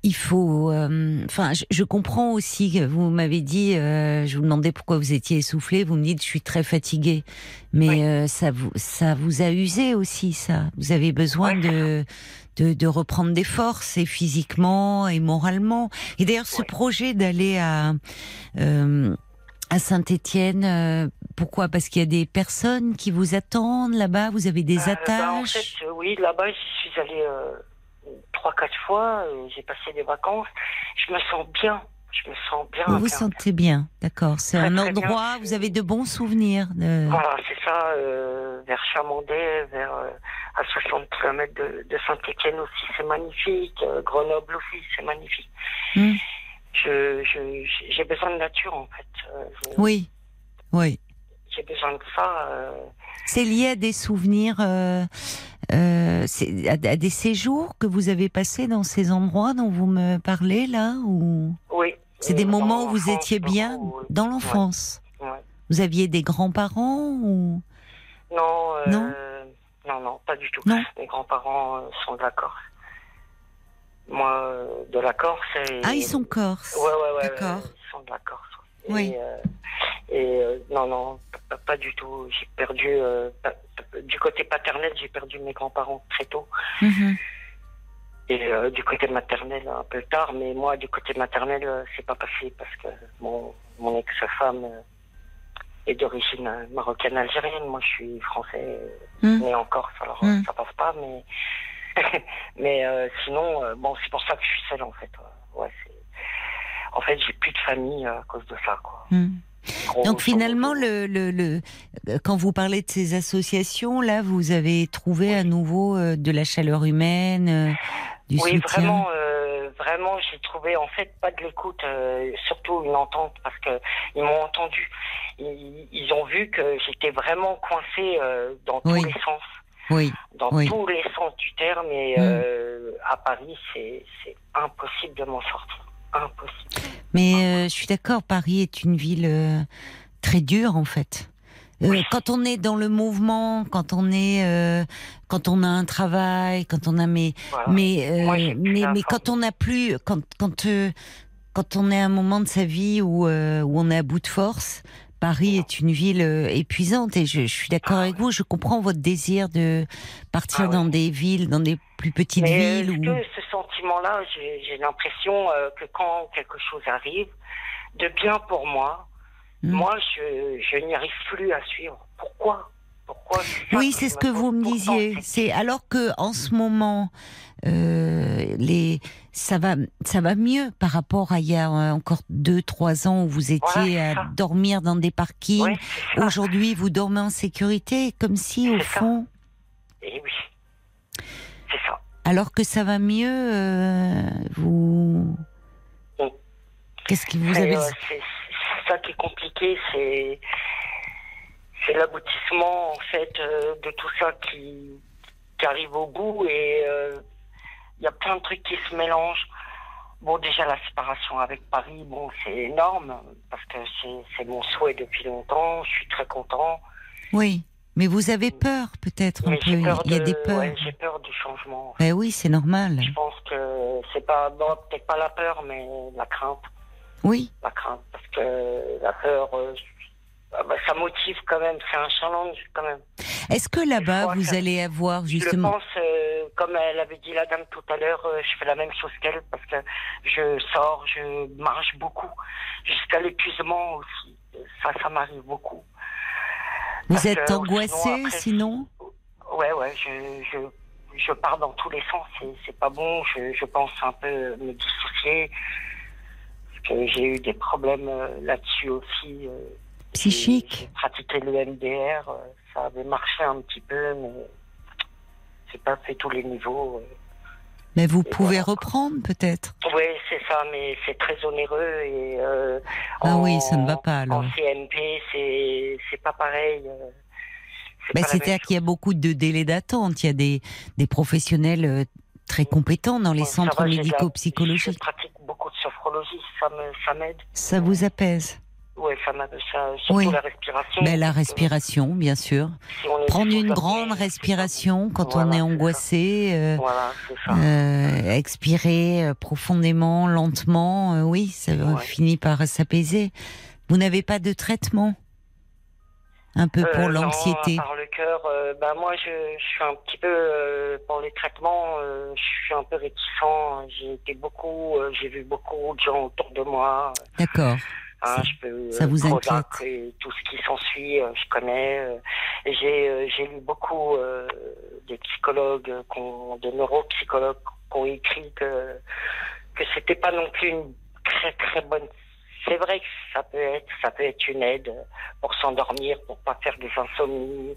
il faut. euh, Enfin, je, je comprends aussi. que Vous m'avez dit, euh, je vous demandais pourquoi vous étiez essoufflé. Vous me dites, je suis très fatiguée. Mais
Oui.
euh, ça vous, ça vous a usé aussi, ça. Vous avez besoin
Oui,
de, de, de reprendre des forces, et physiquement et moralement. Et d'ailleurs, ce projet d'aller à euh, À Saint-Étienne, euh, pourquoi? Parce qu'il y a des personnes qui vous attendent là-bas. Vous avez des
Euh, bah, en
attaches?
fait, euh, oui, là-bas, j'y suis allée euh, trois, quatre fois. euh, J'ai passé des vacances. Je me sens bien. Je me sens bien.
vous vous sentez bien, d'accord. C'est un
bien.
endroit. Vous avez de bons souvenirs. De...
Voilà, c'est ça, euh, vers Chamandet, vers euh, à 60 km de, de Saint-Étienne aussi, c'est magnifique. euh, Grenoble aussi, c'est magnifique.
Hmm.
Je, je, j'ai besoin de nature en fait. euh, je-
Oui, oui.
J'ai besoin de ça. euh,
C'est lié à des souvenirs, euh, euh, à, à des séjours que vous avez passés dans ces endroits dont vous me parlez là ou?
Oui.
c'est des moments où vous étiez bien
beaucoup,
dans l'enfance.
ouais.
Vous aviez des grands-parents ou?
Non,
Non?
non, non, pas du tout.
Non?
Mes grands-parents sont Corse. Moi, euh, de la Corse. Et...
Ah, ils sont corses.
Ouais, ouais, ouais.
D'accord.
Ils sont de la Corse.
Oui.
Et, euh, et, euh, non, non, pas, pas du tout. J'ai perdu, euh, pa- du côté paternel, j'ai perdu mes grands-parents très tôt.
Mhm.
Et du côté maternel, un peu tard. Mais moi, du côté maternel, c'est pas passé parce que mon, mon ex-femme est d'origine marocaine-algérienne. Moi, je suis français,
Mm.
né en Corse, alors
Mm.
euh, ça passe pas. Mais, mais euh, sinon, euh, bon, c'est pour ça que je suis seule, en fait. Ouais, Ouais. En fait, j'ai plus de famille euh, à cause de ça, quoi.
Mm.
Gros-
Donc finalement, le, le, le- euh, quand vous parlez de ces associations, là, vous avez trouvé à nouveau euh, de la chaleur humaine, euh, du
Oui,
soutien.
vraiment, euh, vraiment, j'ai trouvé en fait pas de l'écoute, euh, surtout une entente parce que ils m'ont entendu. Ils, ils ont vu que j'étais vraiment coincée euh, dans
Oui.
tous les sens,
Oui,
dans
Oui.
tous les sens du terme. Et
Mm.
euh, à Paris, c'est c'est impossible de m'en sortir, impossible.
mais euh, je suis d'accord. Paris est une ville euh, très dure en fait.
Oui.
Quand on est dans le mouvement, quand on est, quand on a un travail, quand on a mais
Voilà.
mais
Moi,
mais mais quand on n'a plus quand quand quand on est à un moment de sa vie où où on est à bout de force, Paris est une ville euh, épuisante et je, je suis d'accord
Ah
avec vous. Je comprends votre désir de partir
Ah
dans des villes, dans des plus petites
Mais
villes.
est-ce
où...
que ce sentiment-là, j'ai l'impression euh, que quand quelque chose arrive, de bien pour moi,
Mm.
moi, je, je n'y arrive plus à suivre. Pourquoi? Pourquoi?
Oui, c'est ce que vous me disiez.
c'est-
C'est alors que en ce moment, euh, les ça va ça va mieux par rapport à il y a euh, encore deux trois ans où vous étiez
Voilà,
à dormir dans des parkings.
Ça.
Aujourd'hui, vous dormez en sécurité, comme si au
C'est ça.
fond,
Eh oui, c'est ça.
alors que ça va mieux, euh, vous
Mm.
qu'est-ce qui vous avez
euh, c'est c'est ça qui est compliqué, c'est c'est l'aboutissement en fait euh, de tout ça qui, qui arrive au bout et euh, il y a plein de trucs qui se mélangent. Bon, déjà la séparation avec Paris, bon, c'est énorme parce que c'est- mon souhait depuis longtemps. Je suis très content.
Oui, mais vous avez peur peut-être un peu.
peur
Il y a
de-
des peurs.
ouais, j'ai peur du changement.
Ben oui, c'est normal.
Je pense que c'est pas, bon, peut-être pas la peur, mais la crainte.
Oui.
La crainte, parce que la peur, euh, ah bah, ça motive quand même, c'est un challenge quand même.
Est-ce que là-bas vous
que-
allez avoir
Je
justement
le pense, euh, comme elle avait dit la dame tout à l'heure, euh, je fais la même chose qu'elle, parce que je sors, je marche beaucoup, jusqu'à l'épuisement aussi. Ça, ça m'arrive beaucoup.
Vous
Parce
êtes
que,
angoissé
sinon, après,
sinon
Ouais, ouais, je, je, je pars dans tous les sens, c'est, c'est pas bon, je, je pense un peu me dissocier, j'ai eu des problèmes euh, là-dessus aussi. euh,
Psychique.
Pratiqué le MDR, euh, ça avait marché un petit peu, mais c'est pas fait tous les niveaux. euh.
Mais vous
Et
pouvez
voilà.
reprendre peut-être.
Oui, c'est ça, mais c'est très onéreux et euh,
Ah
en-
oui, ça ne va pas, alors.
En CMP, c'est c'est pas pareil. la
C'est-à-dire qu'il y a beaucoup de délais d'attente. Il y a des, des professionnels très compétents dans les
Bon,
centres
la- Je
médico-psychologiques.
pratique beaucoup de sophrologie, ça me ça m'aide.
Ça vous apaise
Oui, ça ça, surtout
Oui.
la respiration.
Ben, La respiration, bien sûr.
si
Prendre une grande respiration quand
Voilà,
on est angoissé. euh,
Voilà, ça.
euh, expirer euh, profondément, lentement, euh, oui, ça
Ouais.
finit par s'apaiser. Vous n'avez pas de traitement? Un peu pour l'anxiété
part le cœur, ben moi je, je suis un petit peu pour les traitements, je suis un peu réticent. J'ai été beaucoup, j'ai vu beaucoup de gens autour de moi.
D'accord.
Hein,
Ça-
je peux,
ça
euh,
vous
Prozac
inquiète.
tout ce qui s'ensuit, euh, je connais. euh, j'ai j'ai lu beaucoup euh, des psychologues, des neuropsychologues qui ont écrit que que c'était pas non plus une très très bonne. C'est vrai que ça peut être ça peut être une aide pour s'endormir, pour pas faire des insomnies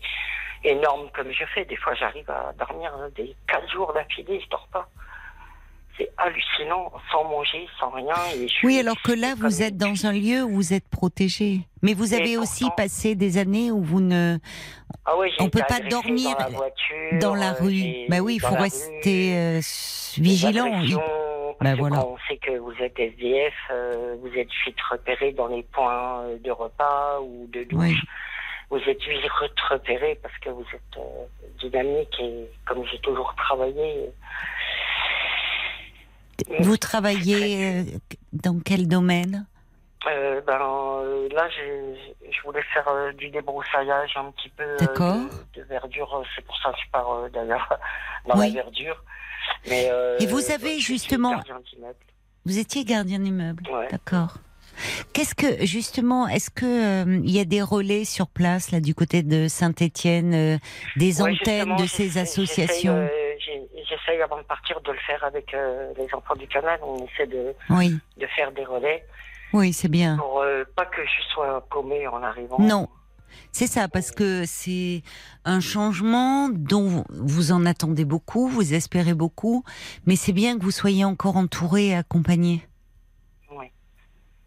énormes comme je fais. Des fois, j'arrive à dormir hein, des quatre jours d'affilée, je dors pas. C'est hallucinant, sans manger, sans rien. Et je
Oui,
suis-
alors que là, vous êtes dans un lieu où vous êtes protégé. Mais vous avez aussi
pourtant-
passé des années où vous ne
Ah ouais,
on peut pas dormir
dans la, voiture,
dans la
euh,
rue. Bah oui, il faut rester euh, vigilant.
Que
voilà.
on sait que vous êtes SDF, euh, vous êtes vite repéré dans les points de repas ou de douche.
Oui.
Vous êtes vite repéré parce que vous êtes euh, dynamique et comme j'ai toujours travaillé.
Vous travaillez euh, dans quel domaine?
Euh, ben euh, là, j'ai- je voulais faire euh, du débroussaillage un petit peu de, de verdure. C'est pour ça que je pars d'ailleurs dans
Oui.
la verdure. Mais, euh,
Et vous avez justement-. Vous étiez gardien d'immeuble.
Ouais.
D'accord. Qu'est-ce que justement, est-ce que euh, il y a des relais sur place là du côté de Saint-Étienne, euh, des
Ouais,
antennes de ces associations?
J'essaye, j'ai- J'essaye avant de partir de le faire avec euh, les enfants du canal. On essaie de,
Oui,
de faire des relais
oui, c'est bien.
pour euh, pas que je sois paumé en arrivant.
Non. C'est ça, parce que c'est un changement dont vous en attendez beaucoup, vous espérez beaucoup, mais c'est bien que vous soyez encore entouré et accompagné.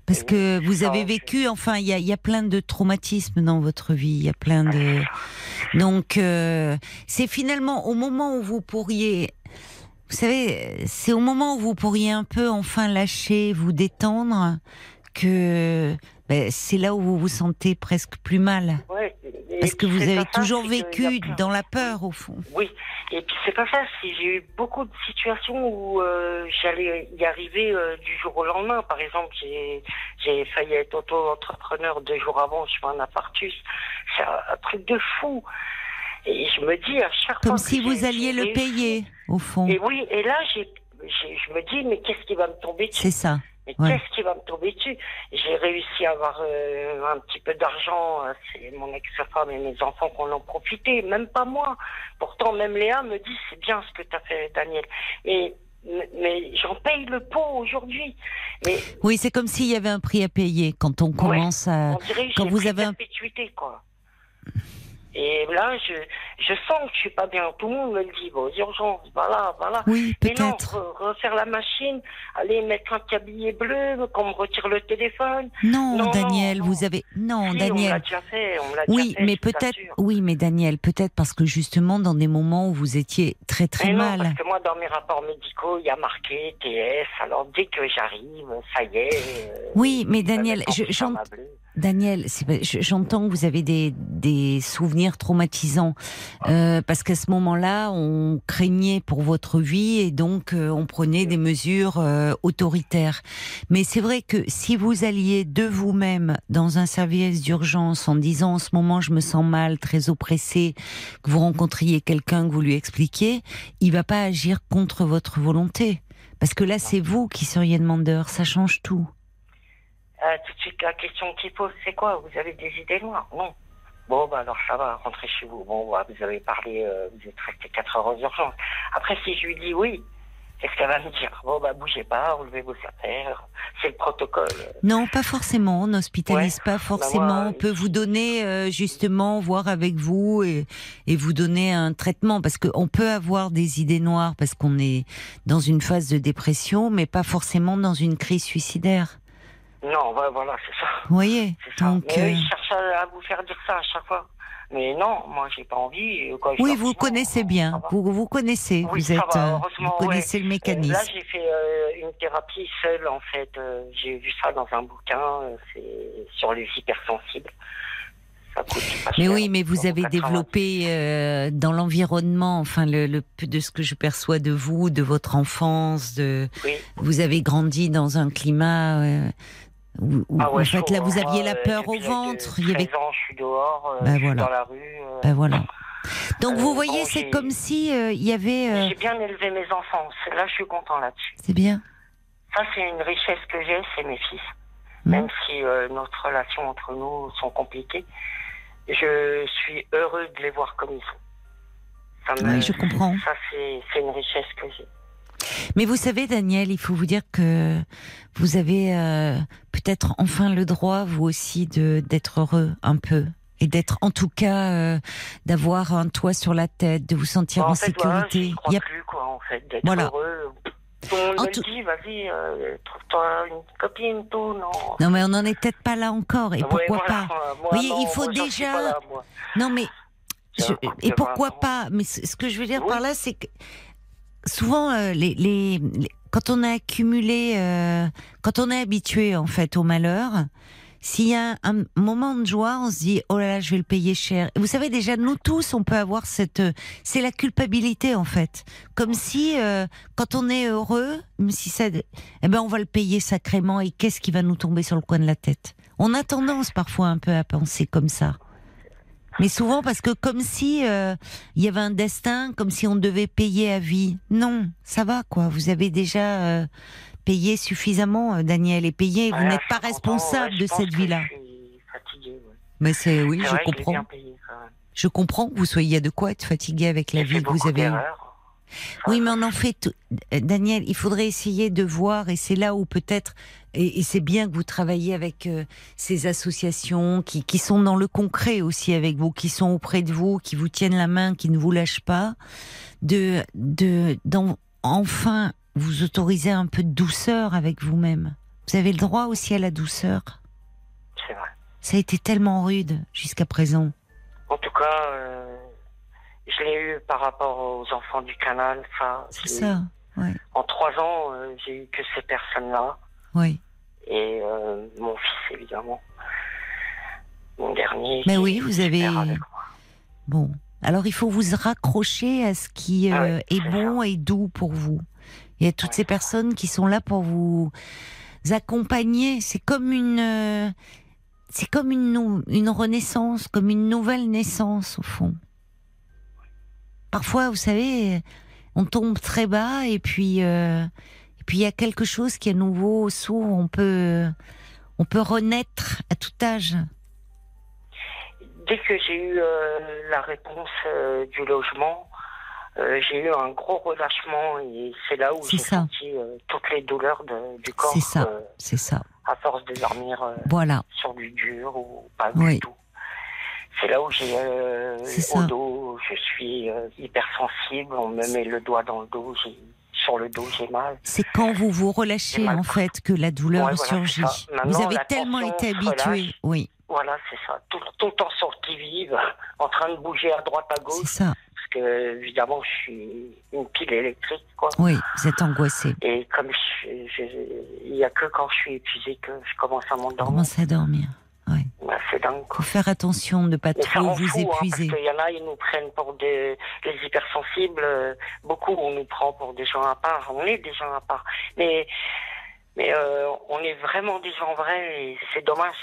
Parce
Oui,
que vous avez vécu, enfin, il y a, y a plein de traumatismes dans votre vie, il y a plein de... Donc, euh, c'est finalement au moment où vous pourriez... Vous savez, c'est au moment où vous pourriez un peu enfin lâcher, vous détendre, que ben, c'est là où vous vous sentez presque plus mal.
Ouais,
Parce que vous avez toujours vécu dans la peur, au fond.
Oui, et puis c'est pas ça. Si j'ai eu beaucoup de situations où euh, j'allais y arriver euh, du jour au lendemain. Par exemple, j'ai failli être auto-entrepreneur deux jours avant. Je fais un infarctus. C'est un, truc de fou. Et je me dis à chaque
Comme
fois.
si
que
vous alliez le payer, au fond.
Et oui, et là, j'ai- je me dis, mais qu'est-ce qui va me tomber dessus?
C'est ça.
Mais
ouais.
qu'est-ce qui va me tomber dessus? J'ai réussi à avoir euh, un petit peu d'argent. euh, C'est mon ex-femme et mes enfants qui en ont profité, même pas moi. Pourtant, même Léa me dit, c'est bien ce que tu as fait, Daniel. Et mais- j'en paye le pot aujourd'hui. Mais
Oui, c'est comme s'il y avait un prix à payer quand on commence à...
on dirait que
quand vous avez un-
quoi. Et là, je, je sens que je suis pas bien. Tout le monde me le dit, bon, aux urgences, voilà, voilà.
Oui,
Mais non, re- refaire la machine, aller mettre un tablier bleu, qu'on me retire le téléphone.
Non,
Non,
Daniel,
non.
vous avez... Non,
Si, on
Daniel.
l'a déjà fait, on l'a
Oui,
déjà fait,
mais peut-être, oui, mais Daniel, peut-être parce que justement dans des moments où vous étiez très très
Mais non,
mal.
parce que moi, dans mes rapports médicaux, il y a marqué TS. Alors, dès que j'arrive, ça y est. euh,
Oui, mais Daniel,
en
je-. Daniel, j'entends que vous avez des, des souvenirs traumatisants euh, parce qu'à ce moment-là, on craignait pour votre vie et donc euh, on prenait des mesures euh, autoritaires. Mais c'est vrai que si vous alliez de vous-même dans un service d'urgence en disant en ce moment je me sens mal, très oppressé, que vous rencontriez quelqu'un que vous lui expliquiez, il va pas agir contre votre volonté. Parce que là, c'est vous qui seriez demandeur, ça change tout.
Ah, tout de suite, la question qu'il pose, c'est quoi Vous avez des idées noires Non. Bon, bah alors ça va, rentrez chez vous. Bon, bah, vous avez parlé, euh, vous êtes resté 4 heures aux urgences. Après, si je lui dis oui, qu'est-ce qu'elle va me dire Bon, bah bougez pas, relevez vos affaires. C'est le protocole.
Non, pas forcément. On n'hospitalise pas forcément.
moi,
on peut vous donner euh, justement, voir avec vous et, et vous donner un traitement parce qu'on peut avoir des idées noires parce qu'on est dans une phase de dépression, mais pas forcément dans une crise suicidaire.
Non, bah, voilà, c'est ça.
Vous voyez
ça.
Donc,
Mais eux,
euh,
ils cherchent à, à vous faire dire ça à chaque fois. Mais non, moi, j'ai pas envie.
oui, vous connaissez bien. Vous vous connaissez.
Oui,
vous êtes,
va,
euh, vous connaissez le
Euh,
mécanisme.
Là, j'ai fait euh, une thérapie seule, en fait. Euh, j'ai vu ça dans un bouquin. euh, c'est sur les hypersensibles.
Mais oui, mais vous avez
90.
développé euh, dans l'environnement, enfin le, le de ce que je perçois de vous, de votre enfance, de
Oui.
vous avez grandi dans un climat euh, où, où,
Ah ouais,
en fait là vous
hein.
aviez la
Moi,
peur
euh,
au ventre. Il y avait,
13 ans, je suis dehors, euh,
Bah
je suis
voilà.
dans la rue. euh,
ben voilà. Donc
Euh,
vous voyez,
bon,
c'est comme si euh, il y avait. euh,
J'ai bien élevé mes enfants. Là, je suis content là-dessus.
c'est bien.
Ça, c'est une richesse que j'ai, c'est mes fils.
Mm.
même si euh, notre relation entre nous sont compliquées. Je suis heureux de les voir comme ils sont. Ça, me-
Oui, je comprends.
ça c'est une richesse que j'ai.
Mais vous savez, Daniel, il faut vous dire que vous avez euh, peut-être enfin le droit, vous aussi, de d'être heureux un peu. Et d'être, en tout cas, euh, d'avoir un toit sur la tête, de vous sentir en,
en fait, voilà,
sécurité. Il y a-
plus, quoi, en fait, d'être
Voilà.
heureux.
En
me
tout-
le dit, vas-y, euh, trouve-toi une copine, tout, non.
Non, mais on n'en est peut-être pas là encore. Et
Ouais,
pourquoi
voilà,
pas?
moi,
voyez,
non,
il faut
moi,
déjà-
là.
Non, mais je- et pourquoi
20 ans.
pas? Mais ce ce que je veux dire
Oui.
par là, c'est que souvent, euh, les, les, quand on a accumulé, euh, quand on est habitué en fait au malheur, s'il y a un moment de joie, on se dit oh là là, je vais le payer cher. Et vous savez déjà, nous tous, on peut avoir cette, euh, c'est la culpabilité en fait, comme si quand on est heureux, même si ça, eh ben on va le payer sacrément. Et qu'est-ce qui va nous tomber sur le coin de la tête? On a tendance parfois un peu à penser comme ça. Mais souvent parce que comme si euh, il y avait un destin, comme si on devait payer à vie. Non, ça va quoi. Vous avez déjà euh, payé suffisamment, euh, Daniel, et payé. Vous n'êtes pas
50 ans,
responsable
ouais,
de cette vie-là.
Ouais.
Mais c'est oui, je
vrai
comprends.
payé.
Je comprends que vous soyez de quoi être fatigué avec la vie que vous avez. Oui, mais on en fait. Euh, Daniel, il faudrait essayer de voir, et c'est là où peut-être, et, et c'est bien que vous travaillez avec euh, ces associations qui, qui sont dans le concret aussi avec vous, qui sont auprès de vous, qui vous tiennent la main, qui ne vous lâchent pas, de, de, enfin vous autoriser un peu de douceur avec vous-même. Vous avez le droit aussi à la douceur.
C'est vrai.
Ça a été tellement rude jusqu'à présent.
En tout cas, euh, je l'ai eu par rapport aux enfants du canal. Ça, je
C'est ça. Ouais.
En trois ans, euh, j'ai eu que ces personnes-là.
Oui.
Et euh, mon fils, évidemment. Mon dernier.
Mais oui, vous avez-. Bon, alors il faut vous raccrocher à ce qui
Ah
euh,
ouais,
est bon et doux pour vous. Il y a toutes
Ouais.
ces personnes qui sont là pour vous accompagner. C'est comme une, euh, c'est comme une, une renaissance, comme une nouvelle naissance au fond. Parfois, vous savez, on tombe très bas et puis, euh, et puis il y a quelque chose qui est nouveau s'ouvre. On peut, on peut renaître à tout âge.
Dès que j'ai eu euh, la réponse euh, du logement, j'ai eu un gros relâchement et c'est là où j'ai senti toutes les douleurs de- du corps
C'est ça. C'est ça.
à force de dormir
Voilà.
sur du dur ou pas
Oui.
du tout. C'est là où j'ai euh,
C'est
au dos, je suis euh, hypersensible, on me met le doigt dans le dos, sur le dos j'ai mal.
C'est quand vous vous relâchez en fait que la douleur
Ouais,
surgit.
c'est.
Vous avez tellement été habitué, oui,
Voilà, c'est ça. Tout, tout le temps sur le qui-vive, en train de bouger à droite, à
c'est
gauche,
ça.
parce que évidemment je suis une pile électrique, quoi.
Oui, vous êtes angoissé.
Et comme il y a que quand je suis épuisé que je commence à m'endormir.
commencez à dormir. Oui.
Bah, c'est dingue.
Faut faire attention de ne pas
Mais
trop vous
fou, hein,
épuiser.
parce qu'il y en a, ils nous prennent pour des les hypersensibles. euh, Beaucoup, on nous prend pour des gens à part. On est des gens à part. Mais, mais euh, on est vraiment des gens vrais et c'est dommage.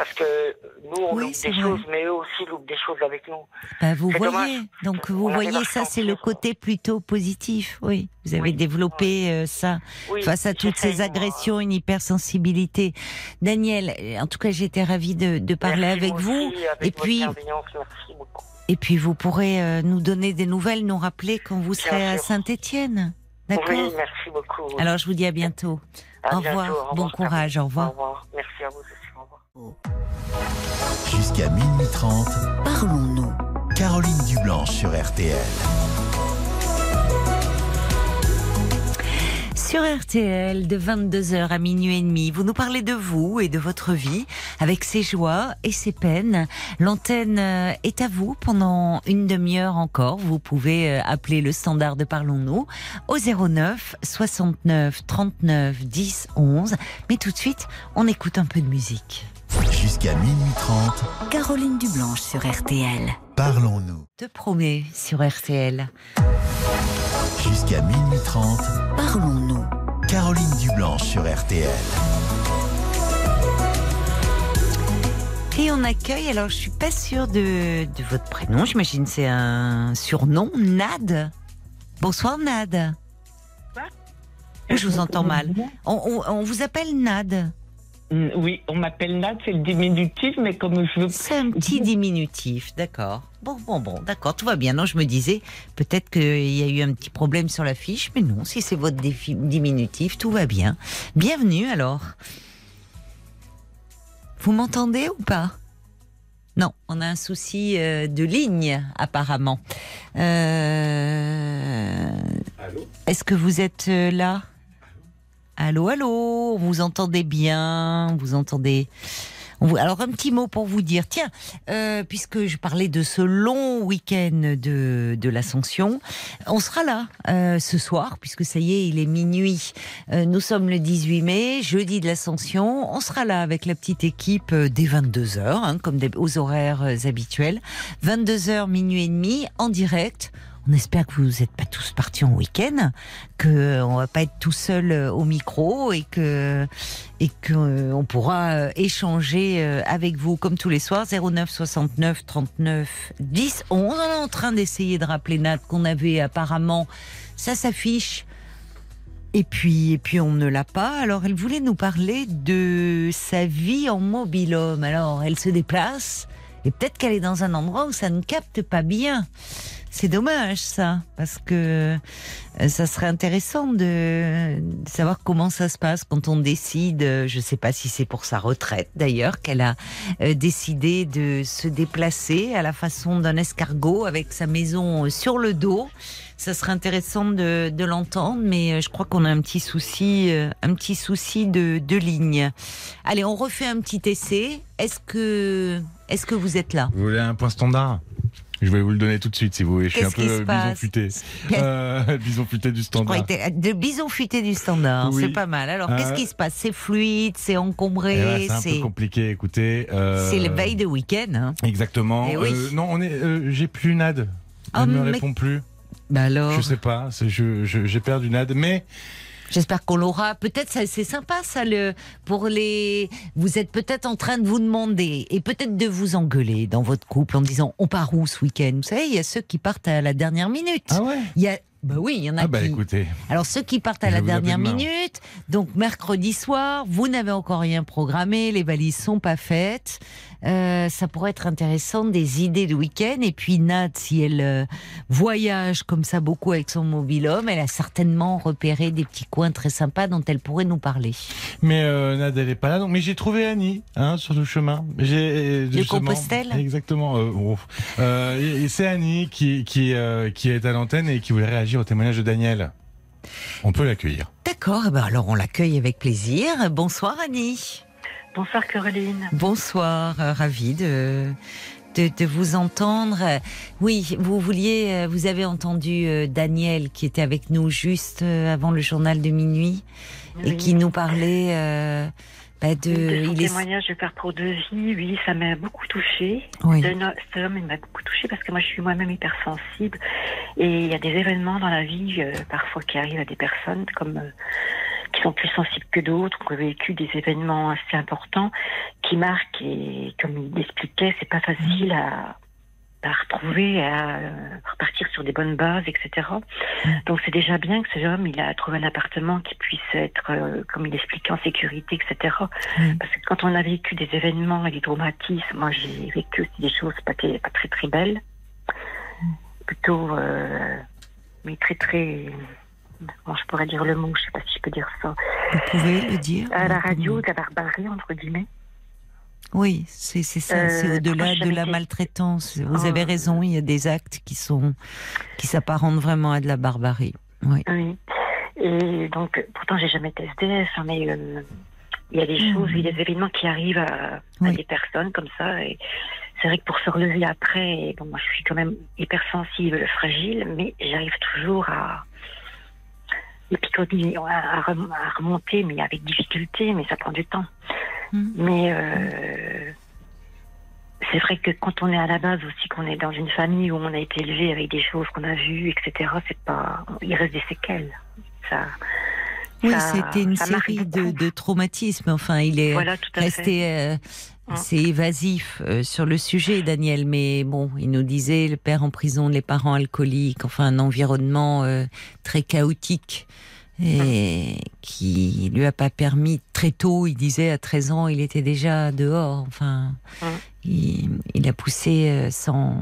Parce que nous, on
Oui,
loupe des
vrai.
choses, mais eux aussi loupent des choses avec nous.
Bah, vous voyez,
dommage.
donc vous
On
voyez ça, c'est le côté plutôt positif. Oui, vous avez
Oui.
développé euh, ça
Oui,
face à toutes ces
moi.
agressions, une hypersensibilité. Daniel, euh, en tout cas, j'étais ravie de, de parler
Merci,
avec vous.
aussi, avec
Et puis, et puis vous pourrez euh, nous donner des nouvelles, nous rappeler quand vous serez à. Saint-Étienne. D'accord.
Oui, merci beaucoup.
Alors je vous dis à bientôt.
À
au,
bientôt,
revoir.
au
Bon
revoir,
courage. Au
Au
revoir.
revoir. Merci à vous revoir.
Jusqu'à minuit 30,
Parlons-nous.
Caroline Dublanche sur RTL.
Sur RTL, de 22h à minuit et demi, vous nous parlez de vous et de votre vie, avec ses joies et ses peines. L'antenne euh, est à vous pendant une demi-heure encore. Vous pouvez euh, appeler le standard de Parlons-nous au 09 69 39 10 11. Mais tout de suite, on écoute un peu de musique.
Jusqu'à minuit 30,
Caroline Dublanche sur RTL.
parlons-nous.
Te promets sur RTL.
Jusqu'à minuit 30,
Parlons-nous.
Caroline Dublanche sur RTL.
Et on accueille, alors je suis pas sûre de, de votre prénom, j'imagine c'est un surnom, Nad. Bonsoir Nad. Je vous entends mal. On, on- on vous appelle Nad.
Mm, Oui, on m'appelle Nat, c'est le diminutif, mais comme je veux.
C'est un petit diminutif, d'accord. Bon, bon, bon, d'accord, tout va bien. Non, je me disais, peut-être qu'il y a eu un petit problème sur la fiche, mais non, si c'est votre défi- diminutif, tout va bien. Bienvenue alors. Vous m'entendez ou pas? Non, on a un souci euh, de ligne, apparemment. Euh, Est-ce que vous êtes euh, là? Allô, allô, vous entendez bien, vous entendez. Alors un petit mot pour vous dire, tiens, euh, puisque je parlais de ce long week-end de, de l'Ascension, on sera là euh, ce soir, puisque ça y est, il est minuit. Euh, nous sommes le 18 mai, jeudi de l'Ascension. On sera là avec la petite équipe euh, dès 22h, hein, comme aux horaires euh, habituels. 22h, minuit et demi, en direct. On espère que vous n'êtes pas tous partis en week-end, que on va pas être tout seul euh, au micro et que et que euh, pourra euh, échanger euh, avec vous comme tous les soirs 09 69 39 10 11. On est en train d'essayer de rappeler Nat qu'on avait apparemment ça s'affiche et puis, et puis on ne l'a pas. Alors, elle voulait nous parler de sa vie en mobilhome. Alors, elle se déplace et peut-être qu'elle est dans un endroit où ça ne capte pas bien. C'est dommage ça, parce que euh, ça serait intéressant de, savoir comment ça se passe quand on décide. euh, Je ne sais pas si c'est pour sa retraite d'ailleurs qu'elle a euh, décidé de se déplacer à la façon d'un escargot avec sa maison sur le dos. Ça serait intéressant de, l'entendre, mais je crois qu'on a un petit souci, un petit souci de, de ligne. Allez, on refait un petit essai. Est-ce que, est-ce que vous êtes là?
Vous voulez un point standard? Je vais vous le donner tout de suite si vous voulez. Je suis un peu
se
bison
passe
futé. Euh, bison futé du
Je crois
standard.
De bison futé du standard,
Oui.
c'est pas mal. Alors,
Euh,
qu'est-ce qui se passe? C'est fluide, c'est
Eh ben,
encombré,
c'est un
c'est
peu compliqué, écoutez. euh,
c'est le veille de week-end. hein.
Exactement.
Eh oui.
Euh, non, on est. euh, J'ai plus Nad. Elle
Ah,
me
mais-
répond plus.
Bah alors,
Je sais pas. J'ai perdu Nad. Mais
j'espère qu'on l'aura. Peut-être c'est sympa ça le pour les. Vous êtes peut-être en train de vous demander et peut-être de vous engueuler dans votre couple en disant on part où ce week-end? Vous savez, il y a ceux qui partent à la dernière minute.
ah ouais?
Il y a bah oui, il y en a
Ah bah
qui.
écoutez.
Alors ceux qui partent à la dernière minute, donc mercredi soir, vous n'avez encore rien programmé, les valises sont pas faites. Euh, ça pourrait être intéressant des idées de week-end. Et puis Nat, si elle euh, voyage comme ça beaucoup avec son mobilhome, elle a certainement repéré des petits coins très sympas dont elle pourrait nous parler.
Mais euh, Nad, elle est pas là. Donc, mais j'ai trouvé Annie hein, sur le chemin. J'ai
De Compostelle?
Exactement. c'est Annie qui qui qui est à l'antenne et qui voulait réagir au témoignage de Daniel. On peut l'accueillir.
D'accord, eh ben alors on l'accueille avec plaisir. Bonsoir Annie.
Bonsoir Caroline.
Bonsoir, euh, ravi de, de, de vous entendre. Oui, vous vouliez, euh, vous avez entendu euh, Daniel qui était avec nous juste avant le journal de minuit et qui nous parlait euh, bah, de.
de son
il est-
témoignage de perte pour deux vies, oui, ça m'a beaucoup touchée.
Oui.
Cet homme, il m'a beaucoup touchée parce que moi, je suis moi-même hypersensible. Et il y a des événements dans la vie, euh, parfois, qui arrivent à des personnes comme euh, qui sont plus sensibles que d'autres, qui ont vécu des événements assez importants, qui marquent. Et comme il l'expliquait, c'est pas facile à, à retrouver, à euh, repartir sur des bonnes bases, etc. Donc c'est déjà bien que ce homme, il a trouvé un appartement qui puisse être, euh, comme il expliquait, en sécurité, etc.
Mm.
Parce que quand on a vécu des événements et des traumatismes, moi j'ai vécu aussi des choses pas, pas très très belles, plutôt, euh, mais très très, comment je pourrais dire le mot, je sais pas si je peux dire ça,
Vous pouvez le dire
à la radio, de la barbarie entre guillemets.
Oui, c'est ça,
Euh,
c'est au-delà de la maltraitance. Vous
Oh.
avez raison, il y a des actes qui sont qui s'apparentent vraiment à de la barbarie. Oui.
Oui. Et donc, pourtant, j'ai jamais été SDF, hein, mais euh, il y a des
Mhm.
choses, il y a des événements qui arrivent à, des personnes comme ça. Et c'est vrai que pour se relever après, bon, moi, je suis quand même hypersensible, fragile, mais j'arrive toujours à, à remonter, mais avec difficulté, mais ça prend du temps.
Mhm.
Mais euh, c'est vrai que quand on est à la base aussi, qu'on est dans une famille où on a été élevé avec des choses qu'on a vues, etc., c'est pas, il reste des séquelles. Ça,
Oui, c'était une série de, traumatismes. Enfin, il est
Voilà,
resté euh,
Mm.
assez évasif euh, sur le sujet, Daniel. Mais bon, il nous disait le père en prison, les parents alcooliques, enfin un environnement euh, très chaotique. Et qui lui a pas permis très tôt, il disait à 13 ans, il était déjà dehors, enfin, il, il a poussé euh, sans,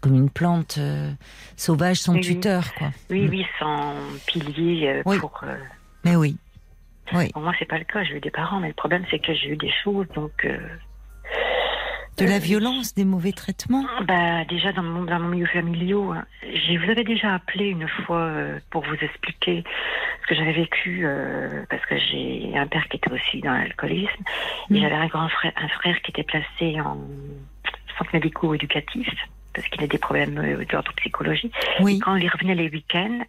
comme une plante euh, sauvage
Oui, oui.
tuteur, quoi.
Oui,
Mm.
oui, sans pilier euh,
Oui.
pour. euh,
Mais oui, oui.
Pour moi, c'est pas le cas. J'ai eu des parents, mais le problème, c'est que j'ai eu des choses, donc.
De la violence, des mauvais traitements?
Bah, déjà dans mon, dans mon milieu familial, je vous avais déjà appelé une fois euh, pour vous expliquer ce que j'avais vécu euh, parce que j'ai un père qui était aussi dans l'alcoolisme et
Mm.
j'avais un grand frère, un frère qui était placé en centre médico-éducatif parce qu'il a des problèmes euh, d'ordre psychologique.
Oui,
Quand il revenait les week-ends,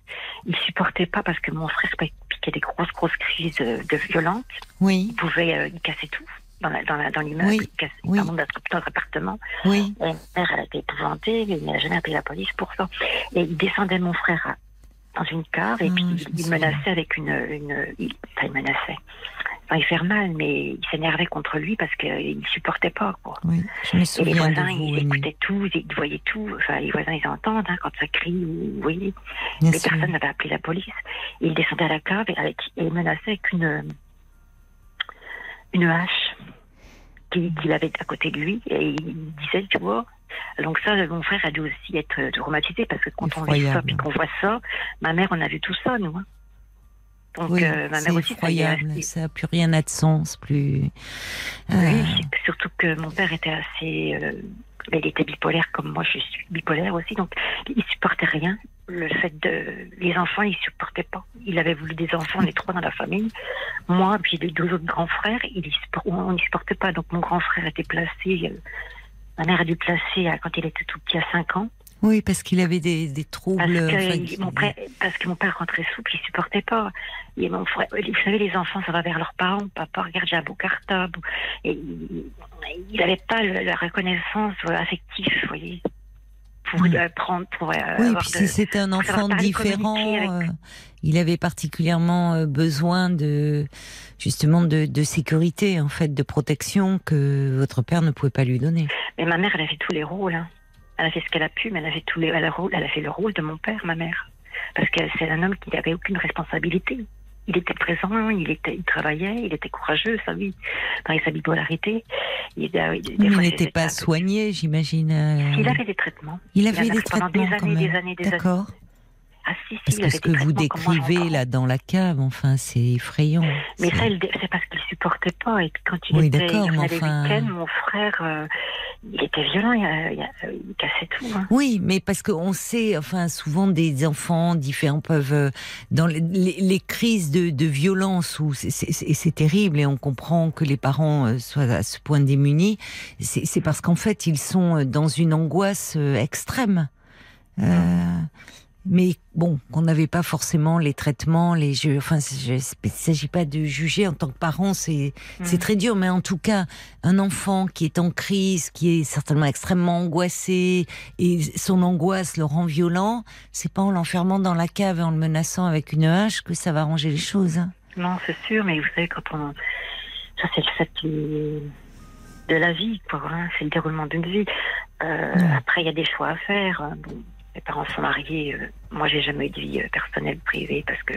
il supportait pas parce que mon frère piquait des grosses grosses crises de violence.
oui,
Il pouvait, euh, il cassait tout dans la, dans dans l'immeuble,
Oui,
il
oui.
pardon, notre, notre appartement.
oui.
Et mon père, elle a été épouvantée, il n'a jamais appelé la police pour ça. Et il descendait mon frère à- dans une cave et
Ah,
puis il, il
souviens.
menaçait avec une, une il, enfin, il menaçait. Sans y faire mal, mais il s'énervait contre lui parce qu'il ne supportait pas. Quoi.
Oui, je me
Et les
souviens
voisins,
vous,
ils écoutaient tout, ils voyaient tout. Enfin, les voisins, ils entendent hein, quand ça crie. Ou, oui.
Bien
Mais
sûr.
personne n'avait appelé la police. Il descendait à la cave et, avec, et il menaçait avec une, une hache qu'il avait à côté de lui. Et il disait, tu vois. Donc ça, mon frère a dû aussi être traumatisé parce que quand on vit ça puis qu'on voit ça, ma mère, on a vu tout ça, nous. hein. Donc
Oui,
euh, ma
c'est
mère aussi, ça
effroyable. n'a plus rien à de sens, plus.
Oui,
Euh,
surtout que mon père était assez. euh, il était bipolaire comme moi, je suis bipolaire aussi, donc il supportait rien. Le fait de. Les enfants, il supportait pas. Il avait voulu des enfants, est trois dans la famille. Moi, puis les deux autres grands frères, il on n'y supportait pas. Donc mon grand frère était placé. euh, ma mère a dû placer quand il était tout petit à 5 ans.
Oui, parce qu'il avait des, des troubles.
Parce que, il- mon père, parce que mon père rentrait souple, il supportait pas. Et mon frère, vous savez, les enfants, ça va vers leurs parents. Papa, regarde, j'ai un beau cartable. Et il- n'avait pas le- la reconnaissance euh, affective, vous voyez, pour euh, prendre, pour euh,
Oui,
avoir
puis
de-
si c'était un enfant différent,
avec-
euh, il avait particulièrement besoin de justement de, de sécurité, en fait, de protection que votre père ne pouvait pas lui donner.
Mais ma mère, elle a fait tous les rôles. hein. Elle a fait ce qu'elle a pu, mais elle a fait tous les, elle a, elle a fait le rôle de mon père, ma mère, parce que c'est un homme qui n'avait aucune responsabilité. Il était présent, il était, il travaillait, il était courageux, ça oui, dans sa bipolarité. Il, euh,
n'était pas soigné, j'imagine. euh,
Il avait des traitements.
il avait des
fait pendant
traitements
des
quand
années,
même.
des années, des années.
D'accord.
Ah si, si,
Parce que ce que vous décrivez là dans la cave, enfin, c'est effrayant.
Mais ça, c'est parce qu'il supportait pas. Et puis quand il
Oui,
était, il
enfin-
mon frère, euh, il était violent, il, a- il cassait tout. hein.
Oui, mais parce qu'on sait, enfin, souvent des enfants différents peuvent, euh, dans les, les- les crises de, de violence où c'est- terrible et on comprend que les parents euh, soient à ce point démunis, c'est parce qu'en fait ils sont euh, dans une angoisse euh, extrême. Euh, mais bon, qu'on n'avait pas forcément les traitements, les jeux. Enfin, je- il ne s'agit pas de juger en tant que parent, c'est
Mhm.
très dur. Mais en tout cas, un enfant qui est en crise, qui est certainement extrêmement angoissé, et son angoisse le rend violent, c'est pas en l'enfermant dans la cave et en le menaçant avec une hache que ça va arranger les choses. hein.
Non, c'est sûr, mais vous savez, quand on. Ça, c'est le fait de la vie, quoi. hein, C'est le déroulement d'une vie. Euh. Après, il y a des choix à faire. hein. Bon, mes parents sont mariés. euh, moi, j'ai jamais eu de vie euh, personnelle privée parce que.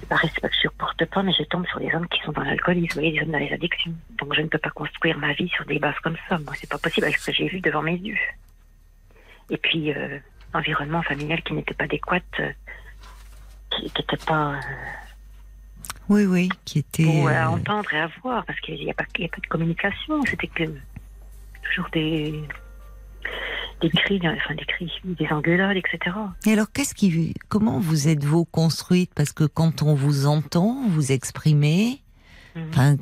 C'est pas que je supporte pas, mais je tombe sur des hommes qui sont dans l'alcoolisme, vous voyez, des hommes dans les addictions. Donc, je ne peux pas construire ma vie sur des bases comme ça. Moi, c'est pas possible avec ce que j'ai vu devant mes yeux. Et puis, euh, environnement familial qui n'était pas adéquat, euh, qui n'était pas. euh,
Oui, oui, qui était.
pour euh, entendre et à voir, parce qu'il n'y a, a pas de communication, c'était que toujours des, des cris, enfin des cris, des engueulades, etc.
Et alors, qu'est-ce qui, comment vous êtes-vous construite? Parce que quand on vous entend, vous exprimer,
Mhm.
enfin,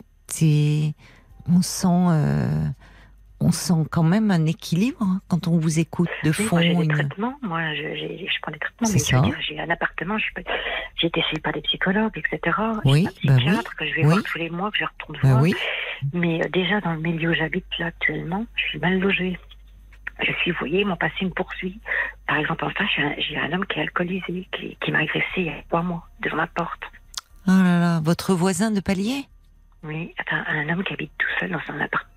on sent, euh, on sent quand même un équilibre hein, quand on vous écoute de
Oui,
fond.
moi, j'ai des
une-
traitements, moi je, prends des traitements, mais
ça.
j'ai un appartement, j'ai été suivie par des psychologues, etc.
Oui,
j'ai un
bah
psychiatre que je vais
oui.
voir tous les mois, que je retourne
Bah
voir.
oui,
Mais euh, déjà dans le milieu où j'habite là actuellement, je suis mal logée. Je suis, vous voyez, mon passé me poursuit. Par exemple, en face, j'ai un, homme qui est alcoolisé, qui, qui m'a agressé il y a trois mois, devant ma porte.
oh là là, votre voisin de palier?
Oui, attends, un homme qui habite tout seul dans son appartement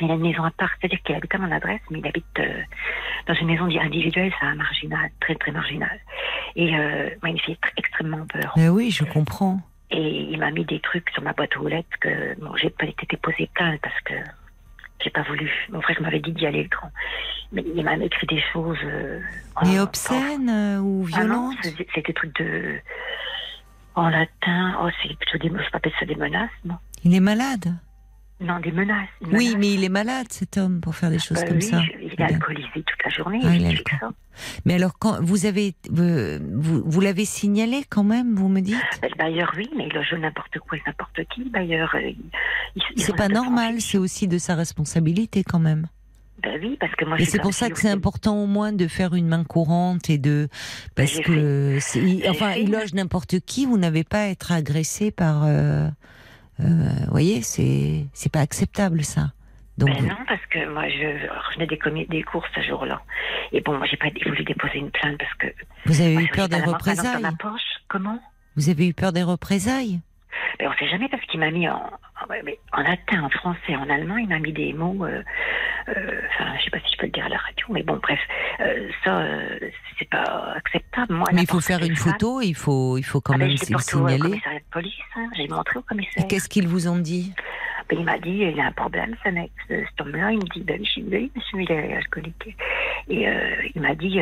il a une maison à part, c'est-à-dire qu'il habite à mon adresse, mais il habite euh, dans une maison individuelle, ça un marginal, très très marginal. Et euh, moi, il me fait tr- extrêmement peur.
Mais oui, je comprends.
Et il m'a mis des trucs sur ma boîte aux lettres que bon, j'ai pas été déposé plainte parce que j'ai pas voulu. Mon frère m'avait dit d'y aller le grand. Mais il m'a écrit des choses. euh,
Mais obscènes euh, ou
ah
violentes
c'est- c'est des trucs de. En latin, oh, c'est plutôt des. Je appelle ça des menaces, non?
Il est malade.
Non, des menaces.
Oui,
menace.
mais il est malade, cet homme, pour faire des choses
Euh,
comme
oui,
ça.
je- Il est alcoolisé toute la journée.
Ah,
il ça.
Mais alors, quand vous avez, euh, vous, vous l'avez signalé quand même, vous me dites?
Ben, Le bailleur, oui, mais il loge n'importe quoi et n'importe qui. Le bailleur, euh,
C'est pas normal, c'est aussi de sa responsabilité quand même.
Ben oui, parce que moi,
Et c'est pour ça que c'est important au moins de faire une main courante et de parce que enfin
fait
il loge n'importe qui, vous n'avez pas à être agressé par. euh, vous voyez, c'est c'est pas acceptable ça. Donc
Ben non, parce que moi, je revenais des, commis- des courses ce jour-là. Et bon, moi, j'ai pas voulu déposer une plainte parce que.
vous avez
moi,
eu peur des représailles.
dans ma poche. Comment?
Vous avez eu peur des représailles?
Ben, On sait jamais parce qu'il m'a mis en, latin, en français, en allemand, il m'a mis des mots. euh, euh, Enfin, je sais pas si je peux le dire à la radio, mais bon, bref, euh, ça, c'est pas acceptable. Moi,
Mais il faut faire une
femme-
photo, il faut il faut quand
Ah, ben,
même
au
signaler.
commissariat de police, hein, j'ai montré au commissaire.
Qu'est-ce qu'ils vous ont dit?
Ben, il m'a dit, il a un problème, ce mec, ce, cet homme-là. Il me dit, ben, je suis oui, monsieur, il est alcoolique. Et il m'a dit,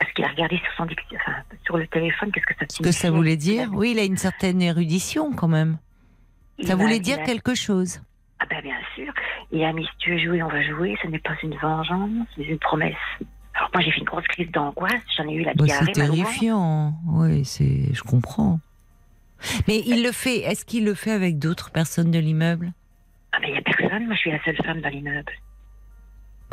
parce qu'il a regardé sur son dic- enfin, sur le téléphone, qu'est-ce que ça
Ce que ça voulait dire Oui, il a une certaine érudition quand même.
Il
Ça voulait dire
a-
quelque chose.
Ah ben bien sûr. Il a mis, si tu veux jouer, on va jouer. Ce n'est pas une vengeance, c'est une promesse. Alors moi, j'ai fait une grosse crise d'angoisse. J'en ai eu la
Bah,
diarrhée.
c'est terrifiant. Oui, c'est, je comprends. Mais il le fait. Est-ce qu'il le fait avec d'autres personnes de l'immeuble?
Ah ben il n'y a personne. Moi, je suis la seule femme dans l'immeuble.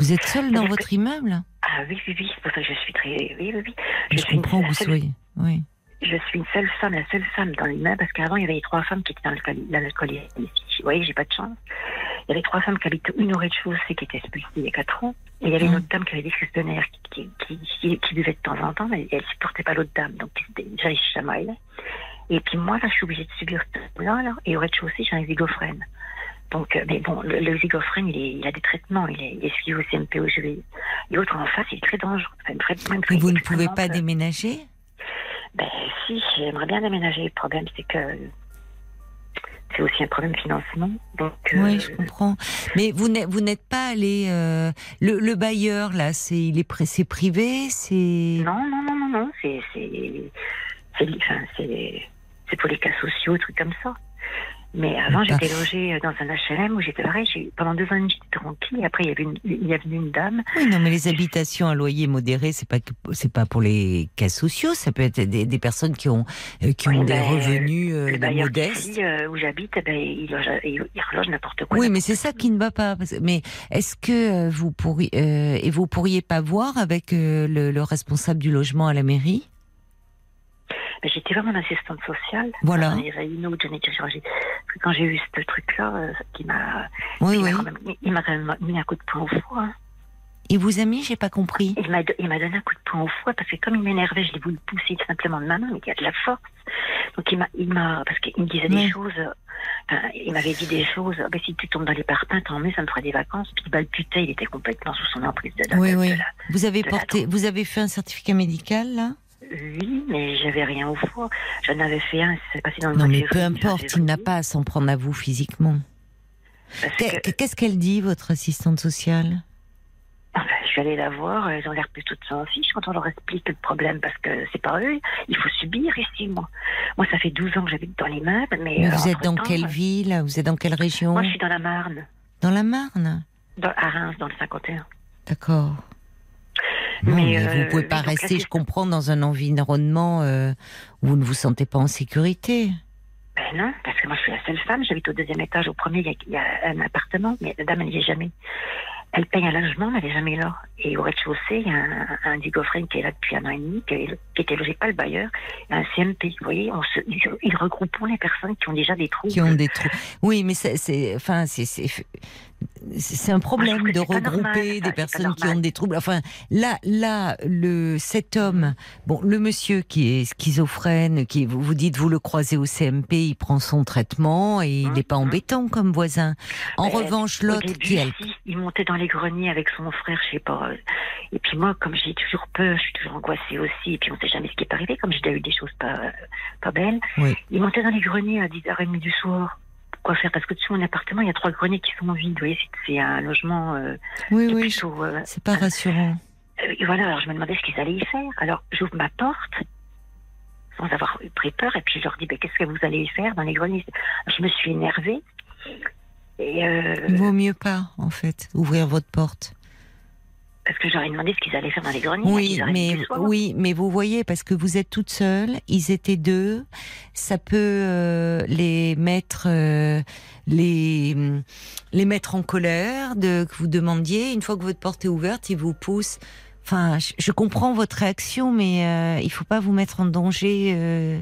Vous êtes seul dans votre immeuble?
Ah oui, oui, oui. C'est pour ça que je suis très... Oui, oui, oui.
Je,
suis une-
comprends que vous
seule-
soyez. Oui.
Je suis une seule femme, la seule femme dans l'immeuble, parce qu'avant, il y avait trois femmes qui étaient dans l'alcooli- dans l'alcoolisme. Vous voyez, j'ai pas de chance. Il y avait trois femmes qui habitent une au rez-de-chaussée, qui étaient expulsées il y a quatre ans. Et il y avait une
Mhm.
autre dame qui avait des crises de nerfs, qui, qui, qui, buvait de temps en temps, mais elle supportait pas l'autre dame. Donc, se chamaillaient. Et puis moi, là, je suis obligée de subir ce là là. Et au rez-de-chaussée, j'ai un zygophrène. Donc, euh, mais bon, le, le zygophrène, il, est, il a des traitements, il est, il est suivi au CMP, au GV. L'autre en face, il est très dangereux. Très- même
Et vous ne pouvez pas
peur.
déménager?
Ben si, j'aimerais bien déménager. Le problème, c'est que c'est aussi un problème de financement. Donc, euh,
Oui, je comprends. Mais vous n'êtes, vous n'êtes pas allé. euh, le, le bailleur là, c'est il est c'est privé, c'est.
non, non, non, non, non, c'est c'est c'est enfin, c'est c'est pour les cas sociaux, trucs comme ça. Mais avant,
D'accord.
j'étais logée dans un HLM où j'étais pareil. j'ai- Pendant deux ans j'étais tranquille. Après, il y avait une, il y avait une dame.
Oui, non, mais les habitations à loyer modéré, c'est pas c'est pas pour les cas sociaux. Ça peut être des, des personnes qui ont euh, qui ont des
ben,
revenus euh,
le
modestes.
ici, euh, où j'habite, eh ben, il, loge, il, il reloge n'importe quoi.
Oui, mais c'est ça qui ne va pas. Mais est-ce que euh, vous pourriez euh, et vous pourriez pas voir avec euh, le, le responsable du logement à la mairie?
Mais j'étais vraiment assistante sociale.
Voilà.
Une autre, j'en ai déjà changé. Parce que Quand j'ai eu ce truc-là, euh, qui m'a,
Oui,
il
oui.
m'a quand même- il m'a quand même mis un coup de poing au foie. hein.
Il vous a mis, j'ai pas compris.
Il m'a, il m'a donné un coup de poing au foie parce que comme il m'énervait, je l'ai voulu pousser simplement de ma main, mais il y a de la force. Donc il m'a, il m'a, parce qu'il me disait des choses, euh, il m'avait dit des choses, Ah ben, si tu tombes dans les parpaings, tant mieux, ça me fera des vacances. Puis il balbutait, il était complètement sous son emprise de la
Oui,
de
oui.
la-
Vous avez
la
porté, vous avez fait un certificat médical là?
Oui, mais j'avais rien au foie. J'en avais fait un, c'est passé dans le
Non, mais peu importe, il n'a pas à s'en prendre à vous physiquement. Qu'est-ce qu'elle dit, votre assistante sociale?
Ah ben, je suis allée la voir, ils ont l'air plutôt de s'en fiche quand on leur explique le problème, parce que c'est pas eux, il faut subir ici, moi. Moi, ça fait 12 ans que j'habite dans l'immeuble, mais...
Mais
euh,
vous êtes dans quelle ville? Vous êtes dans quelle région
Moi, je suis dans la Marne,
Dans la Marne?
Dans, à Reims, dans le 51.
D'accord. Non,
Mais,
mais,
euh,
vous pouvez pas rester, je comprends, dans un environnement euh, où vous ne vous sentez pas en sécurité.
Ben non, parce que moi, je suis la seule femme, j'habite au deuxième étage, au premier, il y a, il y a un appartement, mais la dame, elle n'y est jamais. Elle paye un logement, mais elle n'est jamais là. Et au rez-de-chaussée, il y a un, un qui est là depuis un an et demi, qui, est, qui était logé pas le bailleur, un CMP. Vous voyez, on se, ils, regroupent les personnes qui ont déjà des troubles.
Qui ont des trous. Oui, mais c'est- enfin, c'est, c'est- un problème
que
de
normal,
regrouper des personnes qui ont des troubles. Enfin, là, là, le cet homme, bon, le monsieur qui est schizophrène, qui vous vous dites vous le croisez au CMP, il prend son traitement et il n'est pas embêtant comme voisin. En
Mais
revanche,
Au
l'autre qui elle,
si, il montait dans les greniers avec son frère, je sais pas. euh, Et puis moi, comme j'ai toujours peur, je suis toujours angoissée aussi, et puis on sait jamais ce qui est arrivé, comme j'ai déjà eu des choses pas, pas belles.
Oui.
Il montait dans les greniers à 10h30 du soir. Quoi faire Parce que dessus mon appartement, il y a trois greniers qui sont vides. Vous voyez, c'est- un logement euh,
oui,
qui est
oui,
euh,
c'est pas rassurant.
euh, voilà, alors je me demandais ce qu'ils allaient y faire. Alors j'ouvre ma porte sans avoir eu pris peur et puis je leur dis ben, qu'est-ce que vous allez y faire dans les greniers? Je me suis énervée et euh,
Il vaut mieux pas, en fait, ouvrir votre porte.
Parce que j'aurais demandé ce qu'ils allaient faire dans les greniers.
Oui,
à 10h30
mais
soir.
oui, mais vous voyez, parce que vous êtes toute seule, ils étaient deux, ça peut euh, les mettre, euh, les les mettre en colère, de que vous demandiez. Une fois que votre porte est ouverte, ils vous poussent. Enfin, je, je comprends votre réaction, mais euh, il faut pas vous mettre en danger euh,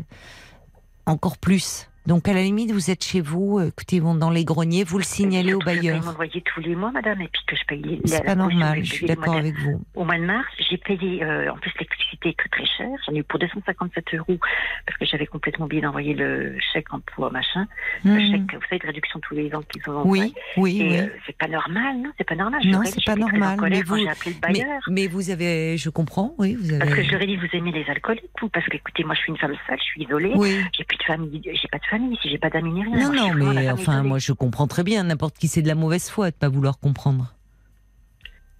encore plus. Donc à la limite, vous êtes chez vous, euh, écoutez, vont dans les greniers, vous le signalez au bailleur.
mon loyer tous les mois, madame, et puis que je paye.
C'est pas normal, je suis d'accord avec vous.
Au mois de mars, j'ai payé, euh, en plus l'électricité est très très chère. J'en ai eu pour 257 euros parce que j'avais complètement oublié d'envoyer le chèque emploi machin. Le
Mhm.
chèque, vous savez, de réduction tous les ans qu'ils ont
Oui,
envoyé.
oui,
Et
oui.
euh, c'est pas normal, non C'est pas normal.
Non, c'est pas
en
normal. Mais vous,
j'ai appelé le
mais,
bailleur.
mais vous avez, je comprends, oui, vous
Parce que
avez.
je leur ai dit, vous aimez les alcooliques, vous Parce que, écoutez, moi, je suis une femme seule, je suis isolée.
Oui.
J'ai plus de famille, j'ai pas de famille, si j'ai pas d'amis ni rien.
Non,
Moi,
non, mais enfin, moi, je comprends très bien. N'importe qui, c'est de la mauvaise foi de pas vouloir comprendre.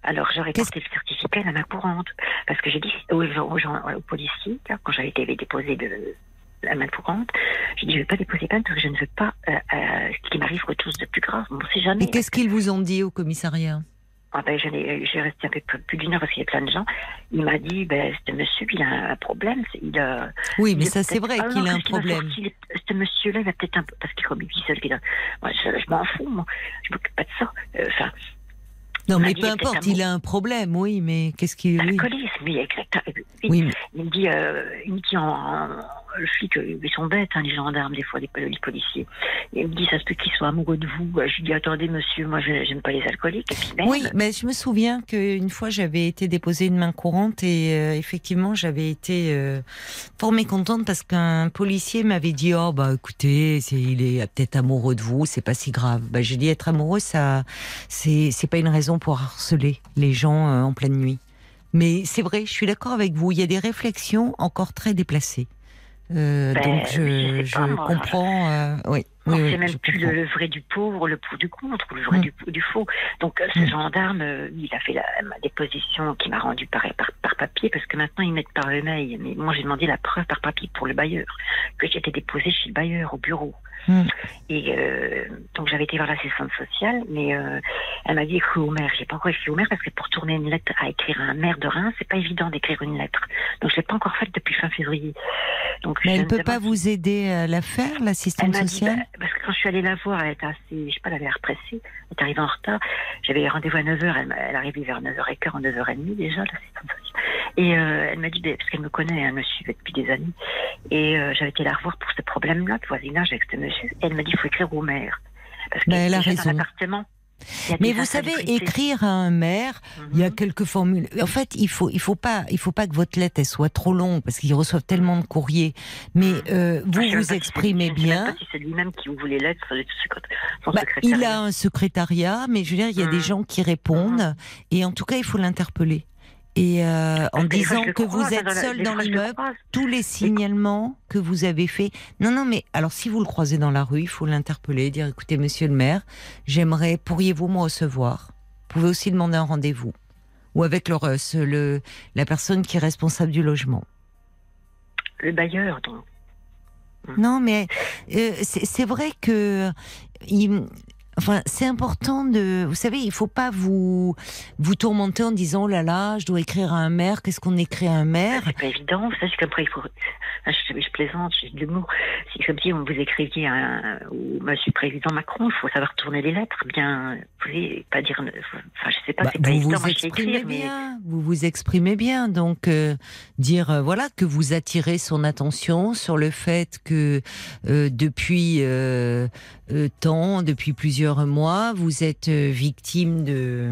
Alors, j'aurais porté le certificat à la main courante. Parce que j'ai dit aux, gens, aux, gens- aux policiers, là, quand j'avais été déposé de la main courante, j'ai dit, je ne vais pas déposer plainte parce que je ne veux pas euh, euh, qu'il m'arrive quelque chose de plus grave. On ne sait jamais.
Et qu'est-ce qu'ils vous ont dit au commissariat?
Ah ben, j'ai resté un peu plus, plus d'une heure parce qu'il y a plein de gens. Il m'a dit, ben, ce monsieur, il a un problème. Il a,
Oui,
il
mais ça, c'est vrai qu'il a un problème.
sorti, il Ce monsieur-là, il a peut-être un peu. Parce qu'il comme il seul, moi, je, je m'en fous, moi. Je m'occupe pas de ça. Euh, Enfin,
Non,
il m'a
mais
dit,
peu
il
importe, il a un problème, oui, mais qu'est-ce qu'il. Oui.
Alcoolisme, oui, exact. Oui. Il me dit, euh, il me dit en, en- le flic, euh, ils sont bêtes, hein, les gendarmes, des fois, les, les policiers. Et il me dit, ça se peut qu'ils soient amoureux de vous. Je lui dis, attendez, monsieur, moi, je j'aime pas les alcooliques. Et puis, merde.
Oui, mais je me souviens qu'une fois j'avais été déposer une main courante et euh, effectivement j'avais été euh, fort mécontente parce qu'un policier m'avait dit oh bah écoutez il est peut-être amoureux de vous c'est pas si grave. Bah j'ai dit être amoureux ça c'est c'est pas une raison pour harceler les gens euh, en pleine nuit. Mais c'est vrai, je suis d'accord avec vous. Il y a des réflexions encore très déplacées. Euh,
Ben,
donc je,
je
comprends. euh, oui,
On
oui,
sait
oui,
même plus le, le vrai du pauvre, le pour du contre, le vrai
Mm.
du, du faux. Donc euh, ce
Mm.
gendarme, euh, il a fait la, ma déposition qui m'a rendu par, par, par papier, parce que maintenant ils mettent par email. Mais moi j'ai demandé la preuve par papier pour le bailleur, que j'étais déposée chez le bailleur au bureau.
Mm.
Et euh, donc j'avais été voir l'assistante sociale, mais euh, elle m'a dit écris au maire. J'ai pas encore écrit au maire parce que pour tourner une lettre à écrire à un maire de Reims, c'est pas évident d'écrire une lettre. Donc je l'ai pas encore faite depuis fin février. Donc
Mais elle
me
peut pas vous aider à la faire, l'assistante
dit,
sociale?
bah, parce que quand je suis allée la voir, elle était assez, je sais pas, elle avait l'air pressée. Elle est arrivée en retard. J'avais rendez-vous à 9h, elle, elle est arrivée vers 9h15, en 9h30 déjà, sociale. Et euh, elle m'a dit, parce qu'elle me connaît, elle me suivait depuis des années. Et euh, j'avais été la revoir pour ce problème-là, de voisinage avec ce monsieur. Et elle m'a dit, il faut écrire au maire. Parce que
Bah, raison.
dans l'appartement,
Mais vous savez, écrire à un maire, il y a
Mhm.
quelques formules. En fait, il faut, il faut pas, il faut pas que votre lettre elle soit trop longue parce qu'ils reçoivent tellement de courriers. Mais euh, vous
sais même pas
vous
c'est-
exprimez bien.
si c'est lui-même qui ouvre les lettres, son
Bah, il a un secrétariat, mais je veux dire, il y a des
Mhm.
gens qui répondent, et en tout cas, il faut l'interpeller. Et euh, en
que
disant que
croise,
vous êtes seul dans l'immeuble, tous les signalements que vous avez faits. Non, non, mais alors si vous le croisez dans la rue, il faut l'interpeller, dire écoutez, monsieur le maire, j'aimerais, pourriez-vous me recevoir? Vous pouvez aussi demander un rendez-vous. Ou avec le, RUS, le, la personne qui est responsable du logement.
Le bailleur, donc.
Non, mais euh, c'est c'est vrai que. il- Enfin, c'est important de, vous savez, il faut pas vous vous tourmenter en disant oh là là, je dois écrire à un maire. Qu'est-ce qu'on écrit à un maire?
C'est pas évident, ça, c'est qu'après, il faut. Ah, Je, je plaisante, j'ai de l'humour. C'est comme si on vous écriviez un, ou Monsieur Président Macron, il faut savoir tourner les lettres, bien. Vous savez, pas dire. Enfin, je sais pas,
Bah,
c'est pas
vous
évident.
vous exprimez
écrire, mais.
bien, vous vous exprimez bien. Donc euh, dire euh, voilà que vous attirez son attention sur le fait que euh, depuis euh, temps, depuis plusieurs mois. Vous êtes euh, victime de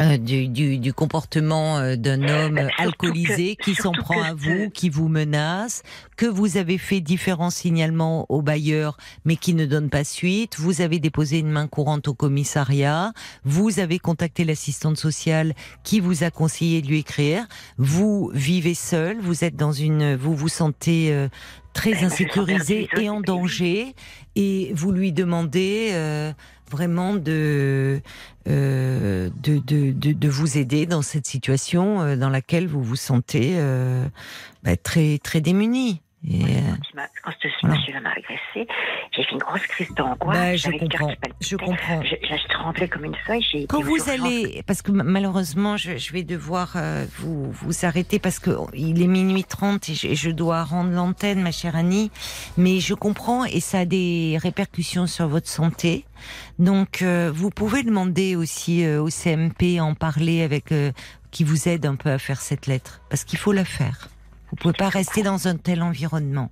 euh, du, du, du comportement euh, d'un homme
surtout
alcoolisé
que-
qui s'en prend
que
à vous, qui vous menace, que vous avez fait différents signalements au bailleur, mais qui ne donne pas suite. Vous avez déposé une main courante au commissariat. Vous avez contacté l'assistante sociale qui vous a conseillé de lui écrire. Vous vivez seul. Vous êtes dans une, vous vous sentez euh, très insécurisé et en danger, et vous lui demandez euh, vraiment de, euh, de, de, de, de vous aider dans cette situation euh, dans laquelle vous vous sentez euh, bah, très très démuni. Et, euh,
Quand, ce
Voilà.
monsieur-là m'a agressé, j'ai fait une grosse crise d'angoisse.
bah, je comprends, je comprends.
Je, je tremblais comme une feuille.
Quand vous allez, parce que malheureusement, je, vais devoir euh, vous, vous arrêter parce que il est minuit 30 et je, dois rendre l'antenne, ma chère Annie. Mais je comprends et ça a des répercussions sur votre santé. Donc, euh, vous pouvez demander aussi euh, au CMP en parler avec qui vous aide un peu à faire cette lettre, parce qu'il faut la faire. Vous pouvez pas rester dans un tel environnement.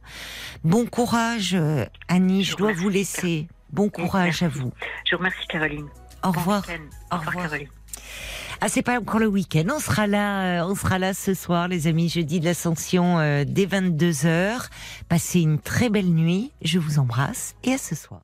Bon courage, euh, Annie. Je dois vous laisser. Bon courage à vous.
Je vous remercie, Caroline.
Au revoir. Au
Au revoir,
revoir.
Caroline.
Ah, c'est pas encore le week-end. On sera là, euh, on sera là ce soir, les amis, jeudi de l'Ascension, euh, dès 22h. Passez une très belle nuit. Je vous embrasse et à ce soir.